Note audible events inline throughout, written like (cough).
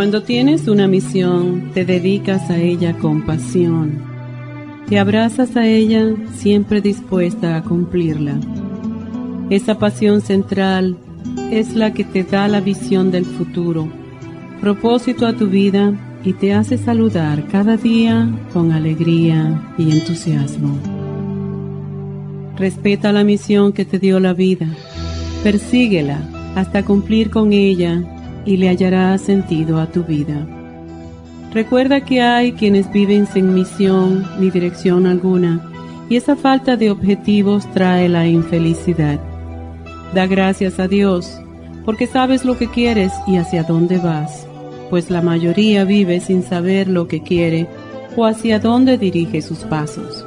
Cuando tienes una misión, te dedicas a ella con pasión. Te abrazas a ella siempre dispuesta a cumplirla. Esa pasión central es la que te da la visión del futuro, propósito a tu vida y te hace saludar cada día con alegría y entusiasmo. Respeta la misión que te dio la vida, persíguela hasta cumplir con ella y le hallará sentido a tu vida. Recuerda que hay quienes viven sin misión ni dirección alguna y esa falta de objetivos trae la infelicidad. Da gracias a Dios porque sabes lo que quieres y hacia dónde vas, pues la mayoría vive sin saber lo que quiere o hacia dónde dirige sus pasos.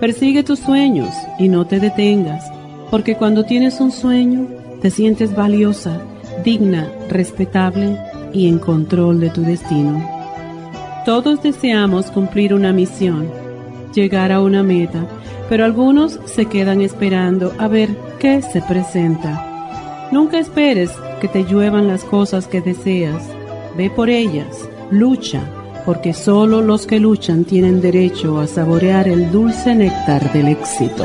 Persigue tus sueños y no te detengas, porque cuando tienes un sueño te sientes valiosa digna, respetable y en control de tu destino. Todos deseamos cumplir una misión, llegar a una meta, pero algunos se quedan esperando a ver qué se presenta. Nunca esperes que te lluevan las cosas que deseas. Ve por ellas, lucha, porque solo los que luchan tienen derecho a saborear el dulce néctar del éxito.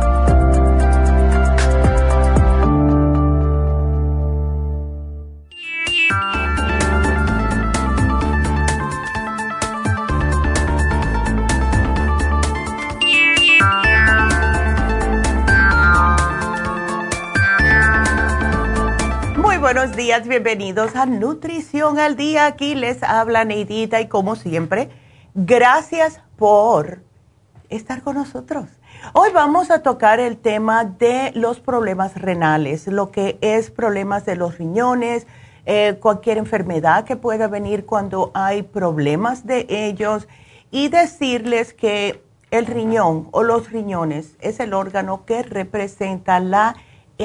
buenos días, bienvenidos a Nutrición al Día. Aquí les habla Neidita y como siempre, gracias por estar con nosotros. Hoy vamos a tocar el tema de los problemas renales, lo que es problemas de los riñones, eh, cualquier enfermedad que pueda venir cuando hay problemas de ellos y decirles que el riñón o los riñones es el órgano que representa la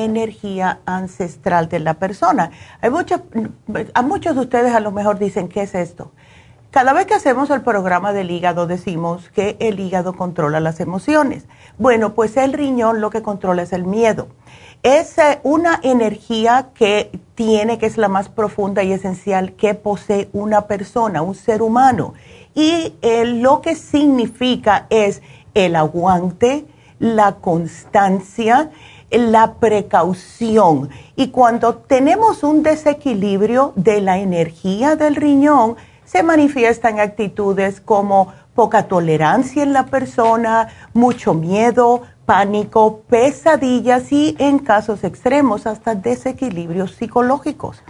energía ancestral de la persona. Hay a muchos de ustedes a lo mejor dicen, ¿qué es esto? Cada vez que hacemos el programa del hígado decimos que el hígado controla las emociones. Bueno, pues el riñón lo que controla es el miedo. Es eh, una energía que tiene, que es la más profunda y esencial que posee una persona, un ser humano. Y eh, lo que significa es el aguante, la constancia, la precaución. Y cuando tenemos un desequilibrio de la energía del riñón, se manifiestan actitudes como poca tolerancia en la persona, mucho miedo, pánico, pesadillas y en casos extremos hasta desequilibrios psicológicos.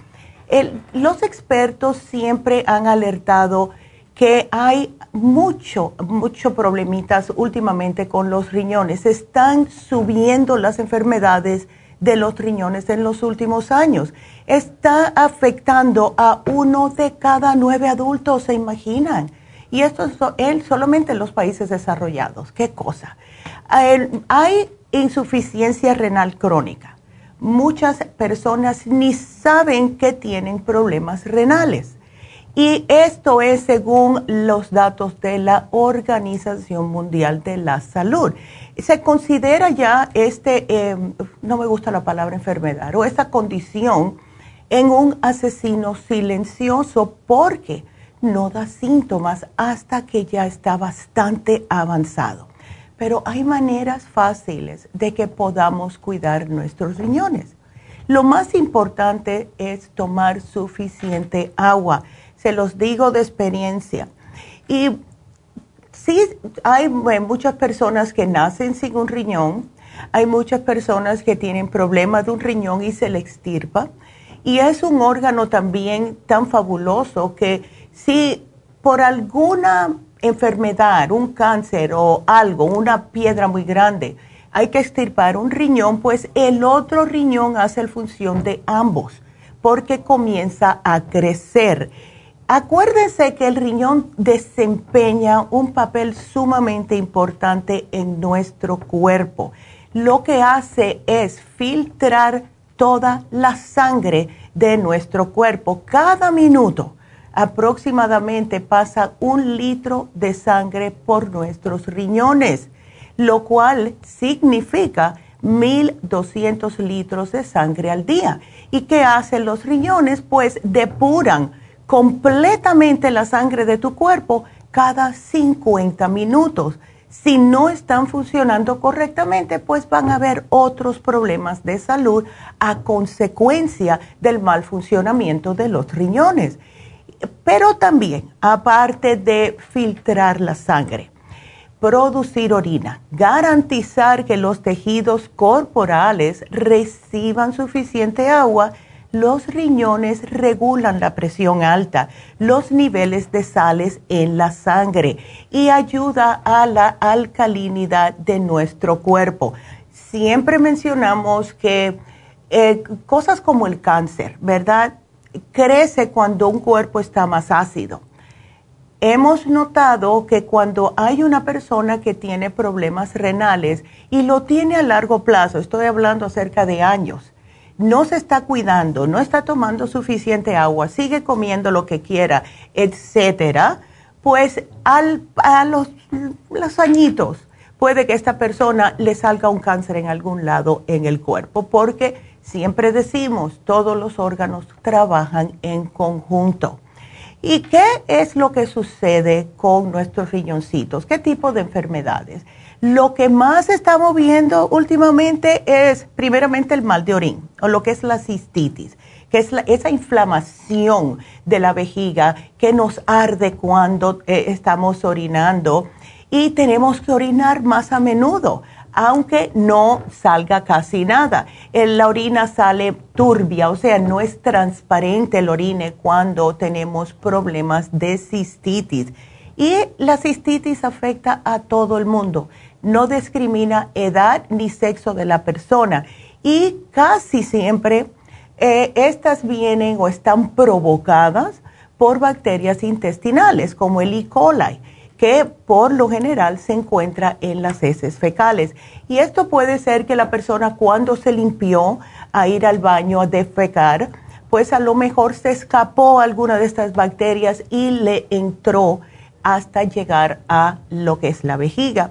los expertos siempre han alertado que hay mucho, mucho problemitas últimamente con los riñones. Están subiendo las enfermedades de los riñones en los últimos años. Está afectando a uno de cada nueve adultos, ¿se imaginan? Y esto es solamente en los países desarrollados. ¿Qué cosa? Hay insuficiencia renal crónica. Muchas personas ni saben que tienen problemas renales. Y esto es según los datos de la Organización Mundial de la Salud se considera ya este, em, no me gusta la palabra enfermedad, o esta condición en un asesino silencioso porque no da síntomas hasta que ya está bastante avanzado. Pero hay maneras fáciles de que podamos cuidar nuestros riñones. Lo más importante es tomar suficiente agua. Se los digo de experiencia. Y sí hay muchas personas que nacen sin un riñón, hay muchas personas que tienen problemas de un riñón y se le extirpa. Y es un órgano también tan fabuloso que si por alguna enfermedad, un cáncer o algo, una piedra muy grande, hay que extirpar un riñón, pues el otro riñón hace la función de ambos, porque comienza a crecer Acuérdense que el riñón desempeña un papel sumamente importante en nuestro cuerpo. Lo que hace es filtrar toda la sangre de nuestro cuerpo. Cada minuto aproximadamente pasa un litro de sangre por nuestros riñones, lo cual significa 1.200 litros de sangre al día. ¿Y qué hacen los riñones? Pues depuran completamente la sangre de tu cuerpo cada 50 minutos. Si no están funcionando correctamente, pues van a haber otros problemas de salud a consecuencia del mal funcionamiento de los riñones. Pero también, aparte de filtrar la sangre, producir orina, garantizar que los tejidos corporales reciban suficiente agua, los riñones regulan la presión alta, los niveles de sales en la sangre y ayuda a la alcalinidad de nuestro cuerpo. Siempre mencionamos que eh, cosas como el cáncer, ¿verdad? Crece cuando un cuerpo está más ácido. Hemos notado que cuando hay una persona que tiene problemas renales y lo tiene a largo plazo, estoy hablando acerca de años, no se está cuidando, no está tomando suficiente agua, sigue comiendo lo que quiera, etcétera, pues al, a los, los añitos puede que esta persona le salga un cáncer en algún lado en el cuerpo, porque siempre decimos, todos los órganos trabajan en conjunto. ¿Y qué es lo que sucede con nuestros riñoncitos? ¿Qué tipo de enfermedades? Lo que más estamos viendo últimamente es primeramente el mal de orín o lo que es la cistitis, que es esa inflamación de la vejiga que nos arde cuando eh, estamos orinando y tenemos que orinar más a menudo, aunque no salga casi nada. La orina sale turbia, o sea, no es transparente el orine cuando tenemos problemas de cistitis. Y la cistitis afecta a todo el mundo no discrimina edad ni sexo de la persona y casi siempre eh, estas vienen o están provocadas por bacterias intestinales como el E. coli, que por lo general se encuentra en las heces fecales. Y esto puede ser que la persona cuando se limpió a ir al baño a defecar, pues a lo mejor se escapó alguna de estas bacterias y le entró hasta llegar a lo que es la vejiga.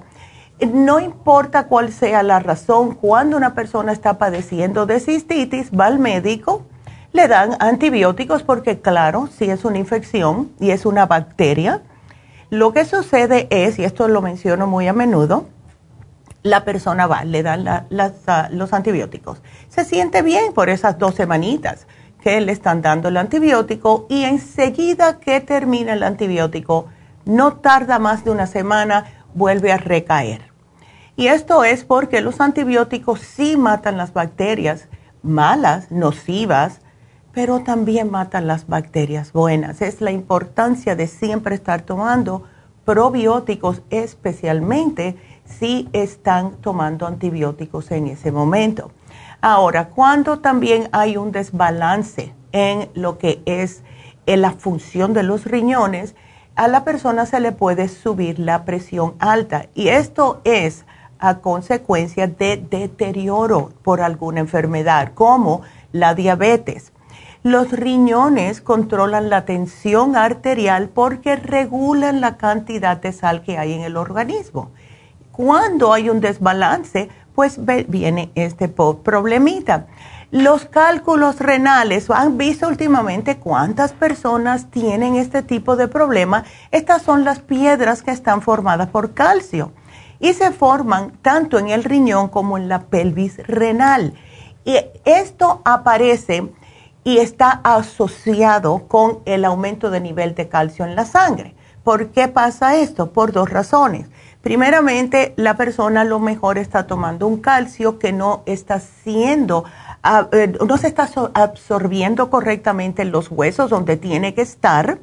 No importa cuál sea la razón, cuando una persona está padeciendo de cistitis, va al médico, le dan antibióticos porque claro, si es una infección y es una bacteria, lo que sucede es, y esto lo menciono muy a menudo, la persona va, le dan ah, los antibióticos. Se siente bien por esas dos semanitas que le están dando el antibiótico y enseguida que termina el antibiótico, no tarda más de una semana, vuelve a recaer. Y esto es porque los antibióticos sí matan las bacterias malas, nocivas, pero también matan las bacterias buenas. Es la importancia de siempre estar tomando probióticos, especialmente si están tomando antibióticos en ese momento. Ahora, cuando también hay un desbalance en lo que es en la función de los riñones, a la persona se le puede subir la presión alta y esto es a consecuencia de deterioro por alguna enfermedad como la diabetes los riñones controlan la tensión arterial porque regulan la cantidad de sal que hay en el organismo. Cuando hay un desbalance, pues viene este problemita. Los cálculos renales, ¿han visto últimamente cuántas personas tienen este tipo de problema? Estas son las piedras que están formadas por calcio y se forman tanto en el riñón como en la pelvis renal. Y esto aparece y está asociado con el aumento de nivel de calcio en la sangre. ¿Por qué pasa esto? Por dos razones. Primeramente, la persona a lo mejor está tomando un calcio que no está siendo, no se está absorbiendo correctamente en los huesos donde tiene que estar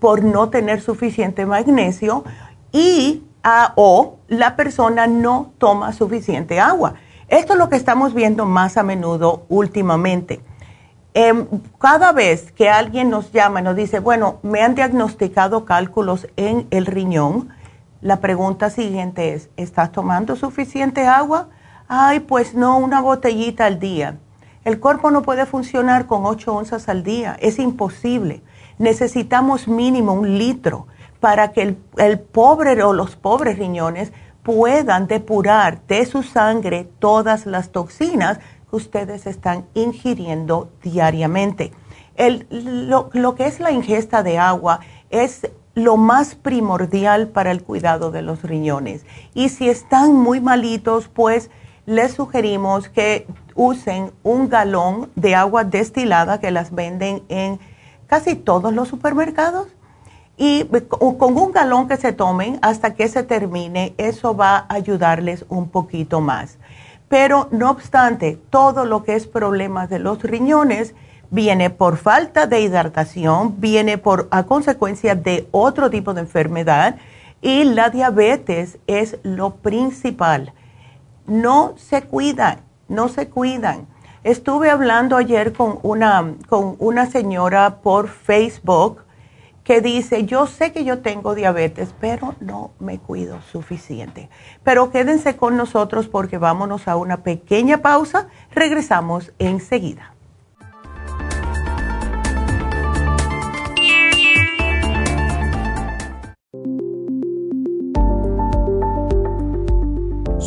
por no tener suficiente magnesio y ah, o la persona no toma suficiente agua. Esto es lo que estamos viendo más a menudo últimamente Em, cada vez que alguien nos llama y nos dice, bueno, me han diagnosticado cálculos en el riñón, la pregunta siguiente es, ¿estás tomando suficiente agua? Ay, pues no, una botellita al día. El cuerpo no puede funcionar con 8 onzas al día, es imposible. Necesitamos mínimo un litro para que el, el pobre o los pobres riñones puedan depurar de su sangre todas las toxinas ustedes están ingiriendo diariamente. lo, que es la ingesta de agua es lo más primordial para el cuidado de los riñones. Y si están muy malitos, pues les sugerimos que usen un galón de agua destilada que las venden en casi todos los supermercados. Y con un galón que se tomen hasta que se termine, eso va a ayudarles un poquito más. Pero no obstante, todo lo que es problemas de los riñones viene por falta de hidratación, viene por a consecuencia de otro tipo de enfermedad y la diabetes es lo principal. No se cuidan, no se cuidan. Estuve hablando ayer con una, con una señora por Facebook que dice, yo sé que yo tengo diabetes, pero no me cuido suficiente. Pero quédense con nosotros porque vámonos a una pequeña pausa. Regresamos enseguida.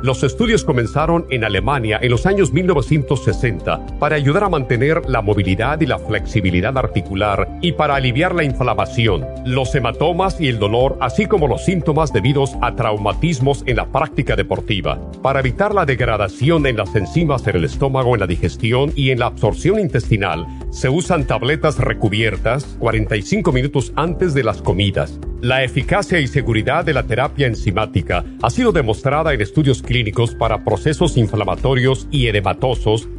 Los estudios comenzaron en Alemania en los años 1960 para ayudar a mantener la movilidad y la flexibilidad articular y para aliviar la inflamación, los hematomas y el dolor, así como los síntomas debidos a traumatismos en la práctica deportiva. Para evitar la degradación en las enzimas en el estómago, en la digestión y en la absorción intestinal, se usan tabletas recubiertas 45 minutos antes de las comidas. La eficacia y seguridad de la terapia enzimática ha sido demostrada en estudios clínicos para procesos inflamatorios y edematosos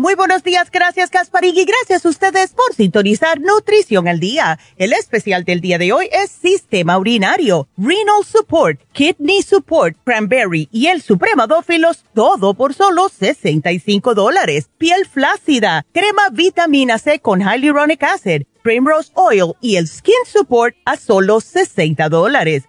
Muy buenos días, gracias Casparín y gracias a ustedes por sintonizar Nutrición al Día. El especial del día de hoy es Sistema Urinario, Renal Support, Kidney Support, Cranberry y el Supremadófilos, todo por solo 65 dólares. Piel flácida, crema vitamina C con Hyaluronic Acid, Primrose Oil y el Skin Support a solo 60 dólares.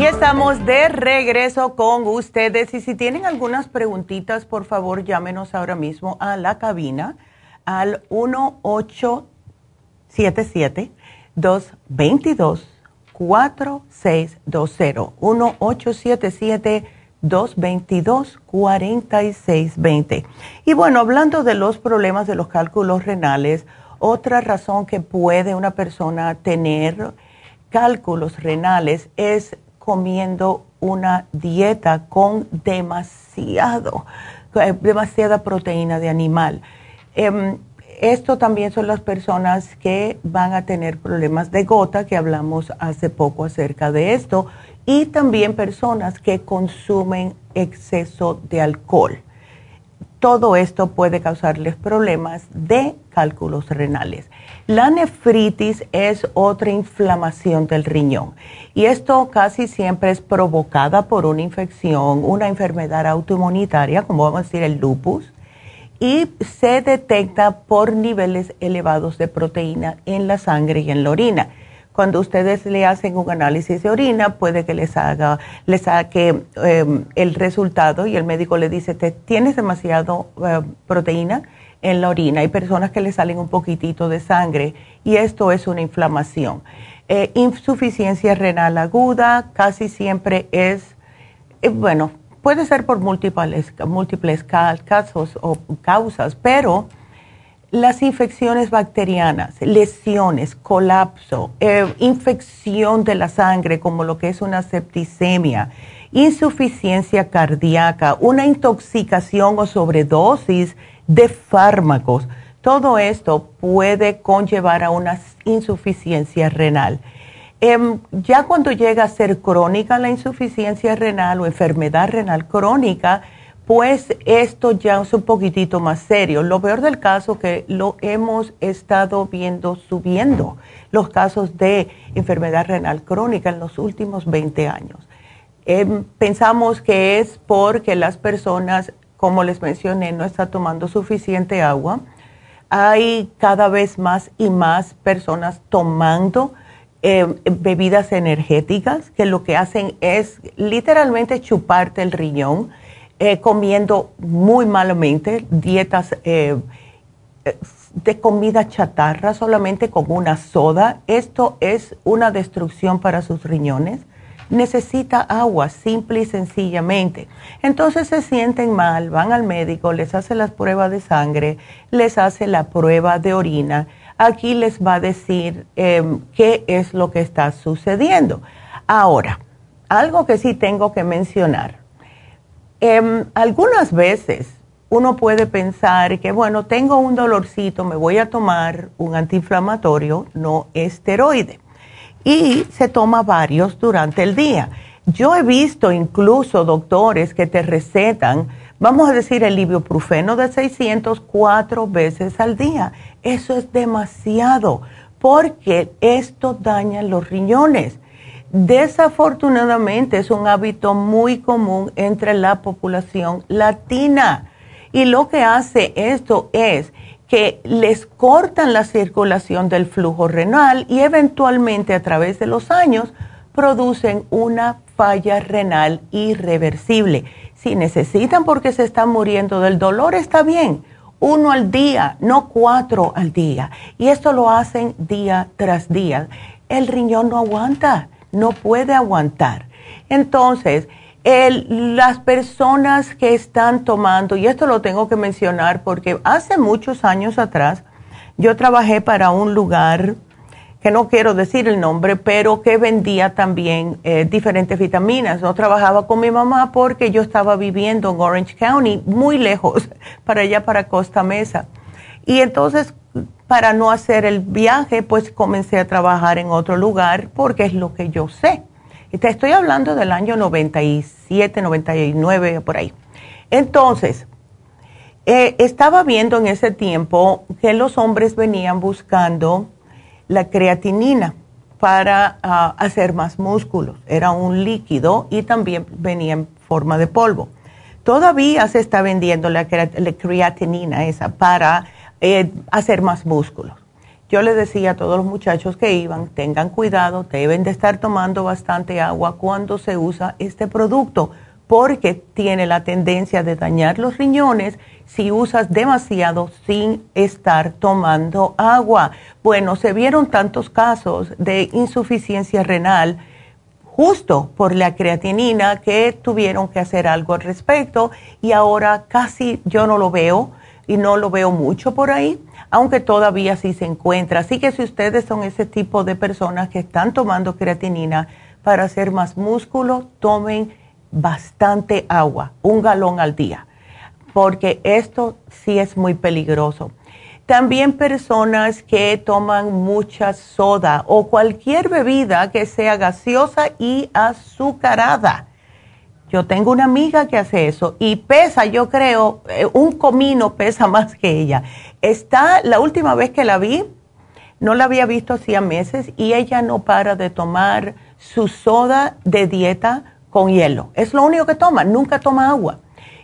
Y estamos de regreso con ustedes. Y si tienen algunas preguntitas, por favor, llámenos ahora mismo a la cabina al 1877-222-4620. 1877-222-4620. Y bueno, hablando de los problemas de los cálculos renales, otra razón que puede una persona tener cálculos renales es comiendo una dieta con demasiado, eh, demasiada proteína de animal. Em, esto también son las personas que van a tener problemas de gota, que hablamos hace poco acerca de esto, y también personas que consumen exceso de alcohol. Todo esto puede causarles problemas de cálculos renales. La nefritis es otra inflamación del riñón y esto casi siempre es provocada por una infección, una enfermedad autoinmunitaria, como vamos a decir el lupus, y se detecta por niveles elevados de proteína en la sangre y en la orina. Cuando ustedes le hacen un análisis de orina, puede que les haga, les saque em, el resultado y el médico le dice, te tienes demasiado eh, proteína en la orina. Hay personas que le salen un poquitito de sangre y esto es una inflamación. Eh, insuficiencia renal aguda casi siempre es, eh, bueno, puede ser por múltiples, múltiples casos o causas, pero las infecciones bacterianas, lesiones, colapso, eh, infección de la sangre como lo que es una septicemia, insuficiencia cardíaca, una intoxicación o sobredosis de fármacos, todo esto puede conllevar a una insuficiencia renal. Em, ya cuando llega a ser crónica la insuficiencia renal o enfermedad renal crónica, pues esto ya es un poquitito más serio. Lo peor del caso que lo hemos estado viendo subiendo los casos de enfermedad renal crónica en los últimos 20 años. Em, pensamos que es porque las personas como les mencioné, no está tomando suficiente agua. Hay cada vez más y más personas tomando eh, bebidas energéticas que lo que hacen es literalmente chuparte el riñón, eh, comiendo muy malamente, dietas eh, de comida chatarra solamente con una soda. Esto es una destrucción para sus riñones. Necesita agua, simple y sencillamente. Entonces se sienten mal, van al médico, les hace las pruebas de sangre, les hace la prueba de orina aquí les va a decir em, qué es lo que está sucediendo. Ahora, algo que sí tengo que mencionar. Em, algunas veces uno puede pensar que, bueno, tengo un dolorcito, me voy a tomar un antiinflamatorio no esteroide. Y se toma varios durante el día. Yo he visto incluso doctores que te recetan, vamos a decir, el ibuprofeno de 600 cuatro veces al día eso es demasiado porque esto daña los riñones. Desafortunadamente es un hábito muy común entre la población latina y lo que hace esto es que les cortan la circulación del flujo renal y eventualmente a través de los años producen una falla renal irreversible. Si necesitan porque se están muriendo del dolor, está bien, uno al día, no cuatro al día. Y esto lo hacen día tras día. El riñón no aguanta, no puede aguantar. Entonces, las personas que están tomando, y esto lo tengo que mencionar porque hace muchos años atrás yo trabajé para un lugar que no quiero decir el nombre, pero que vendía también eh, diferentes vitaminas. No trabajaba con mi mamá porque yo estaba viviendo en Orange County, muy lejos, (laughs) para allá, para Costa Mesa. Y entonces, para no hacer el viaje, pues comencé a trabajar en otro lugar porque es lo que yo sé. Te estoy hablando del año 97, 99, por ahí. Entonces, eh, estaba viendo en ese tiempo que los hombres venían buscando la creatinina para ah, hacer más músculos. Era un líquido y también venía en forma de polvo. Todavía se está vendiendo la, creatinina esa para eh, hacer más músculos. Yo le decía a todos los muchachos que iban, tengan cuidado, deben de estar tomando bastante agua cuando se usa este producto, porque tiene la tendencia de dañar los riñones si usas demasiado sin estar tomando agua. Bueno, se vieron tantos casos de insuficiencia renal justo por la creatinina que tuvieron que hacer algo al respecto y ahora casi yo no lo veo y no lo veo mucho por ahí, aunque todavía sí se encuentra. Así que si ustedes son ese tipo de personas que están tomando creatinina para hacer más músculo, tomen bastante agua, un galón al día porque esto sí es muy peligroso. También personas que toman mucha soda o cualquier bebida que sea gaseosa y azucarada. Yo tengo una amiga que hace eso y pesa, yo creo, eh, un comino pesa (laughs) más que ella. Está, la última vez que la vi, no la había visto hacía meses y ella no para de tomar su soda de dieta con hielo. Es lo único que toma, nunca toma agua.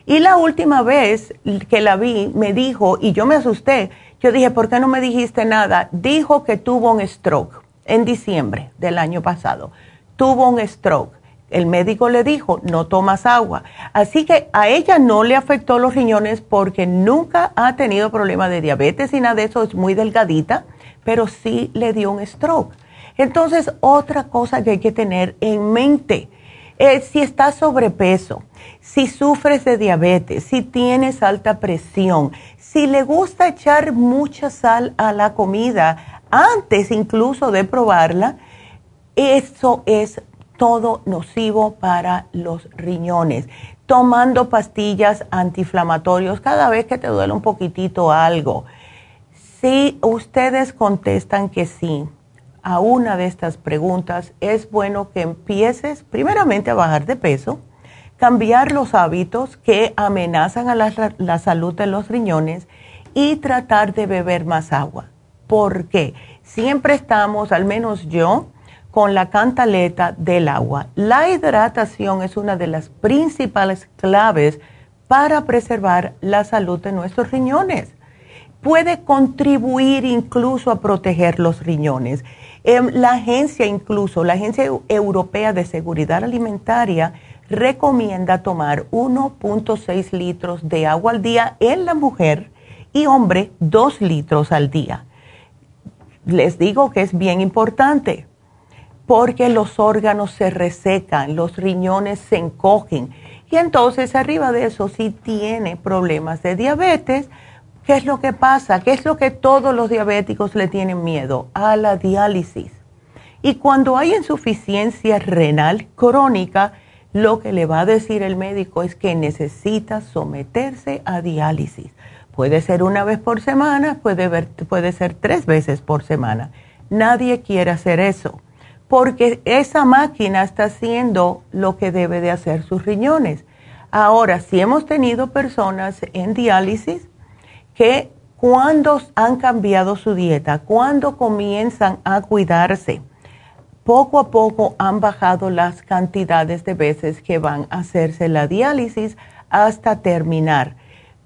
Y la última vez que la vi, me dijo, y yo me asusté, yo dije, ¿por qué no me dijiste nada? Dijo que tuvo un stroke en diciembre del año pasado. Tuvo un stroke. El médico le dijo, no tomas agua. Así que a ella no le afectó los riñones porque nunca ha tenido problema de diabetes y nada de eso, es muy delgadita, pero sí le dio un stroke. Entonces, otra cosa que hay que tener en mente es si estás sobrepeso, si sufres de diabetes, si tienes alta presión, si le gusta echar mucha sal a la comida antes incluso de probarla, eso es todo nocivo para los riñones. Tomando pastillas antiinflamatorios cada vez que te duele un poquitito algo. Si ustedes contestan que sí a una de estas preguntas, es bueno que empieces primeramente a bajar de peso cambiar los hábitos que amenazan a la, salud de los riñones y tratar de beber más agua. Porque siempre estamos, al menos yo, con la cantaleta del agua. La hidratación es una de las principales claves para preservar la salud de nuestros riñones. puede contribuir incluso a proteger los riñones. Em, la agencia incluso, la Agencia Europea de Seguridad Alimentaria, recomienda tomar 1.6 litros de agua al día en la mujer y hombre 2 litros al día. Les digo que es bien importante porque los órganos se resecan, los riñones se encogen y entonces arriba de eso si tiene problemas de diabetes, ¿qué es lo que pasa? ¿Qué es lo que todos los diabéticos le tienen miedo? A la diálisis. Y cuando hay insuficiencia renal crónica, lo que le va a decir el médico es que necesita someterse a diálisis. Puede ser una vez por semana, puede, ser tres veces por semana. Nadie quiere hacer eso, porque esa máquina está haciendo lo que debe de hacer sus riñones. Ahora, si hemos tenido personas en diálisis que cuando han cambiado su dieta, cuando comienzan a cuidarse, poco a poco han bajado las cantidades de veces que van a hacerse la diálisis hasta terminar.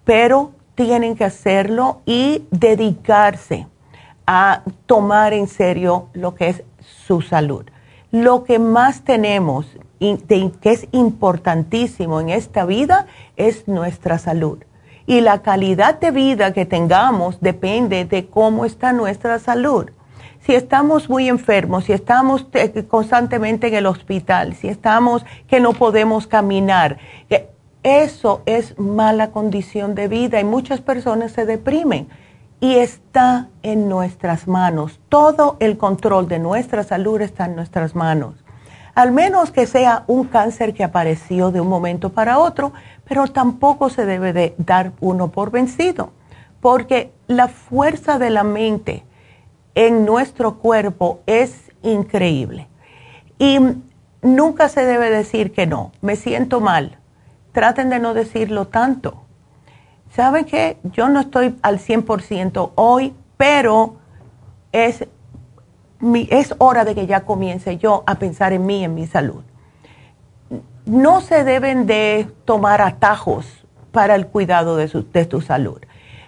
Pero tienen que hacerlo y dedicarse a tomar en serio lo que es su salud. Lo que más tenemos que es importantísimo en esta vida es nuestra salud. Y la calidad de vida que tengamos depende de cómo está nuestra salud si estamos muy enfermos, si estamos eh, constantemente en el hospital, si estamos que no podemos caminar, eh, eso es mala condición de vida y muchas personas se deprimen. Y está en nuestras manos. Todo el control de nuestra salud está en nuestras manos. Al menos que sea un cáncer que apareció de un momento para otro, pero tampoco se debe de dar uno por vencido, porque la fuerza de la mente, en nuestro cuerpo es increíble. Y nunca se debe decir que no, me siento mal. Traten de no decirlo tanto. ¿Saben qué? Yo no estoy al 100% hoy, pero es, es hora de que ya comience yo a pensar en mí, en mi salud. No se deben de tomar atajos para el cuidado de, de tu salud.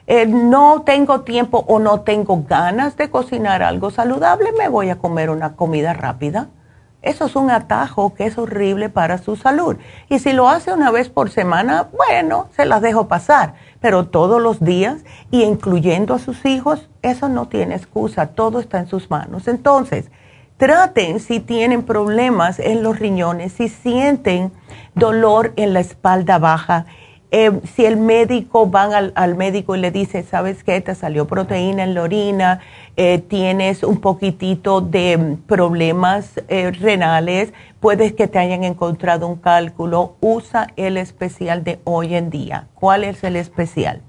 Eh, no tengo tiempo o no tengo ganas de cocinar algo saludable, me voy a comer una comida rápida. Eso es un atajo que es horrible para su salud. Y si lo hace una vez por semana, bueno, se las dejo pasar. Pero todos los días y incluyendo a sus hijos, eso no tiene excusa, todo está en sus manos. Entonces, traten si tienen problemas en los riñones, si sienten dolor en la espalda baja eh, si el médico van al, médico y le dice, sabes qué, te salió proteína en la orina, eh, tienes un poquitito de mm, problemas eh, renales, puedes que te hayan encontrado un cálculo, usa el especial de hoy en día. ¿Cuál es el especial?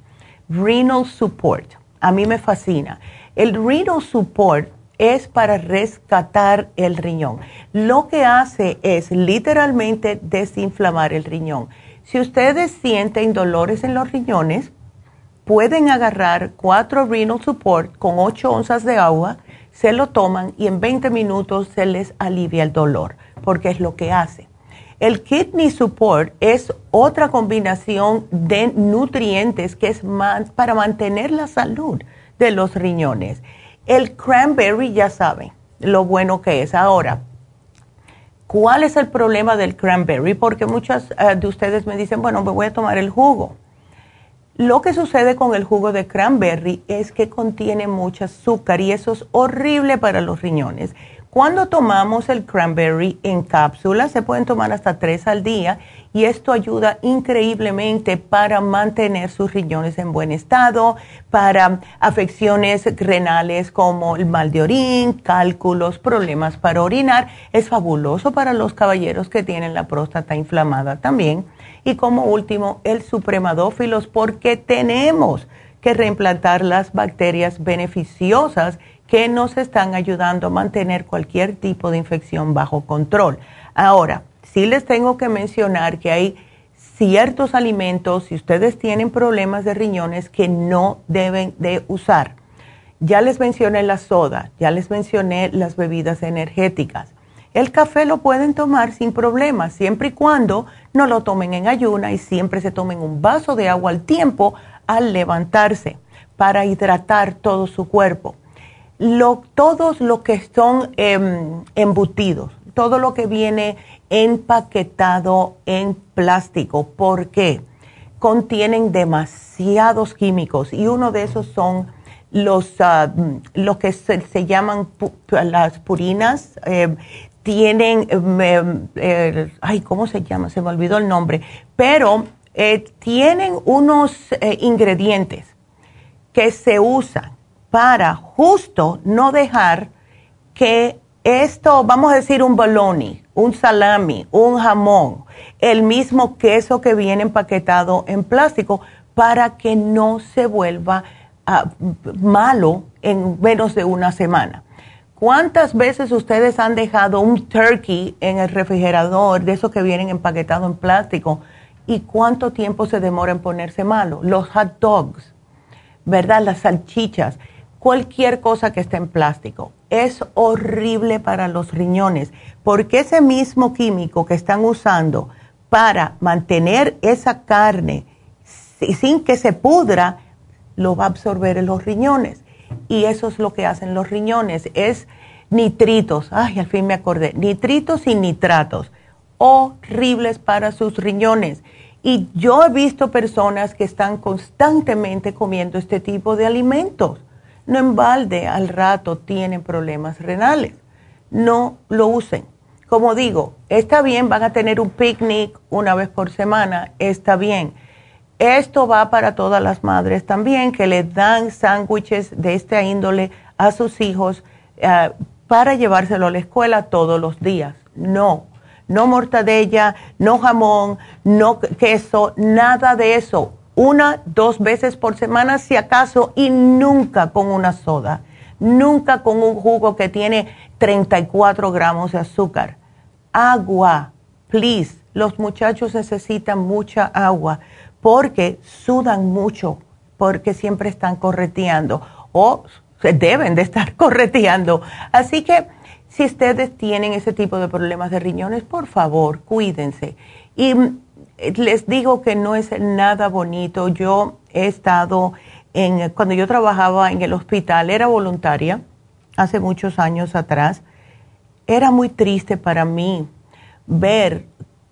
Renal Support. A mí me fascina. El Renal Support es para rescatar el riñón. Lo que hace es literalmente desinflamar el riñón si ustedes sienten dolores en los riñones, pueden agarrar cuatro renal support con 8 onzas de agua, se lo toman y en 20 minutos se les alivia el dolor, porque es lo que hace. El kidney support es otra combinación de nutrientes que es más para mantener la salud de los riñones. El cranberry ya saben lo bueno que es. Ahora, ¿Cuál es el problema del cranberry? Porque muchas eh, de ustedes me dicen, bueno, me voy a tomar el jugo. Lo que sucede con el jugo de cranberry es que contiene mucho azúcar y eso es horrible para los riñones. Cuando tomamos el cranberry en cápsulas, se pueden tomar hasta tres al día y esto ayuda increíblemente para mantener sus riñones en buen estado, para afecciones renales como el mal de orín, cálculos, problemas para orinar. Es fabuloso para los caballeros que tienen la próstata inflamada también. Y como último, el supremadófilos, porque tenemos que reimplantar las bacterias beneficiosas que nos están ayudando a mantener cualquier tipo de infección bajo control. Ahora, sí les tengo que mencionar que hay ciertos alimentos, si ustedes tienen problemas de riñones, que no deben de usar. Ya les mencioné la soda, ya les mencioné las bebidas energéticas. El café lo pueden tomar sin problemas, siempre y cuando no lo tomen en ayuna y siempre se tomen un vaso de agua al tiempo al levantarse para hidratar todo su cuerpo. Todos los que son em, embutidos, todo lo que viene empaquetado en plástico, ¿por qué? Contienen demasiados químicos y uno de esos son los, ah, que se, llaman las purinas, em, tienen, em, ay, ¿cómo se llama? Se me olvidó el nombre, pero eh, tienen unos eh, ingredientes que se usan para justo no dejar que esto, vamos a decir un bologna, un salami, un jamón, el mismo queso que viene empaquetado en plástico, para que no se vuelva ah, malo en menos de una semana. ¿Cuántas veces ustedes han dejado un turkey en el refrigerador, de esos que vienen empaquetados en plástico? ¿Y cuánto tiempo se demora en ponerse malo? Los hot dogs, ¿verdad? Las salchichas, cualquier cosa que esté en plástico. Es horrible para los riñones, porque ese mismo químico que están usando para mantener esa carne sin que se pudra, lo va a absorber en los riñones. Y eso es lo que hacen los riñones, es nitritos, ay, al fin me acordé, nitritos y nitratos horribles para sus riñones. Y yo he visto personas que están constantemente comiendo este tipo de alimentos. No en balde, al rato tienen problemas renales. No lo usen. Como digo, está bien, van a tener un picnic una vez por semana, está bien. Esto va para todas las madres también que le dan sándwiches de esta índole a sus hijos eh, para llevárselo a la escuela todos los días. No, no mortadella, no jamón, no queso, nada de eso. Una, dos veces por semana si acaso y nunca con una soda, nunca con un jugo que tiene 34 gramos de azúcar. Agua, please. Los muchachos necesitan mucha agua porque sudan mucho, porque siempre están correteando o deben de estar (laughs) correteando. Así que si ustedes tienen ese tipo de problemas de riñones, por favor, cuídense. Y mm, les digo que no es nada bonito. Yo he estado en, cuando yo trabajaba en el hospital, era voluntaria, hace muchos años atrás, era muy triste para mí ver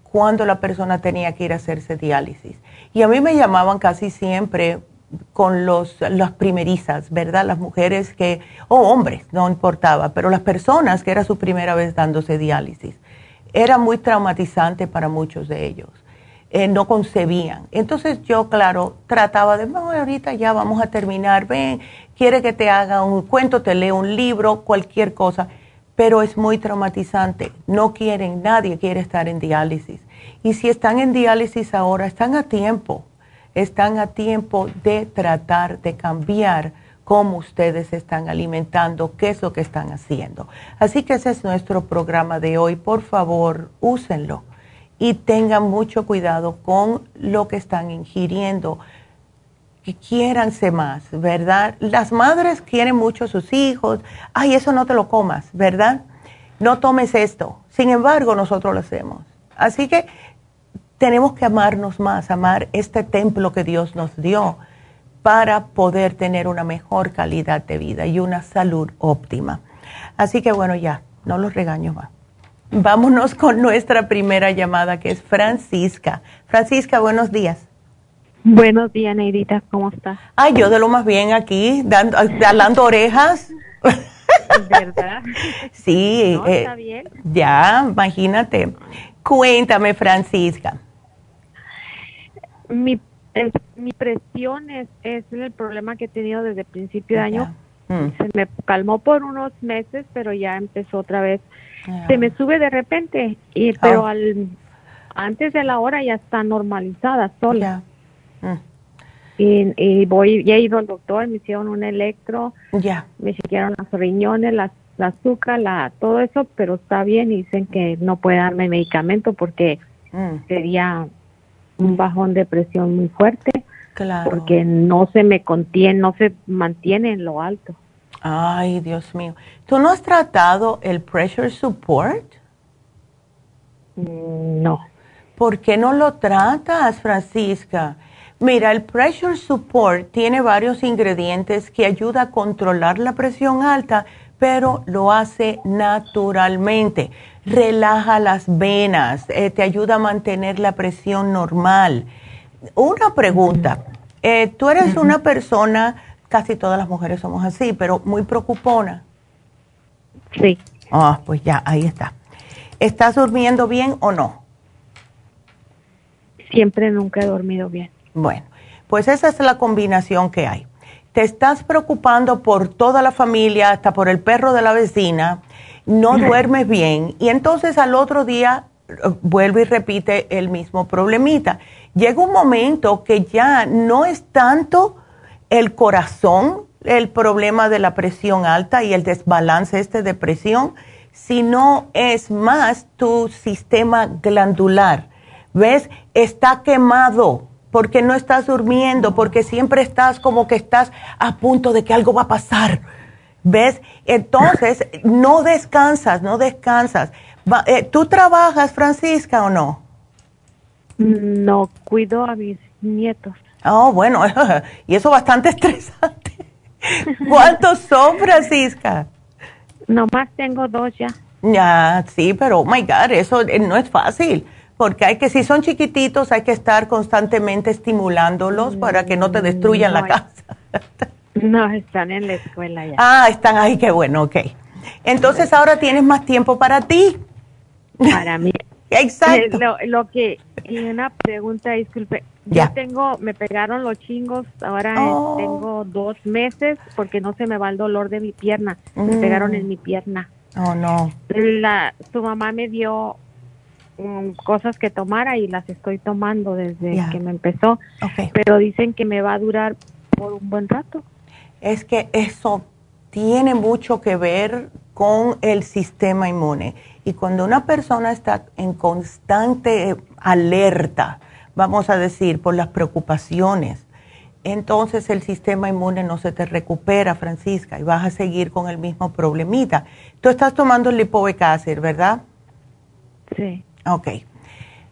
cuando la persona tenía que ir a hacerse diálisis. Y a mí me llamaban casi siempre con los, las primerizas, ¿verdad? Las mujeres que, o hombres, no importaba, pero las personas que era su primera vez dándose diálisis. Era muy traumatizante para muchos de ellos. Eh, no concebían. Entonces yo, claro, trataba de, bueno, ahorita ya vamos a terminar, ven, quiere que te haga un cuento, te lea un libro, cualquier cosa, pero es muy traumatizante. No quieren, nadie quiere estar en diálisis. Y si están en diálisis ahora, están a tiempo están a tiempo de tratar de cambiar cómo ustedes están alimentando, qué es lo que están haciendo. Así que ese es nuestro programa de hoy. Por favor, úsenlo y tengan mucho cuidado con lo que están ingiriendo. Que quiéranse más, ¿verdad? Las madres quieren mucho a sus hijos. Ay, eso no te lo comas, ¿verdad? No tomes esto. Sin embargo, nosotros lo hacemos. Así que tenemos que amarnos más, amar este templo que Dios nos dio para poder tener una mejor calidad de vida y una salud óptima. Así que bueno, ya, no los regaño más. Vámonos con nuestra primera llamada que es Francisca. Francisca, buenos días. Buenos días, Neidita, ¿cómo estás? Ay, yo de lo más bien aquí, dando, dando orejas. ¿Verdad? sí. Eh, está bien. Ya, imagínate. Cuéntame, Francisca mi, mi presión es, es el problema que he tenido desde el principio de año. Mm. Se me calmó por unos meses, pero ya empezó otra vez. Se me sube de repente, y, pero oh. al, antes de la hora ya está normalizada sola. Mm. Y, voy, ya he ido al doctor, me hicieron un electro, ya. me chequearon las riñones, las, la azúcar, la, todo eso, pero está bien y dicen que no puede darme medicamento porque mm. sería un bajón de presión muy fuerte. Claro. Porque no se me contiene, no se mantiene en lo alto. Ay, Dios mío. ¿Tú no has tratado el pressure support? Mm, no. ¿Por qué no lo tratas, Francisca? Mira, el Pressure Support tiene varios ingredientes que ayuda a controlar la presión alta, pero lo hace naturalmente. Relaja las venas, eh, te ayuda a mantener la presión normal. Una pregunta, eh, tú eres una persona, casi todas las mujeres somos así, pero muy preocupona. Sí. Ah, pues ya, ahí está. ¿Estás durmiendo bien o no? Siempre nunca he dormido bien. Bueno, pues esa es la combinación que hay. Te estás preocupando por toda la familia, hasta por el perro de la vecina, no duermes bien y entonces al otro día eh, vuelve y repite el mismo problemita. Llega un momento que ya no es tanto el corazón el problema de la presión alta y el desbalance este de presión, sino es más tu sistema glandular. ¿Ves? Está quemado porque no estás durmiendo, porque siempre estás como que estás a punto de que algo va a pasar. ¿Ves? Entonces, no descansas, no descansas. Eh, ¿Tú trabajas, Francisca, o no? No, cuido a mis nietos. Oh, bueno, (laughs) y eso bastante estresante. ¿Cuántos son, Francisca? Nomás tengo dos ya. Ya, sí, pero, oh my God, eso eh, no es fácil porque hay que, si son chiquititos, hay que estar constantemente estimulándolos para que no te destruyan la casa. (laughs) no, están en la escuela ya. Ah, están ahí, qué bueno, ok. Entonces ahora tienes más tiempo para ti. Para mí. (laughs) Exacto. Lo, que, y una pregunta, disculpe. Ya. Yo tengo, me pegaron los chingos, ahora oh. tengo dos meses porque no se me va el dolor de mi pierna. Me mm. pegaron en mi pierna. Oh, no. La, su mamá me dio cosas que tomara y las estoy tomando desde que me empezó. Pero dicen que me va a durar por un buen rato. Es que eso tiene mucho que ver con el sistema inmune. Y cuando una persona está en constante alerta, vamos a decir, por las preocupaciones, entonces el sistema inmune no se te recupera, Francisca, y vas a seguir con el mismo problemita. Tú estás tomando el lipoic ¿verdad? Sí. Ok.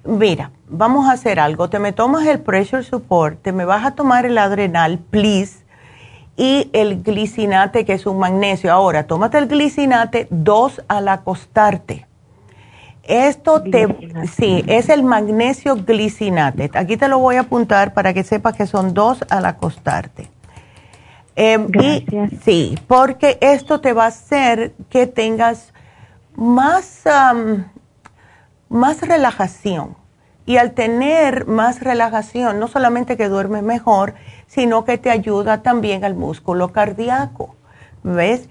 Mira, vamos a hacer algo. Te me tomas el pressure support, te me vas a tomar el adrenal, please, y el glicinate, que es un magnesio. Ahora, tómate el glicinate dos al acostarte. Esto te, sí, es el magnesio glicinate. Aquí te lo voy a apuntar para que sepas que son dos al acostarte. Em, sí, porque esto te va a hacer que tengas más, más relajación. Y al tener más relajación, no solamente que duermes mejor, sino que te ayuda también al músculo cardíaco. ¿Ves?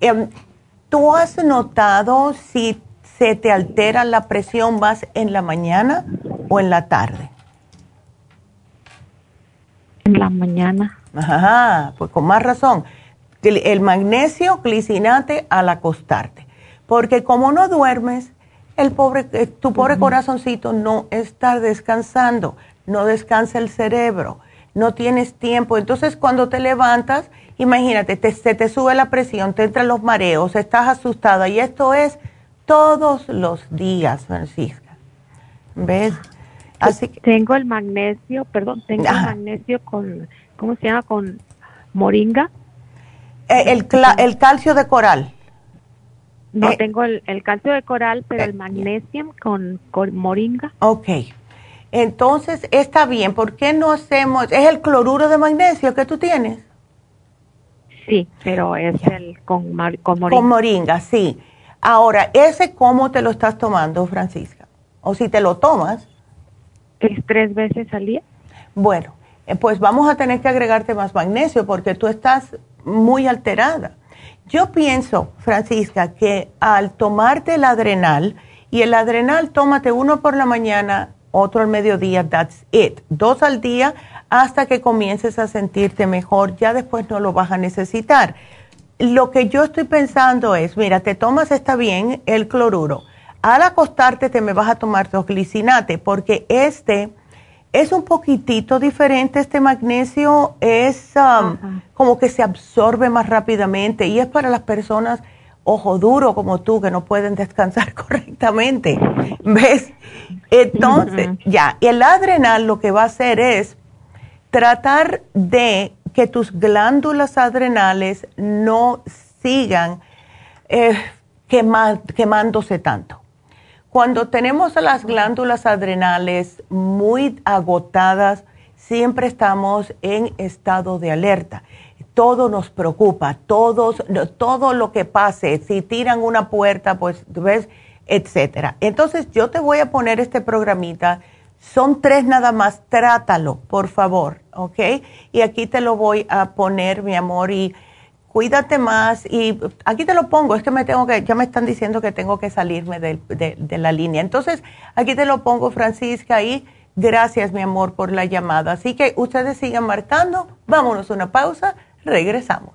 Em, ¿Tú has notado si se te altera la presión más en la mañana o en la tarde? En la mañana. Ajá, pues con más razón. El magnesio glicinate al acostarte. Porque como no duermes, el pobre, eh, tu pobre corazoncito no está descansando, no descansa el cerebro, no tienes tiempo. Entonces cuando te levantas, imagínate, te, se te sube la presión, te entran los mareos, estás asustada y esto es todos los días, Francisca. ¿Ves? Así que, tengo el magnesio, perdón, tengo el magnesio con, ¿cómo se llama? Con moringa. Eh, el, el calcio de coral. No, eh, tengo el, calcio de coral, pero el eh, magnesio con, moringa. Ok. Entonces, está bien. ¿Por qué no hacemos? ¿Es el cloruro de magnesio que tú tienes? Sí, pero es el con, con moringa. Con moringa, sí. Ahora, ¿ese cómo te lo estás tomando, Francisca? O si te lo tomas. Es tres veces al día. Bueno, eh, pues vamos a tener que agregarte más magnesio porque tú estás muy alterada. Yo pienso, Francisca, que al tomarte el adrenal, y el adrenal tómate uno por la mañana, otro al mediodía, that's it. Dos al día hasta que comiences a sentirte mejor, ya después no lo vas a necesitar. Lo que yo estoy pensando es, mira, te tomas, está bien, el cloruro. Al acostarte te me vas a tomar tu glicinate, porque este es un poquitito diferente, este magnesio es um, como que se absorbe más rápidamente y es para las personas ojo duro como tú que no pueden descansar (laughs) correctamente. ¿Ves? Entonces, ya, el adrenal lo que va a hacer es tratar de que tus glándulas adrenales no sigan eh, quemándose tanto. Cuando tenemos las glándulas adrenales muy agotadas, siempre estamos en estado de alerta. Todo nos preocupa, todos, todo lo que pase, si tiran una puerta, pues ves, etcétera. Entonces yo te voy a poner este programita, son tres nada más, trátalo, por favor, ¿ok? Y aquí te lo voy a poner, mi amor, y cuídate más y aquí te lo pongo, es que me tengo que, ya me están diciendo que tengo que salirme de, de, la línea. Entonces, aquí te lo pongo, Francisca, y gracias, mi amor, por la llamada. Así que ustedes sigan marcando, vámonos a una pausa, regresamos.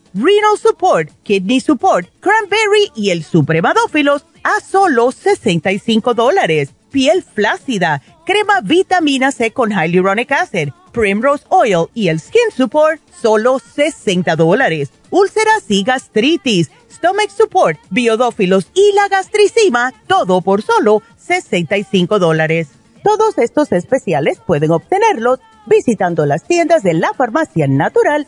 Renal Support, Kidney Support, Cranberry y el Supremadófilos a solo 65 dólares. Piel flácida, crema vitamina C con Hyaluronic Acid Primrose Oil y el Skin Support, solo 60 dólares. Úlceras y gastritis, Stomach Support, Biodófilos y la gastricima, todo por solo 65 dólares. Todos estos especiales pueden obtenerlos visitando las tiendas de la farmacia natural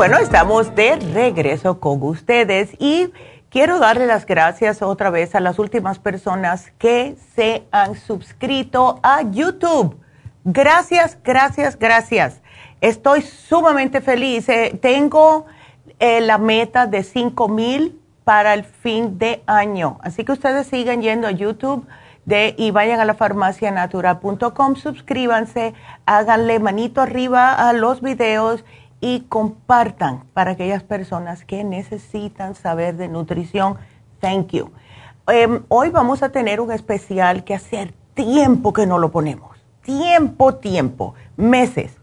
Bueno, estamos de regreso con ustedes y quiero darle las gracias otra vez a las últimas personas que se han suscrito a YouTube. Gracias, gracias, gracias. Estoy sumamente feliz. Eh, tengo eh, la meta de 5 mil para el fin de año. Así que ustedes sigan yendo a YouTube de, y vayan a la farmacianatural.com, suscríbanse, háganle manito arriba a los videos y compartan para aquellas personas que necesitan saber de nutrición. Thank you. Em, hoy vamos a tener un especial que hace tiempo que no lo ponemos. Tiempo, tiempo, meses.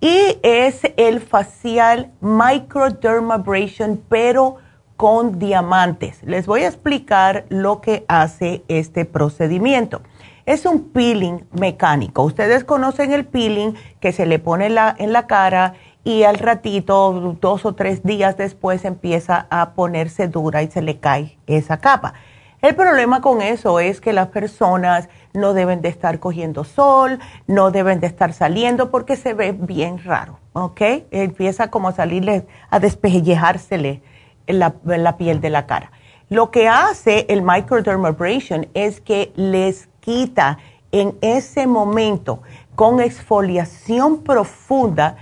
Y es el facial microdermabrasion, pero con diamantes. Les voy a explicar lo que hace este procedimiento. Es un peeling mecánico. Ustedes conocen el peeling que se le pone la, en la cara y al ratito, dos o tres días después, empieza a ponerse dura y se le cae esa capa. El problema con eso es que las personas no deben de estar cogiendo sol, no deben de estar saliendo porque se ve bien raro, ¿ok? Empieza como a salirle, a despellejársele la, la piel de la cara. Lo que hace el microdermabrasion es que les quita en ese momento con exfoliación profunda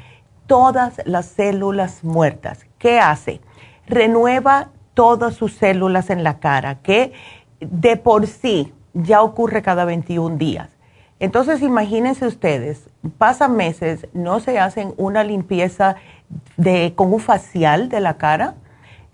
todas las células muertas. ¿Qué hace? Renueva todas sus células en la cara, que de por sí ya ocurre cada 21 días. Entonces imagínense ustedes, pasan meses, no se hacen una limpieza de, con un facial de la cara,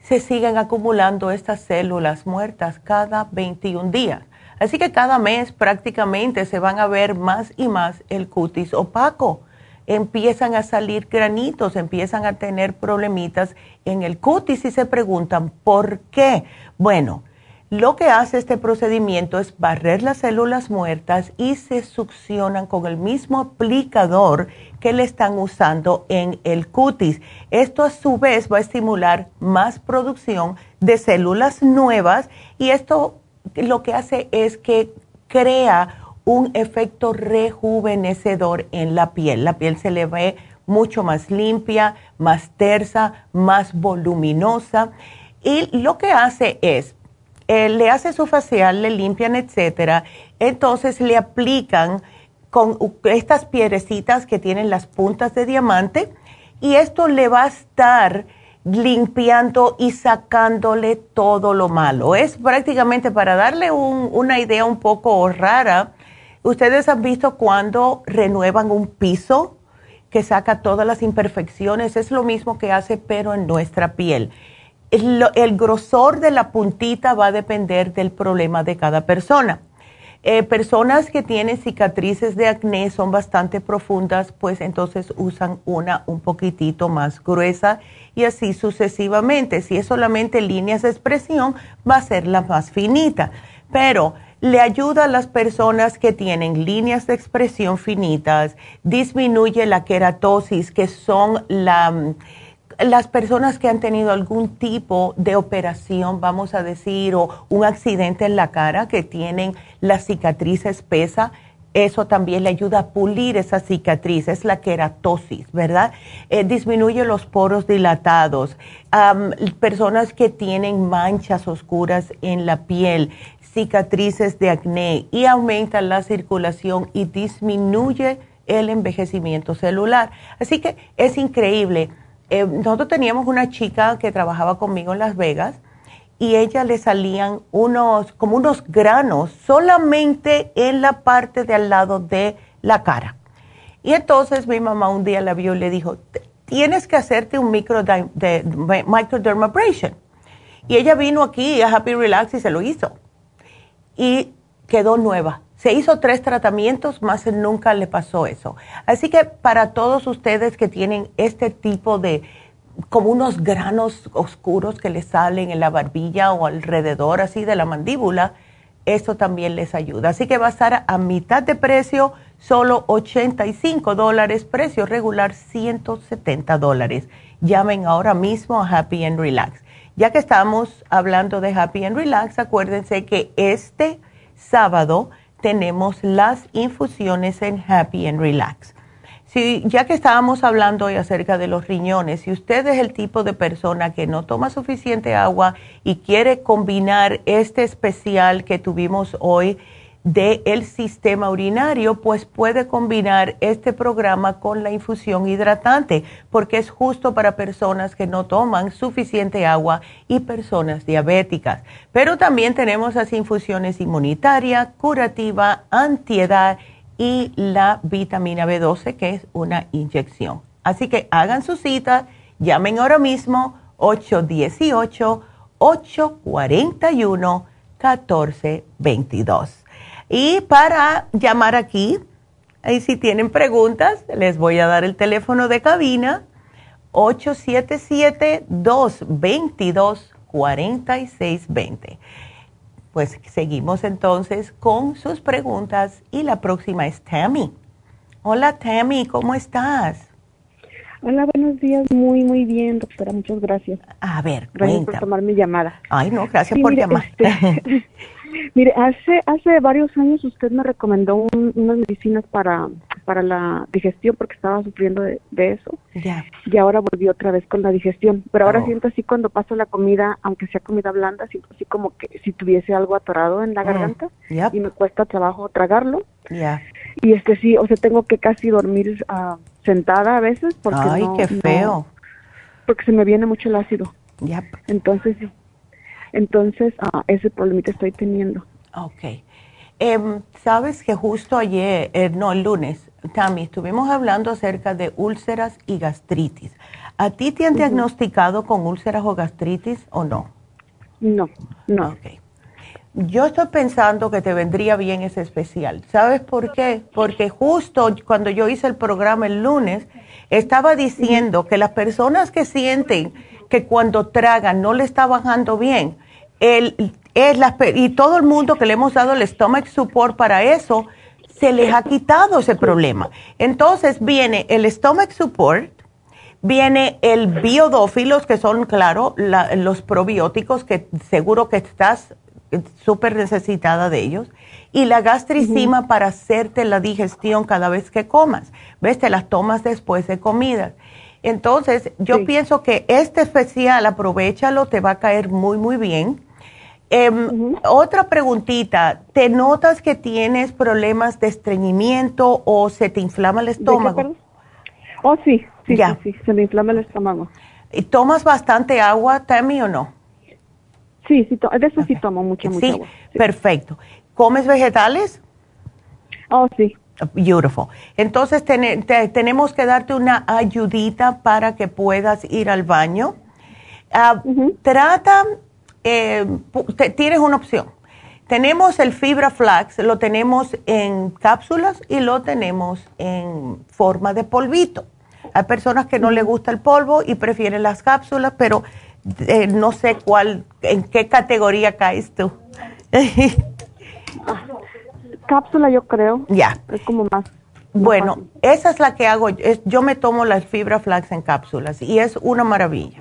se siguen acumulando estas células muertas cada 21 días. Así que cada mes prácticamente se van a ver más y más el cutis opaco. Empiezan a salir granitos, empiezan a tener problemitas en el cutis y se preguntan, ¿por qué? Bueno, lo que hace este procedimiento es barrer las células muertas y se succionan con el mismo aplicador que le están usando en el cutis. Esto a su vez va a estimular más producción de células nuevas y esto lo que hace es que crea un efecto rejuvenecedor en la piel. La piel se le ve mucho más limpia, más tersa, más voluminosa. Y lo que hace es eh, le hace su facial, le limpian, etcétera. Entonces le aplican con estas piedrecitas que tienen las puntas de diamante y esto le va a estar limpiando y sacándole todo lo malo. Es prácticamente para darle una idea un poco rara. Ustedes han visto cuando renuevan un piso que saca todas las imperfecciones. Es lo mismo que hace, pero en nuestra piel el, grosor de la puntita va a depender del problema de cada persona. Eh, personas que tienen cicatrices de acné son bastante profundas, pues entonces usan una un poquitito más gruesa y así sucesivamente. Si es solamente líneas de expresión, va a ser la más finita. Pero le ayuda a las personas que tienen líneas de expresión finitas, disminuye la queratosis, que son la las personas que han tenido algún tipo de operación, vamos a decir, o un accidente en la cara, que tienen la cicatriz espesa, eso también le ayuda a pulir esa cicatriz, es la queratosis, ¿verdad? Eh, disminuye los poros dilatados. personas que tienen manchas oscuras en la piel, cicatrices de acné y aumenta la circulación y disminuye el envejecimiento celular. Así que es increíble eh, nosotros teníamos una chica que trabajaba conmigo en Las Vegas y ella le salían unos, como unos granos solamente en la parte de al lado de la cara. Y entonces mi mamá un día la vio y le dijo, tienes que hacerte un micro de, microdermabrasion. Y ella vino aquí a Happy Relax y se lo hizo. Y quedó nueva. Se hizo tres tratamientos, más nunca le pasó eso. Así que para todos ustedes que tienen este tipo de, como unos granos oscuros que les salen en la barbilla o alrededor así de la mandíbula, eso también les ayuda. Así que va a estar a mitad de precio, solo 85 dólares, precio regular 170 dólares. Llamen ahora mismo a Happy and Relax. Ya que estamos hablando de Happy and Relax, acuérdense que este sábado tenemos las infusiones en Happy and Relax. Si, ya que estábamos hablando hoy acerca de los riñones, si usted es el tipo de persona que no toma suficiente agua y quiere combinar este especial que tuvimos hoy, del sistema urinario, pues puede combinar este programa con la infusión hidratante, porque es justo para personas que no toman suficiente agua y personas diabéticas. Pero también tenemos las infusiones inmunitaria, curativa, antiedad y la vitamina B12, que es una inyección. Así que hagan su cita, llamen ahora mismo 818 841 1422. Y para llamar aquí, y si tienen preguntas, les voy a dar el teléfono de cabina 877-222-4620. Pues seguimos entonces con sus preguntas y la próxima es Tammy. Hola Tammy, ¿cómo estás? Hola, buenos días. Muy, muy bien, doctora. Muchas gracias. A ver, Gracias por tomar mi llamada. Ay, no, gracias por llamar. Este, (laughs) Mire, hace, hace varios años usted me recomendó unas medicinas para, para la digestión porque estaba sufriendo de, eso. Y ahora volví otra vez con la digestión. Pero ahora oh. siento así cuando paso la comida, aunque sea comida blanda, siento así como que si tuviese algo atorado en la mm. garganta y me cuesta trabajo tragarlo. Y es que sí, o sea, tengo que casi dormir uh, sentada a veces porque Ay, qué feo. porque se me viene mucho el ácido. Entonces, entonces uh, ese problemita estoy teniendo. Ok. Em, Sabes que justo ayer, eh, no, el lunes, Tammy, estuvimos hablando acerca de úlceras y gastritis. ¿A ti te han diagnosticado con úlceras o gastritis o no? No, no. Ok. Yo estoy pensando que te vendría bien ese especial. ¿Sabes por qué? Porque justo cuando yo hice el programa el lunes, estaba diciendo que las personas que sienten que cuando tragan no le está bajando bien, el, es la, y todo el mundo que le hemos dado el stomach support para eso, se les ha quitado ese problema. Entonces viene el stomach support, viene el biodófilos, que son, claro, los probióticos que seguro que estás súper necesitada de ellos, y la gastricima para hacerte la digestión cada vez que comas. ¿Ves? Te las tomas después de comidas. Entonces, yo pienso que este especial, aprovechalo, te va a caer muy, muy bien. Em, otra preguntita, ¿te notas que tienes problemas de estreñimiento o se te inflama el estómago? oh, sí, sí, sí, se me inflama el estómago. ¿Y tomas bastante agua, Tammy, o no? Sí, sí, de eso sí tomo mucha, mucha agua. Sí, perfecto. ¿Comes vegetales? Oh, sí. Beautiful. Entonces tenemos que darte una ayudita para que puedas ir al baño. Ah, trata eh, tienes una opción. Tenemos el fibra flax, lo tenemos en cápsulas y lo tenemos en forma de polvito. Hay personas que no les gusta el polvo y prefieren las cápsulas, pero eh, no sé cuál, en qué categoría caes tú. (laughs) Cápsula yo creo. Ya. Es como más. Bueno, esa es la que hago. yo me tomo la fibra flax en cápsulas y es una maravilla.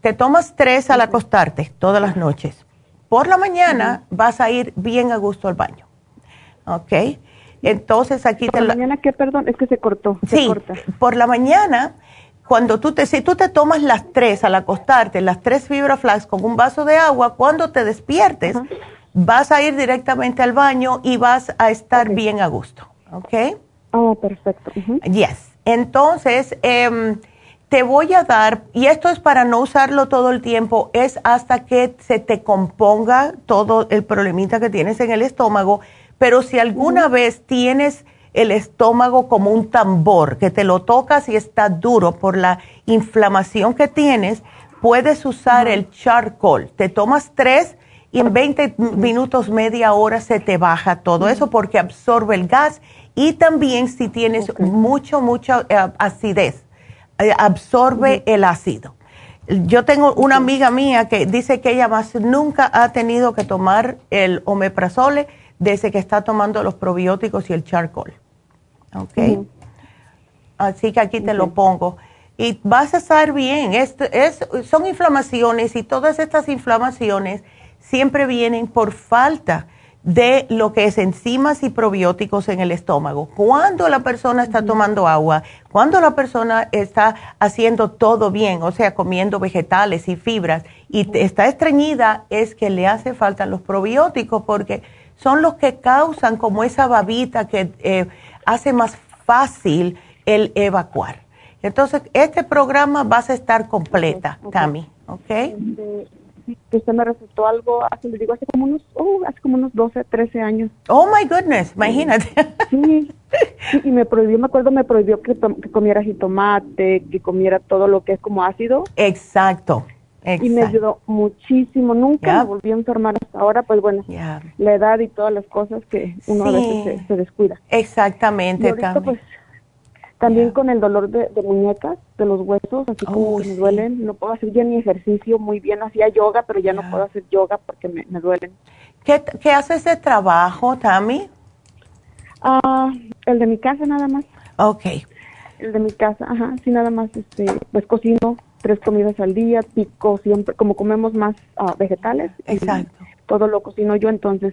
Te tomas tres al acostarte todas las noches. Por la mañana vas a ir bien a gusto al baño. ¿Ok? Entonces aquí ¿Por la mañana qué? Perdón, es que se cortó. sí, por la mañana, cuando tú te, si tú te tomas las tres al acostarte, las tres fibra flax con un vaso de agua, cuando te despiertes, vas a ir directamente al baño y vas a estar bien a gusto. ¿Ok? Oh, perfecto. Yes. Entonces, eh, te voy a dar, y esto es para no usarlo todo el tiempo, es hasta que se te componga todo el problemita que tienes en el estómago, pero si alguna vez tienes el estómago como un tambor, que te lo tocas y está duro por la inflamación que tienes, puedes usar el charcoal. Te tomas tres y en 20 minutos, media hora se te baja todo eso porque absorbe el gas y también si tienes mucho, mucha eh, acidez eh, absorbe el ácido. Yo tengo una amiga mía que dice que ella más nunca ha tenido que tomar el omeprazole desde que está tomando los probióticos y el charcoal. ¿Ok? Así que aquí te lo pongo. Y vas a estar bien. es, son inflamaciones y todas estas inflamaciones siempre vienen por falta de lo que es enzimas y probióticos en el estómago. Cuando la persona está tomando agua, cuando la persona está haciendo todo bien, o sea, comiendo vegetales y fibras, y está estreñida, es que le hace falta los probióticos porque son los que causan como esa babita que eh, hace más fácil el evacuar. Entonces, este programa va a estar completa, Tami, ¿ok? Que usted me recetó algo hace, digo, hace como unos, oh, hace como unos 12, 13 años. Oh my goodness, imagínate. Sí, y me prohibió, me acuerdo, me prohibió que, comiera jitomate, que comiera todo lo que es como ácido. Exacto. Exacto. Y me ayudó muchísimo. Nunca me volví a enfermar hasta ahora, pues bueno, la edad y todas las cosas que uno a veces se, descuida. Exactamente, pues, también con el dolor de, muñecas, de los huesos, así como que me duelen. No puedo hacer ya ni ejercicio muy bien. Hacía yoga, pero ya no puedo hacer yoga porque me, duelen. ¿Qué, ¿Qué, haces de trabajo, Tami? Ah, el de mi casa nada más. Ok. El de mi casa, ajá, sí, nada más, este, pues cocino tres comidas al día, pico siempre, como comemos más ah, vegetales. Exacto. Todo lo cocino yo, entonces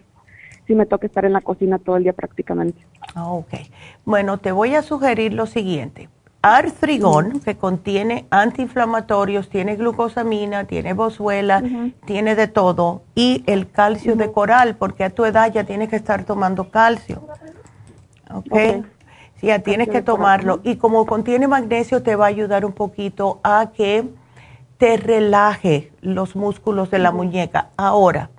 sí me toca estar en la cocina todo el día prácticamente. Ah, ok. Bueno, te voy a sugerir lo siguiente. Artrigón, que contiene antiinflamatorios, tiene glucosamina, tiene boswellia, tiene de todo, y el calcio de coral, porque a tu edad ya tienes que estar tomando calcio. ¿Ok? Sí, ya tienes que tomarlo. Y como contiene magnesio, te va a ayudar un poquito a que te relaje los músculos de la muñeca. Ahora,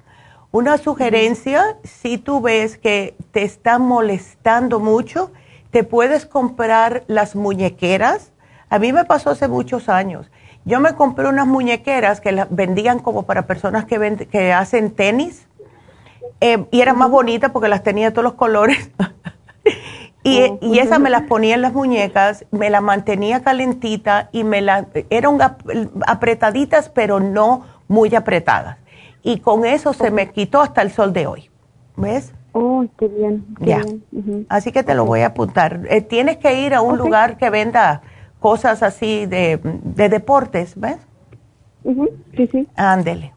una sugerencia, si tú ves que te está molestando mucho, te puedes comprar las muñequeras. A mí me pasó hace muchos años. Yo me compré unas muñequeras que las vendían como para personas que, que hacen tenis eh, y eran más bonitas porque las tenía de todos los colores. (laughs) y, oh, y esas me las ponía en las muñecas, me las mantenía calentita y me las eran apretaditas pero no muy apretadas y con eso se me quitó hasta el sol de hoy. ¿Ves? Oh, qué bien. ya. Así que te lo voy a apuntar. Eh, tienes que ir a un lugar que venda cosas así de, deportes, ¿ves? Sí, sí. Ándele.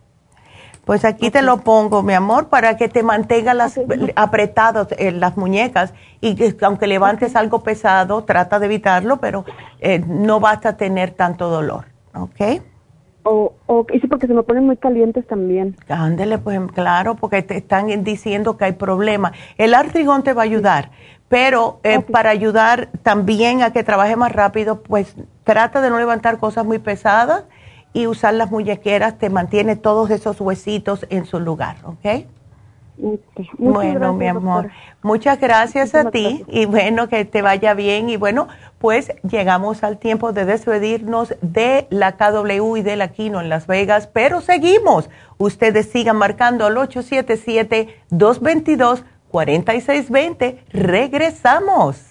Pues aquí te lo pongo, mi amor, para que te mantenga las apretadas en las muñecas y que aunque levantes algo pesado, trata de evitarlo, pero eh, no vas a tener tanto dolor, ¿ok? O, o sí, porque se me ponen muy calientes también. Ándele, pues claro, porque te están diciendo que hay problema. El artrigón te va a ayudar, pero eh, para ayudar también a que trabaje más rápido, pues trata de no levantar cosas muy pesadas y usar las muñequeras, te mantiene todos esos huesitos en su lugar, ¿ok? Bueno, mi amor, muchas gracias a ti y bueno, que te vaya bien y bueno, pues llegamos al tiempo de despedirnos de la KW y de la Kino en Las Vegas, pero seguimos. Ustedes sigan marcando al 877-222-4620. Regresamos.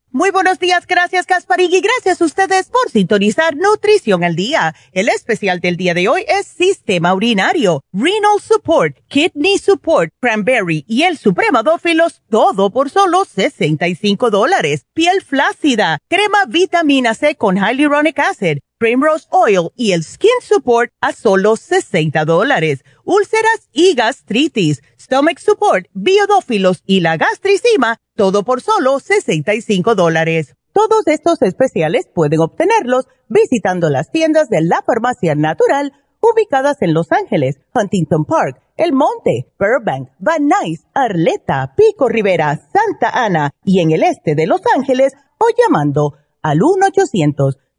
Muy buenos días, gracias Gasparín y gracias a ustedes por sintonizar Nutrición al Día. El especial del día de hoy es Sistema Urinario, Renal Support, Kidney Support, Cranberry y el Supremadófilos, todo por solo 65 dólares. Piel flácida, crema vitamina C con Hyaluronic Acid, Primrose Oil y el Skin Support a solo 60 dólares. Úlceras y gastritis, Stomach Support, Biodófilos y la gastricima, todo por solo 65 dólares. Todos estos especiales pueden obtenerlos visitando las tiendas de la farmacia natural ubicadas en Los Ángeles, Huntington Park, El Monte, Burbank, Van Nuys, Arleta, Pico Rivera, Santa Ana y en el este de Los Ángeles o llamando al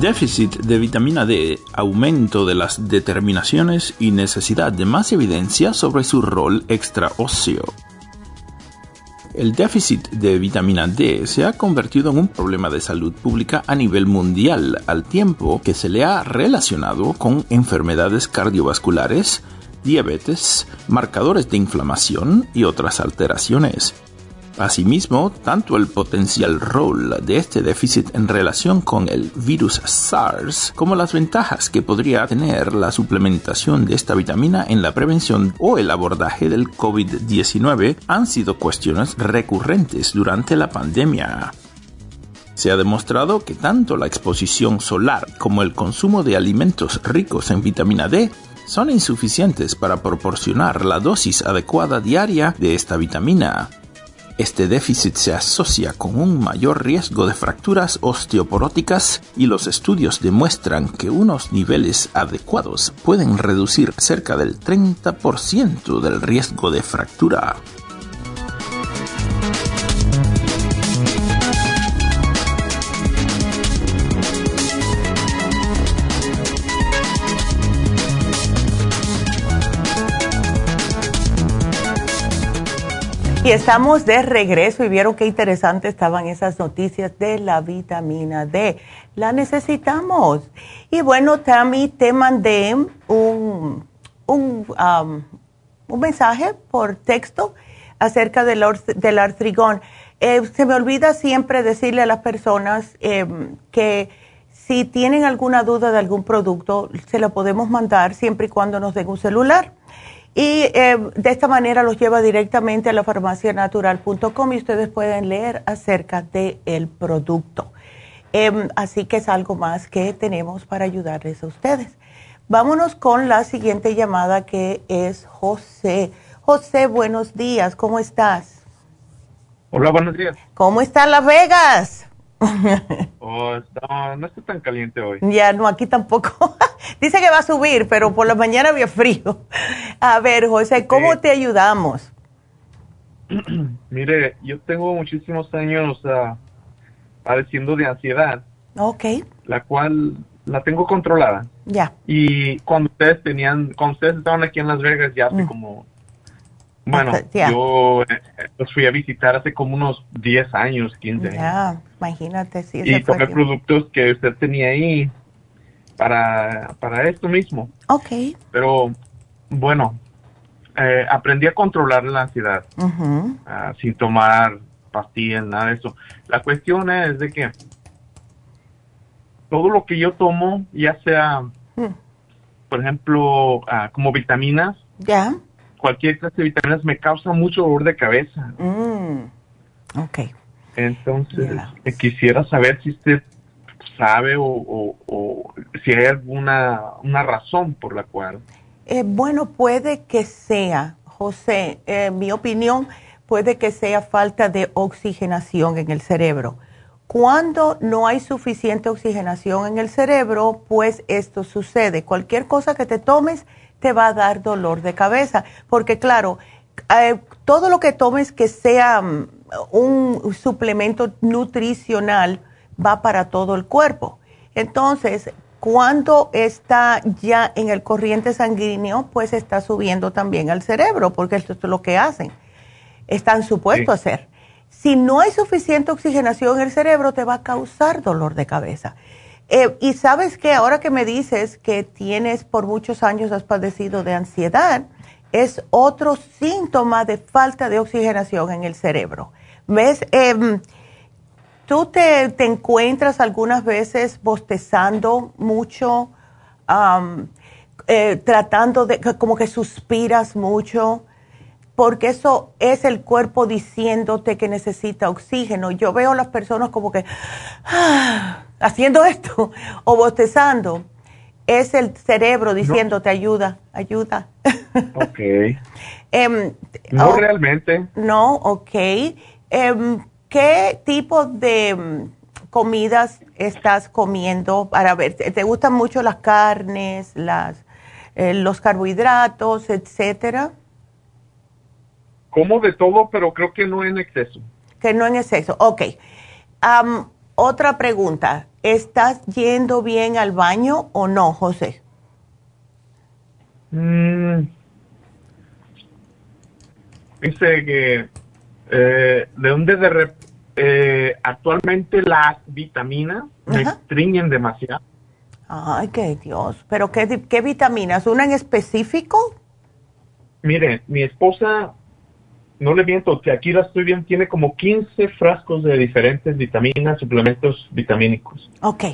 Déficit de vitamina D, aumento de las determinaciones y necesidad de más evidencia sobre su rol extraóseo. El déficit de vitamina D se ha convertido en un problema de salud pública a nivel mundial al tiempo que se le ha relacionado con enfermedades cardiovasculares, diabetes, marcadores de inflamación y otras alteraciones. Asimismo, tanto el potencial rol de este déficit en relación con el virus SARS como las ventajas que podría tener la suplementación de esta vitamina en la prevención o el abordaje del COVID-19 han sido cuestiones recurrentes durante la pandemia. Se ha demostrado que tanto la exposición solar como el consumo de alimentos ricos en vitamina D son insuficientes para proporcionar la dosis adecuada diaria de esta vitamina. Este déficit se asocia con un mayor riesgo de fracturas osteoporóticas y los estudios demuestran que unos niveles adecuados pueden reducir cerca del 30% del riesgo de fractura. Y estamos de regreso y vieron qué interesante estaban esas noticias de la vitamina D. La necesitamos. Y bueno, Tammy, te mandé un, un, um, mensaje por texto acerca del, del artrigón. Eh, se me olvida siempre decirle a las personas em, que si tienen alguna duda de algún producto, se lo podemos mandar siempre y cuando nos den un celular. Y eh, de esta manera los lleva directamente a la farmacianatural.com y ustedes pueden leer acerca del el producto. Em, así que es algo más que tenemos para ayudarles a ustedes. Vámonos con la siguiente llamada que es José. José, buenos días, ¿cómo estás? Hola, buenos días. ¿Cómo está Las Vegas? (laughs) oh, no, está tan caliente hoy. Ya, no, aquí tampoco. (laughs) Dice que va a subir, pero por la mañana había frío. A ver, José, ¿cómo te ayudamos? (clears throat) Mire, yo tengo muchísimos años uh, padeciendo de ansiedad. Ok. La cual la tengo controlada. Ya. Y cuando ustedes tenían, cuando ustedes estaban aquí en Las Vegas, ya hace mm. como bueno, yo eh, los fui a visitar hace como unos 10 años, 15 años. Ya, imagínate. Sí, y tomé productos que usted tenía ahí para, para esto mismo. Ok. Pero, bueno, eh, aprendí a controlar la ansiedad ah, sin tomar pastillas, nada de eso. La cuestión es de que todo lo que yo tomo, ya sea, mm. por ejemplo, ah, como vitaminas, ya cualquier clase de vitaminas me causa mucho dolor de cabeza. Mm. Ok. Entonces, eh, quisiera saber si usted sabe o, si hay alguna una razón por la cual. Eh, bueno, puede que sea, José, en mi opinión, puede que sea falta de oxigenación en el cerebro. Cuando no hay suficiente oxigenación en el cerebro, pues esto sucede. Cualquier cosa que te tomes, te va a dar dolor de cabeza. Porque claro, eh, todo lo que tomes que sea mm, un suplemento nutricional va para todo el cuerpo. Entonces, cuando está ya en el corriente sanguíneo, pues está subiendo también al cerebro, porque esto es lo que hacen. Están supuestos a hacer. Si no hay suficiente oxigenación en el cerebro, te va a causar dolor de cabeza. Eh, y sabes que ahora que me dices que tienes por muchos años has padecido de ansiedad, es otro síntoma de falta de oxigenación en el cerebro. ¿Ves? Em, ¿Tú te, encuentras algunas veces bostezando mucho eh, tratando de, como que suspiras mucho, porque eso es el cuerpo diciéndote que necesita oxígeno. Yo veo a las personas como que ah, (sighs) haciendo esto o bostezando. Es el cerebro diciéndote ayuda, ayuda. (laughs) Ok. (laughs) Em, no oh, realmente. No, ok. Em, ¿Qué tipo de em, comidas estás comiendo para ver? ¿Te gustan mucho las carnes, las, eh, los carbohidratos, etcétera? Como de todo, pero creo que no en exceso. Que no en exceso, ok. otra pregunta, ¿estás yendo bien al baño o no, José? Mm, dice que eh, de dónde de eh, actualmente las vitaminas me estreñen demasiado. Ay, qué Dios. ¿Pero qué, qué vitaminas? ¿Una en específico? Mire, mi esposa, no le miento, que aquí la estoy viendo, tiene como 15 frascos de diferentes vitaminas, suplementos vitamínicos. Ok,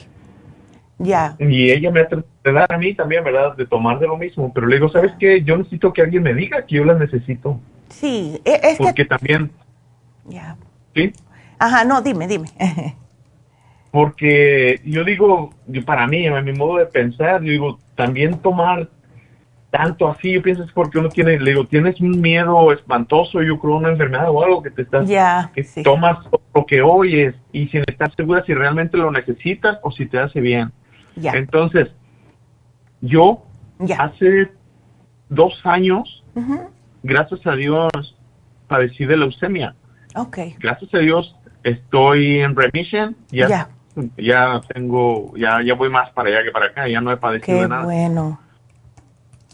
ya. Y ella me ha tratado de dar a mí también, ¿verdad? De tomar de lo mismo. Pero le digo, ¿sabes qué? Yo necesito que alguien me diga que yo las necesito. Sí, e, es Porque también... Ya. ¿Sí? Ajá, no, dime, dime. (laughs) Porque yo digo, yo para mí, a mi modo de pensar, yo digo, también tomar tanto así, yo pienso es porque uno tiene, le digo, tienes un miedo espantoso, yo creo una enfermedad o algo que te estás, que tomas lo que oyes y sin estar segura si realmente lo necesitas o si te hace bien. Entonces, yo hace dos años, gracias a Dios, padecí de leucemia. Okay. Gracias a Dios estoy en remission, ya, ya tengo, ya, ya voy más para allá que para acá, ya no he padecido Qué nada. bueno.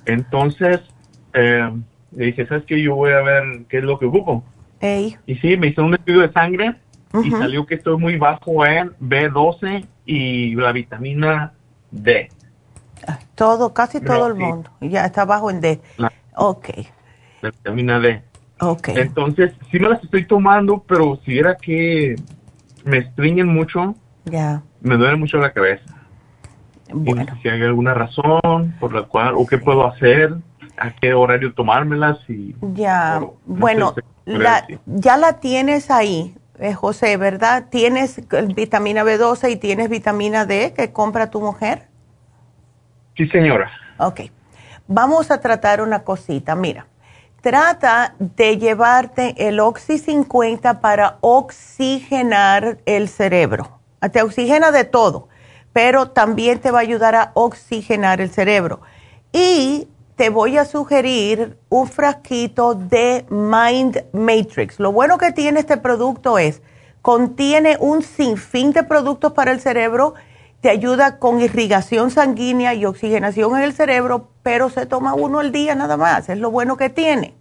Entonces, eh, le dije, ¿sabes qué? Yo voy a ver qué es lo que ocupo. Y sí, me hizo un estudio de sangre y salió que estoy muy bajo en B12 y la vitamina D. Todo, casi todo el mundo. Ya está bajo en D. ok. La vitamina D. Ok. Entonces, sí me las estoy tomando, pero si era que me estreñen mucho, ya. me duele mucho la cabeza. Bueno. si hay alguna razón por la cual, o qué puedo hacer, a qué horario tomármelas y... Ya, bueno, ya la tienes ahí, eh, José, ¿verdad? ¿Tienes vitamina B12 y tienes vitamina D que compra tu mujer? Sí, señora. Ok. Vamos a tratar una cosita. Mira, trata de llevarte el Oxy 50 para oxigenar el cerebro. Te oxigena de todo, pero también te va a ayudar a oxigenar el cerebro. Y te voy a sugerir un frasquito de Mind Matrix. Lo bueno que tiene este producto es, contiene un sinfín de productos para el cerebro, te ayuda con irrigación sanguínea y oxigenación en el cerebro, pero se toma uno al día nada más, es lo bueno que tiene.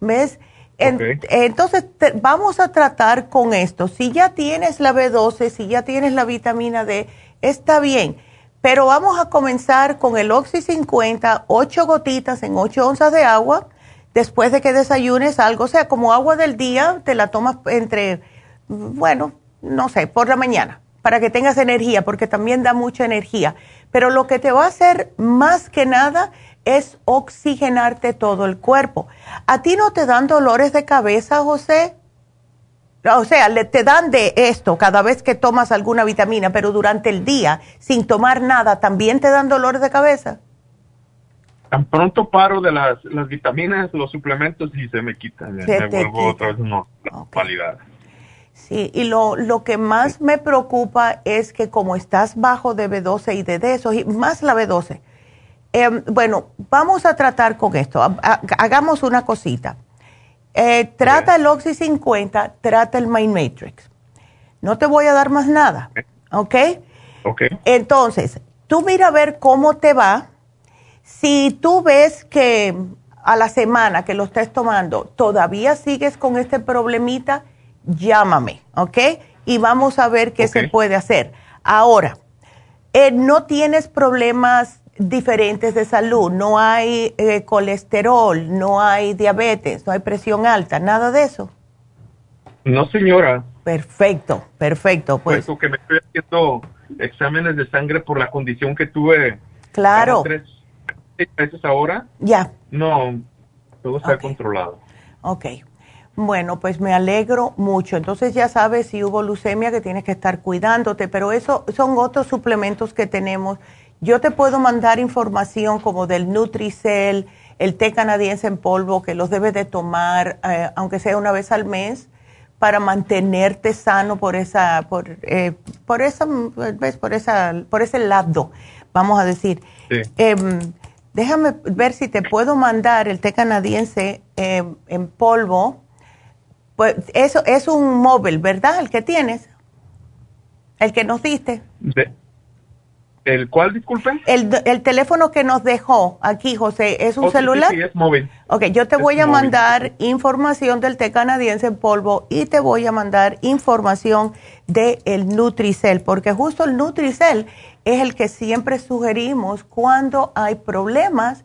¿Ves? entonces, vamos a tratar con esto. Si ya tienes la B12, si ya tienes la vitamina D, está bien. Pero vamos a comenzar con el Oxy 50, 8 gotitas en 8 onzas de agua. Después de que desayunes algo, o sea, como agua del día, te la tomas entre, bueno, no sé, por la mañana, para que tengas energía, porque también da mucha energía. Pero lo que te va a hacer más que nada es oxigenarte todo el cuerpo. ¿A ti no te dan dolores de cabeza, José? O sea, te dan de esto cada vez que tomas alguna vitamina, pero durante el día, sin tomar nada, ¿también te dan dolores de cabeza? Tan pronto paro de las, vitaminas, los suplementos y se me quitan. me vuelvo otra vez una Sí, y lo, lo que más me preocupa es que como estás bajo de B12 y de D, eso, y más la B12, Em, bueno, vamos a tratar con esto. Hagamos una cosita. Eh, trata el Oxy 50, trata el Mind Matrix. No te voy a dar más nada, ¿ok? Ok. Entonces, tú mira a ver cómo te va. Si tú ves que a la semana que lo estés tomando todavía sigues con este problemita, llámame, ¿ok? Y vamos a ver qué se puede hacer. Ahora, eh, no tienes problemas diferentes de salud, no hay eh, colesterol, no hay diabetes, no hay presión alta, nada de eso. No, señora. Perfecto, perfecto. Pues que me estoy haciendo exámenes de sangre por la condición que tuve Claro. tres, meses ahora. Ya. No, todo está controlado. Ok. Bueno, pues me alegro mucho. Entonces ya sabes si hubo leucemia que tienes que estar cuidándote, pero eso son otros suplementos que tenemos. Yo te puedo mandar información como del Nutricel, el té canadiense en polvo, que los debes de tomar, eh, aunque sea una vez al mes, para mantenerte sano por esa, por, eh, por esa, por esa, por ese lado, vamos a decir. Em, déjame ver si te puedo mandar el té canadiense em, en polvo pues eso es un móvil, ¿verdad? El que tienes. El que nos diste. ¿El cuál, disculpe? El, el, teléfono que nos dejó aquí, José, ¿es un oh, celular? Sí, es móvil. Ok, yo te voy a mandar información del té canadiense en polvo y te voy a mandar información del el Nutricel, porque justo el Nutricel es el que siempre sugerimos cuando hay problemas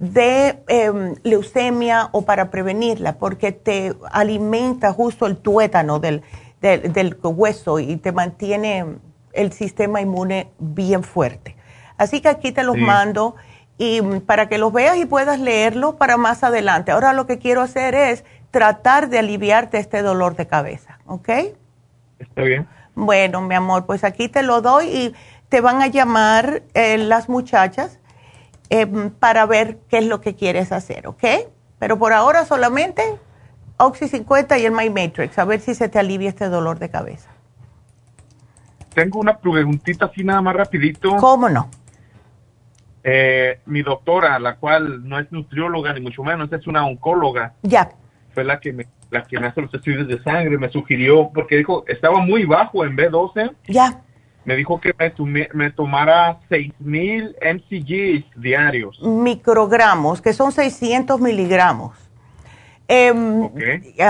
de em, leucemia o para prevenirla, porque te alimenta justo el tuétano del, del, hueso y te mantiene el sistema inmune bien fuerte. Así que aquí te los mando y mm, para que los veas y puedas leerlo para más adelante. Ahora lo que quiero hacer es tratar de aliviarte este dolor de cabeza, ¿ok? Está bien. Bueno, mi amor, pues aquí te lo doy y te van a llamar eh, las muchachas Em, para ver qué es lo que quieres hacer, ¿ok? Pero por ahora solamente Oxy 50 y el My Matrix, a ver si se te alivia este dolor de cabeza. Tengo una preguntita así nada más rapidito. ¿Cómo no? Eh, mi doctora, la cual no es nutrióloga ni mucho menos, es una oncóloga. Ya. Fue la que me, la que me hace los estudios de sangre, me sugirió, porque dijo, estaba muy bajo en B12. Ya me dijo que me, me tomara 6000 mcg diarios. Microgramos, que son 600 miligramos. Em, ok.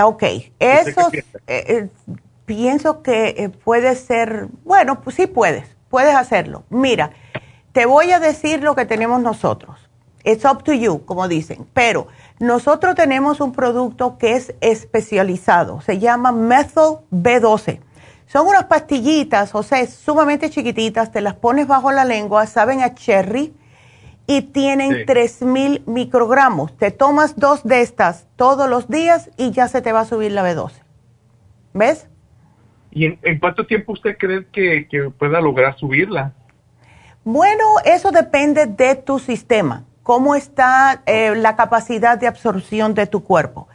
Ok. Eso eh, eh, pienso que eh, puede ser, bueno, pues sí puedes, puedes hacerlo. Mira, te voy a decir lo que tenemos nosotros. It's up to you, como dicen, pero nosotros tenemos un producto que es especializado, se llama Methyl B12 son unas pastillitas, o sea, sumamente chiquititas, te las pones bajo la lengua, saben a cherry y tienen 3000 microgramos. Te tomas dos de estas todos los días y ya se te va a subir la B12. ¿Ves? ¿Y en, cuánto tiempo usted cree que, pueda lograr subirla? Bueno, eso depende de tu sistema, cómo está eh, la capacidad de absorción de tu cuerpo.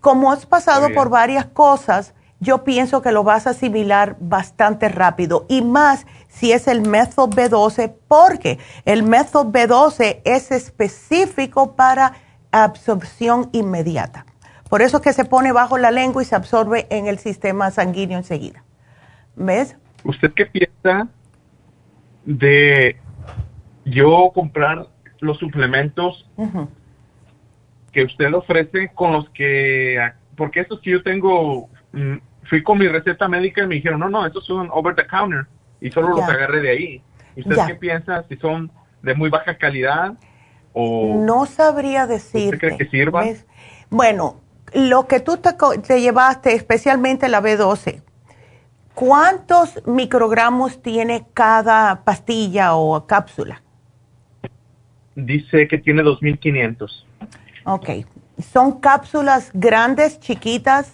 Como has pasado por varias cosas, yo pienso que lo vas a asimilar bastante rápido y más si es el método B12 porque el método B12 es específico para absorción inmediata. Por eso que se pone bajo la lengua y se absorbe en el sistema sanguíneo enseguida. ¿Ves? ¿Usted qué piensa de yo comprar los suplementos que usted ofrece con los que, porque estos que yo tengo fui con mi receta médica y me dijeron, no, no, estos son over the counter y solo los agarré de ahí. ¿Usted qué piensa? Si son de muy baja calidad o... No sabría decir. ¿Usted cree que sirvan? Bueno, lo que tú te, te, llevaste, especialmente la B12, ¿cuántos microgramos tiene cada pastilla o cápsula? Dice que tiene 2.500. Ok. ¿Son cápsulas grandes, chiquitas?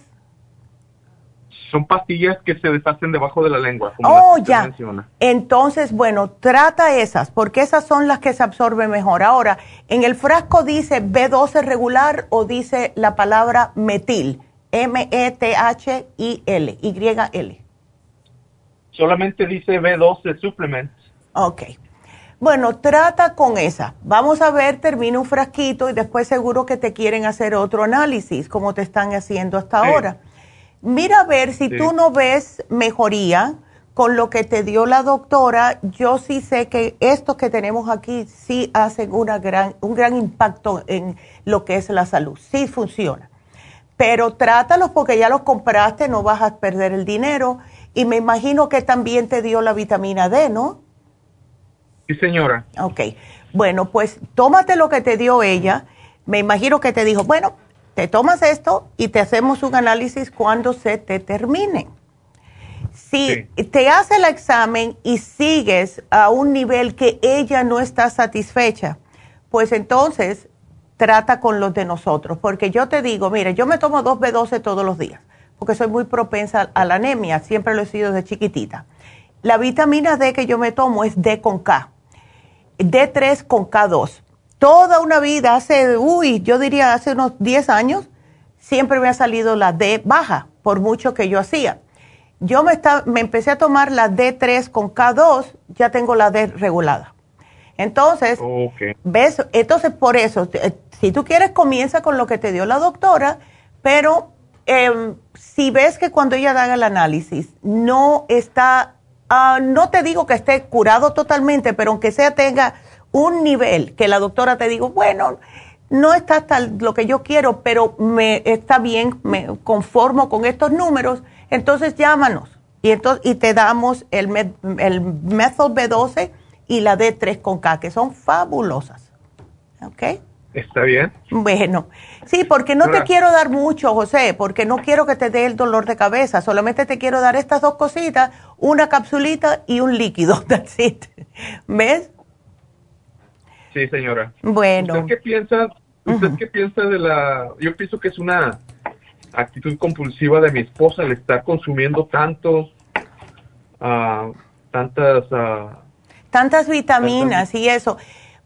Son pastillas que se deshacen debajo de la lengua. Como oh, ya. Entonces, bueno, trata esas, porque esas son las que se absorben mejor. Ahora, en el frasco dice B12 regular o dice la palabra metil, M-E-T-H-I-L, Y-L. Solamente dice B12 supplements. Ok. Bueno, trata con esa. Vamos a ver, termina un frasquito y después seguro que te quieren hacer otro análisis, como te están haciendo hasta ahora. Mira a ver si tú no ves mejoría con lo que te dio la doctora. Yo sí sé que estos que tenemos aquí sí hacen una gran, un gran impacto en lo que es la salud. Sí funciona. Pero trátalos porque ya los compraste, no vas a perder el dinero. Y me imagino que también te dio la vitamina D, ¿no? Sí, señora. Ok. Bueno, pues tómate lo que te dio ella. Me imagino que te dijo, bueno, te tomas esto y te hacemos un análisis cuando se te termine. Si te hace el examen y sigues a un nivel que ella no está satisfecha, pues entonces trata con los de nosotros. Porque yo te digo, mire, yo me tomo 2B12 todos los días, porque soy muy propensa a la anemia, siempre lo he sido de chiquitita. La vitamina D que yo me tomo es D con K, D3 con K2. Toda una vida, hace, uy, yo diría hace unos 10 años, siempre me ha salido la D baja, por mucho que yo hacía. Yo me, me empecé a tomar la D3 con K2, ya tengo la D regulada. Entonces, ¿ves? Entonces, por eso, eh, si tú quieres, comienza con lo que te dio la doctora, pero em, si ves que cuando ella haga el análisis no está, ah, no te digo que esté curado totalmente, pero aunque sea tenga un nivel que la doctora te diga, bueno, no está hasta lo que yo quiero, pero me está bien, me conformo con estos números, entonces llámanos y, entonces, y te damos el, el Method B12 y la D3 con K, que son fabulosas. ¿Ok? Está bien. Bueno, sí, porque no te quiero dar mucho, José, porque no quiero que te dé el dolor de cabeza, solamente te quiero dar estas dos cositas, una capsulita y un líquido, (laughs) that's it. ¿Ves? Sí, señora. Bueno. ¿Usted qué piensa? ¿Usted qué piensa de la yo pienso que es una actitud compulsiva de mi esposa el estar consumiendo tantos uh, tantas uh, tantas vitaminas y eso.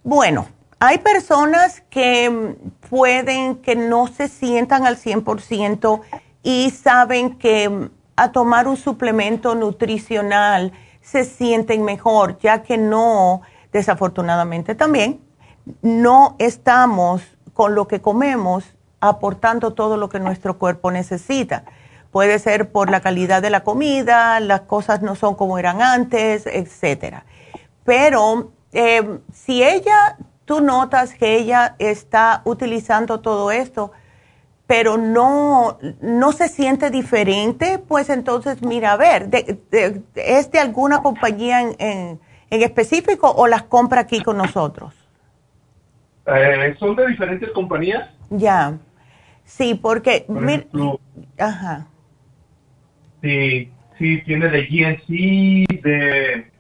Bueno, hay personas que pueden que no se sientan al 100% y saben que a tomar un suplemento nutricional se sienten mejor, ya que no, desafortunadamente también, no estamos con lo que comemos aportando todo lo que nuestro cuerpo necesita. Puede ser por la calidad de la comida, las cosas no son como eran antes, etcétera. Pero eh, si ella, tú notas que ella está utilizando todo esto, pero no, no se siente diferente, pues entonces mira, a ver, ¿es de alguna compañía en, en, específico o las compra aquí con nosotros? Eh, ¿Son de diferentes compañías? Ya, sí, porque... ajá. Sí, sí, tiene de GNC, de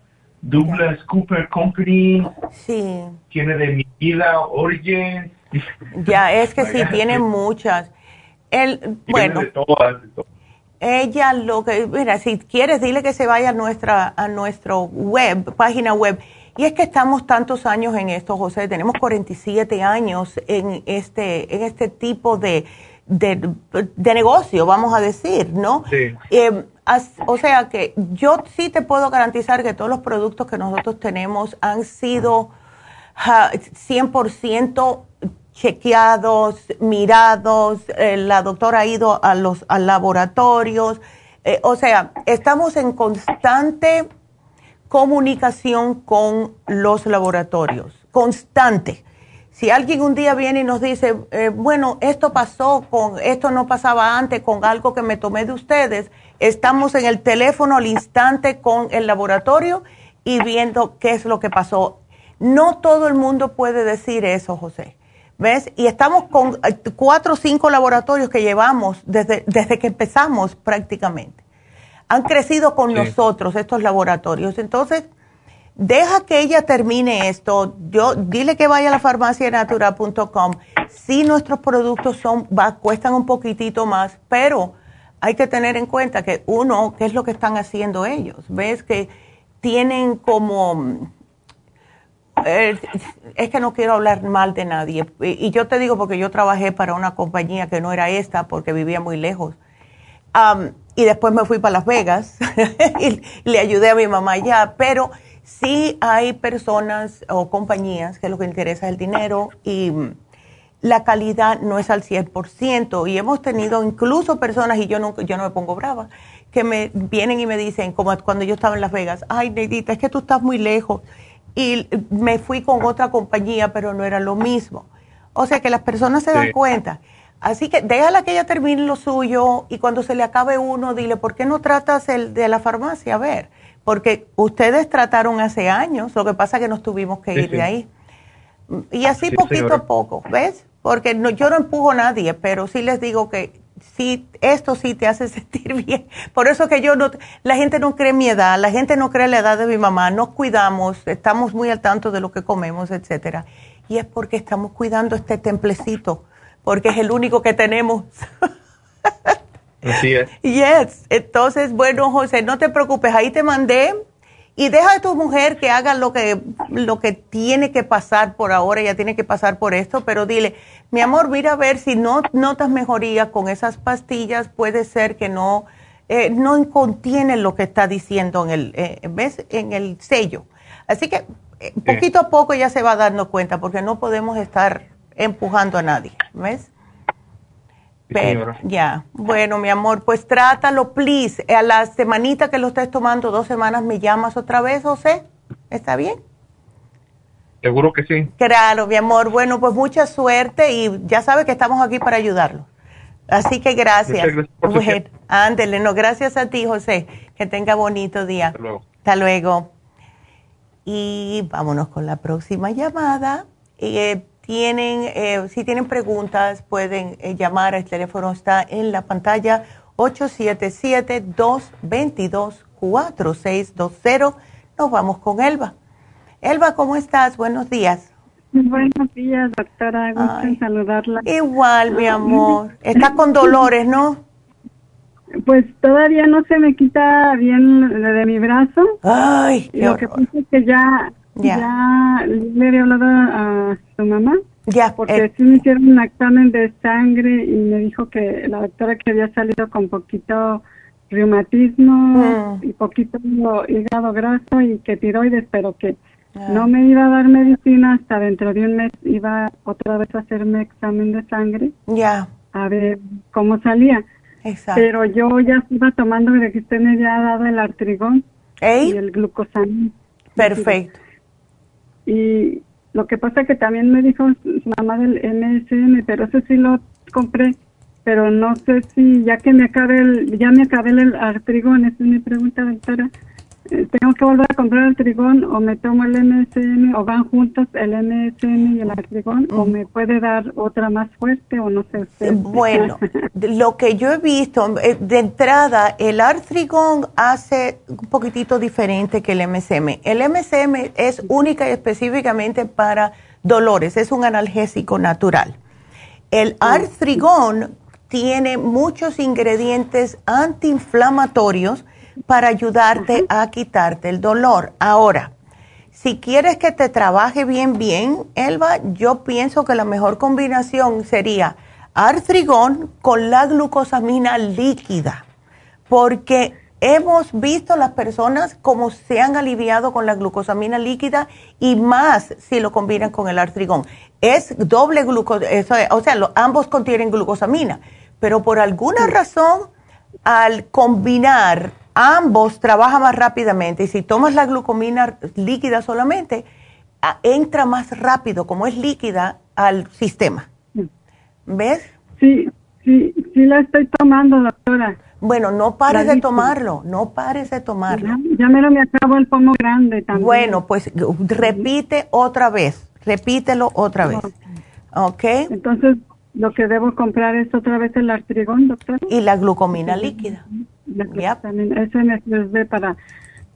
Douglas Cooper Company. Sí. Tiene de mi vida Origin. Ya, es que sí, (laughs) tiene muchas. El, bueno, ella lo que, mira, si quieres, dile que se vaya a nuestra, a nuestro web, página web. Y es que estamos tantos años en esto, José, tenemos 47 años en este, en este tipo de, de, de negocio, vamos a decir, ¿no? Sí. Eh, o sea que yo sí te puedo garantizar que todos los productos que nosotros tenemos han sido 100% chequeados, mirados, eh, la doctora ha ido a los a laboratorios, eh, o sea, estamos en constante comunicación con los laboratorios, constante. Si alguien un día viene y nos dice, eh, bueno, esto pasó con, esto no pasaba antes con algo que me tomé de ustedes, estamos en el teléfono al instante con el laboratorio y viendo qué es lo que pasó. No todo el mundo puede decir eso, José. ¿Ves? Y estamos con eh, cuatro o cinco laboratorios que llevamos desde, desde que empezamos prácticamente. Han crecido con nosotros estos laboratorios. Entonces, deja que ella termine esto. Yo dile que vaya a la farmacianatura.com. Sí, nuestros productos son va, cuestan un poquitito más, pero hay que tener en cuenta que uno, ¿qué es lo que están haciendo ellos? Ves que tienen como eh, es que no quiero hablar mal de nadie. Y, yo te digo porque yo trabajé para una compañía que no era esta porque vivía muy lejos. y después me fui para Las Vegas (laughs) y le ayudé a mi mamá allá. Pero sí hay personas o compañías que lo que interesa es el dinero y la calidad no es al 100%. Y hemos tenido incluso personas, y yo no, yo no me pongo brava, que me vienen y me dicen, como cuando yo estaba en Las Vegas, ay, Neidita, es que tú estás muy lejos. Y me fui con otra compañía, pero no era lo mismo. O sea que las personas se dan cuenta. Así que déjala que ella termine lo suyo y cuando se le acabe uno, dile, ¿por qué no tratas el de la farmacia? A ver, porque ustedes trataron hace años, lo que pasa es que nos tuvimos que ir de ahí. Y así poquito a poco, ¿ves? Porque no, yo no empujo a nadie, pero sí les digo que sí, esto sí te hace (laughs) sentir bien. Por eso que yo no, la gente no cree mi edad, la gente no cree la edad de mi mamá, nos cuidamos, estamos muy al tanto de lo que comemos, etcétera. Y es porque estamos cuidando este templecito, porque es el único que tenemos. Así es. (laughs) Yes. Entonces, bueno, José, no te preocupes, ahí te mandé y deja a tu mujer que haga lo que, lo que tiene que pasar por ahora, ella tiene que pasar por esto, pero dile, mi amor, mira a ver si no notas mejoría con esas pastillas, puede ser que no, eh, no contiene lo que está diciendo en el, eh, ¿ves? en el sello. Así que eh, poquito a poco ya se va dando cuenta, porque no podemos estar empujando a nadie, ¿ves? Pero, ya, bueno, mi amor, pues trátalo, please. A la semanita que lo estés tomando, dos semanas, me llamas otra vez, José. ¿Está bien? Seguro que sí. Claro, mi amor. Bueno, pues mucha suerte y ya sabe que estamos aquí para ayudarlo. Así que gracias. gracias ándele, no, gracias a ti, José. Que tenga bonito día. Hasta luego. Hasta luego. Y vámonos con la próxima llamada. Eh, tienen, eh, si tienen preguntas, pueden eh, llamar. El teléfono está en la pantalla 877-222-4620. Nos vamos con Elba. Elba, ¿cómo estás? Buenos días. Buenos días, doctora. Gusto saludarla. Igual, mi amor. Está con dolores, ¿no? Pues todavía no se me quita bien de, mi brazo. Ay, Lo que pasa es que ya ya, le había hablado a su mamá. Ya. Porque eh. sí me hicieron un examen de sangre y me dijo que la doctora que había salido con poquito reumatismo mm. y poquito hígado graso y que tiroides, pero que ah. no me iba a dar medicina hasta dentro de un mes iba otra vez a hacerme examen de sangre. Ya. A ver cómo salía. Exacto. Pero yo ya iba tomando de que usted me había dado el artrigón y el glucosamina. Perfecto. Y lo que pasa que también me dijo su mamá del MSM, pero eso sí lo compré, pero no sé si ya que me acabe el, ya me acabé el artrigón, esa es mi pregunta, doctora. Eh, ¿Tengo que volver a comprar el trigón o me tomo el MSM o van juntos el MSM y el artrigón o me puede dar otra más fuerte o no sé usted? Bueno, (laughs) lo que yo he visto, eh, de entrada, el artrigón hace un poquitito diferente que el MSM. El MSM es única y específicamente para dolores, es un analgésico natural. El artrigón tiene muchos ingredientes antiinflamatorios para ayudarte a quitarte el dolor. Ahora, si quieres que te trabaje bien, bien, Elba, yo pienso que la mejor combinación sería artrigón con la glucosamina líquida, porque hemos visto las personas como se han aliviado con la glucosamina líquida y más si lo combinan con el artrigón. Es doble glucosamina, o sea, ambos contienen glucosamina, pero por alguna razón, al combinar ambos trabajan más rápidamente y si tomas la glucomina líquida solamente, entra más rápido, como es líquida, al sistema. ¿Ves? Sí, sí, sí la estoy tomando, doctora. Bueno, no pares de tomarlo, no pares de tomarlo. Ya, me lo me acabo el pomo grande también. Bueno, pues repite otra vez, repítelo otra vez. ¿Ok? Entonces, lo que debo comprar es otra vez el artrigón, doctora. Y la glucomina líquida. También ese me sirve para,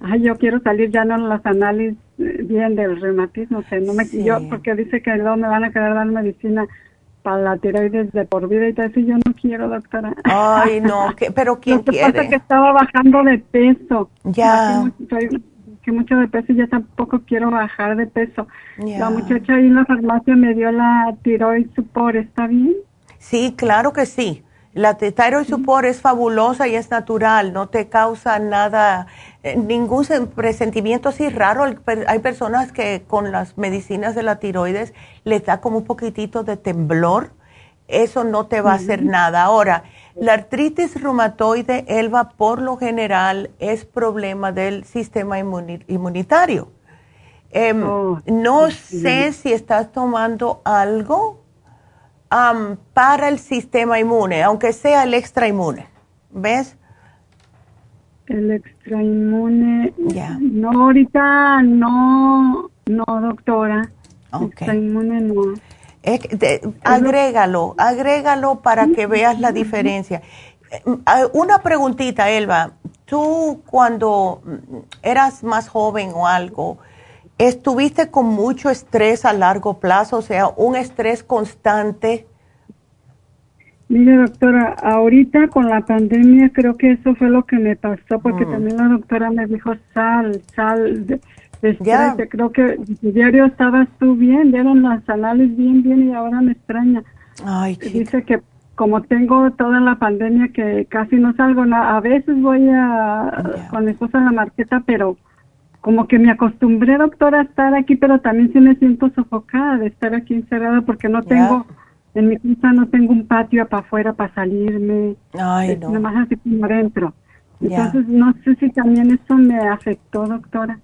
ay, yo quiero salir ya no los análisis eh, bien del reumatismo, o no me, yo, porque dice que luego me van a quedar dar medicina para la tiroides de por vida y todo eso, yo no quiero, doctora. Ay, no, (laughs) pero ¿quién Lo que quiere? pasa que estaba bajando de peso. Ya. que mucho de peso y ya tampoco quiero bajar de peso. La muchacha ahí en la farmacia me dio la tiroides support, ¿está bien? Sí, claro que sí. La thyroid support es fabulosa y es natural, no te causa nada, eh, ningún presentimiento así raro. Hay personas que con las medicinas de la tiroides les da como un poquitito de temblor. Eso no te va a hacer nada. Ahora, la artritis reumatoide, Elba, por lo general es problema del sistema inmunitario. Em, oh, no sé si estás tomando algo para el sistema inmune, aunque sea el extra inmune. ¿Ves? El extra inmune. Ya. No, ahorita no, no, doctora. Extra inmune no. agrégalo, agrégalo para que veas la diferencia. Eh, una preguntita, Elba. Tú cuando eras más joven o algo, ¿estuviste con mucho estrés a largo plazo? O sea, un estrés constante. Mire, doctora, ahorita con la pandemia creo que eso fue lo que me pasó, porque mm. también la doctora me dijo, sal, sal, de, Creo que diario estabas tú bien, dieron las anales bien, bien y ahora me extraña. Ay, Dice que como tengo toda la pandemia que casi no salgo, a veces voy a con mi esposa a la marqueta, pero como que me acostumbré, doctora, a estar aquí, pero también sí me siento sofocada de estar aquí encerrada porque no tengo, en mi casa no tengo un patio para afuera para salirme. Ay, no. Nada más así como adentro. Entonces, no sé si también eso me afectó, doctora.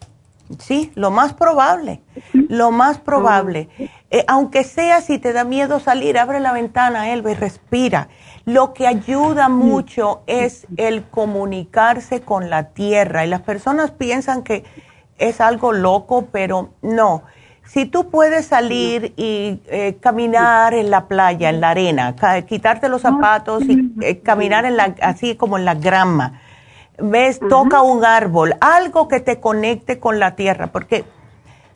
Sí, lo más probable, lo más probable. Eh, aunque sea si te da miedo salir, abre la ventana, Elba, y respira. Lo que ayuda mucho es el comunicarse con la tierra. Y las personas piensan que es algo loco, pero no. Si tú puedes salir y eh, caminar en la playa, en la arena, quitarte los zapatos y eh, caminar en la, así como en la grama, ves, toca un árbol, algo que te conecte con la tierra, porque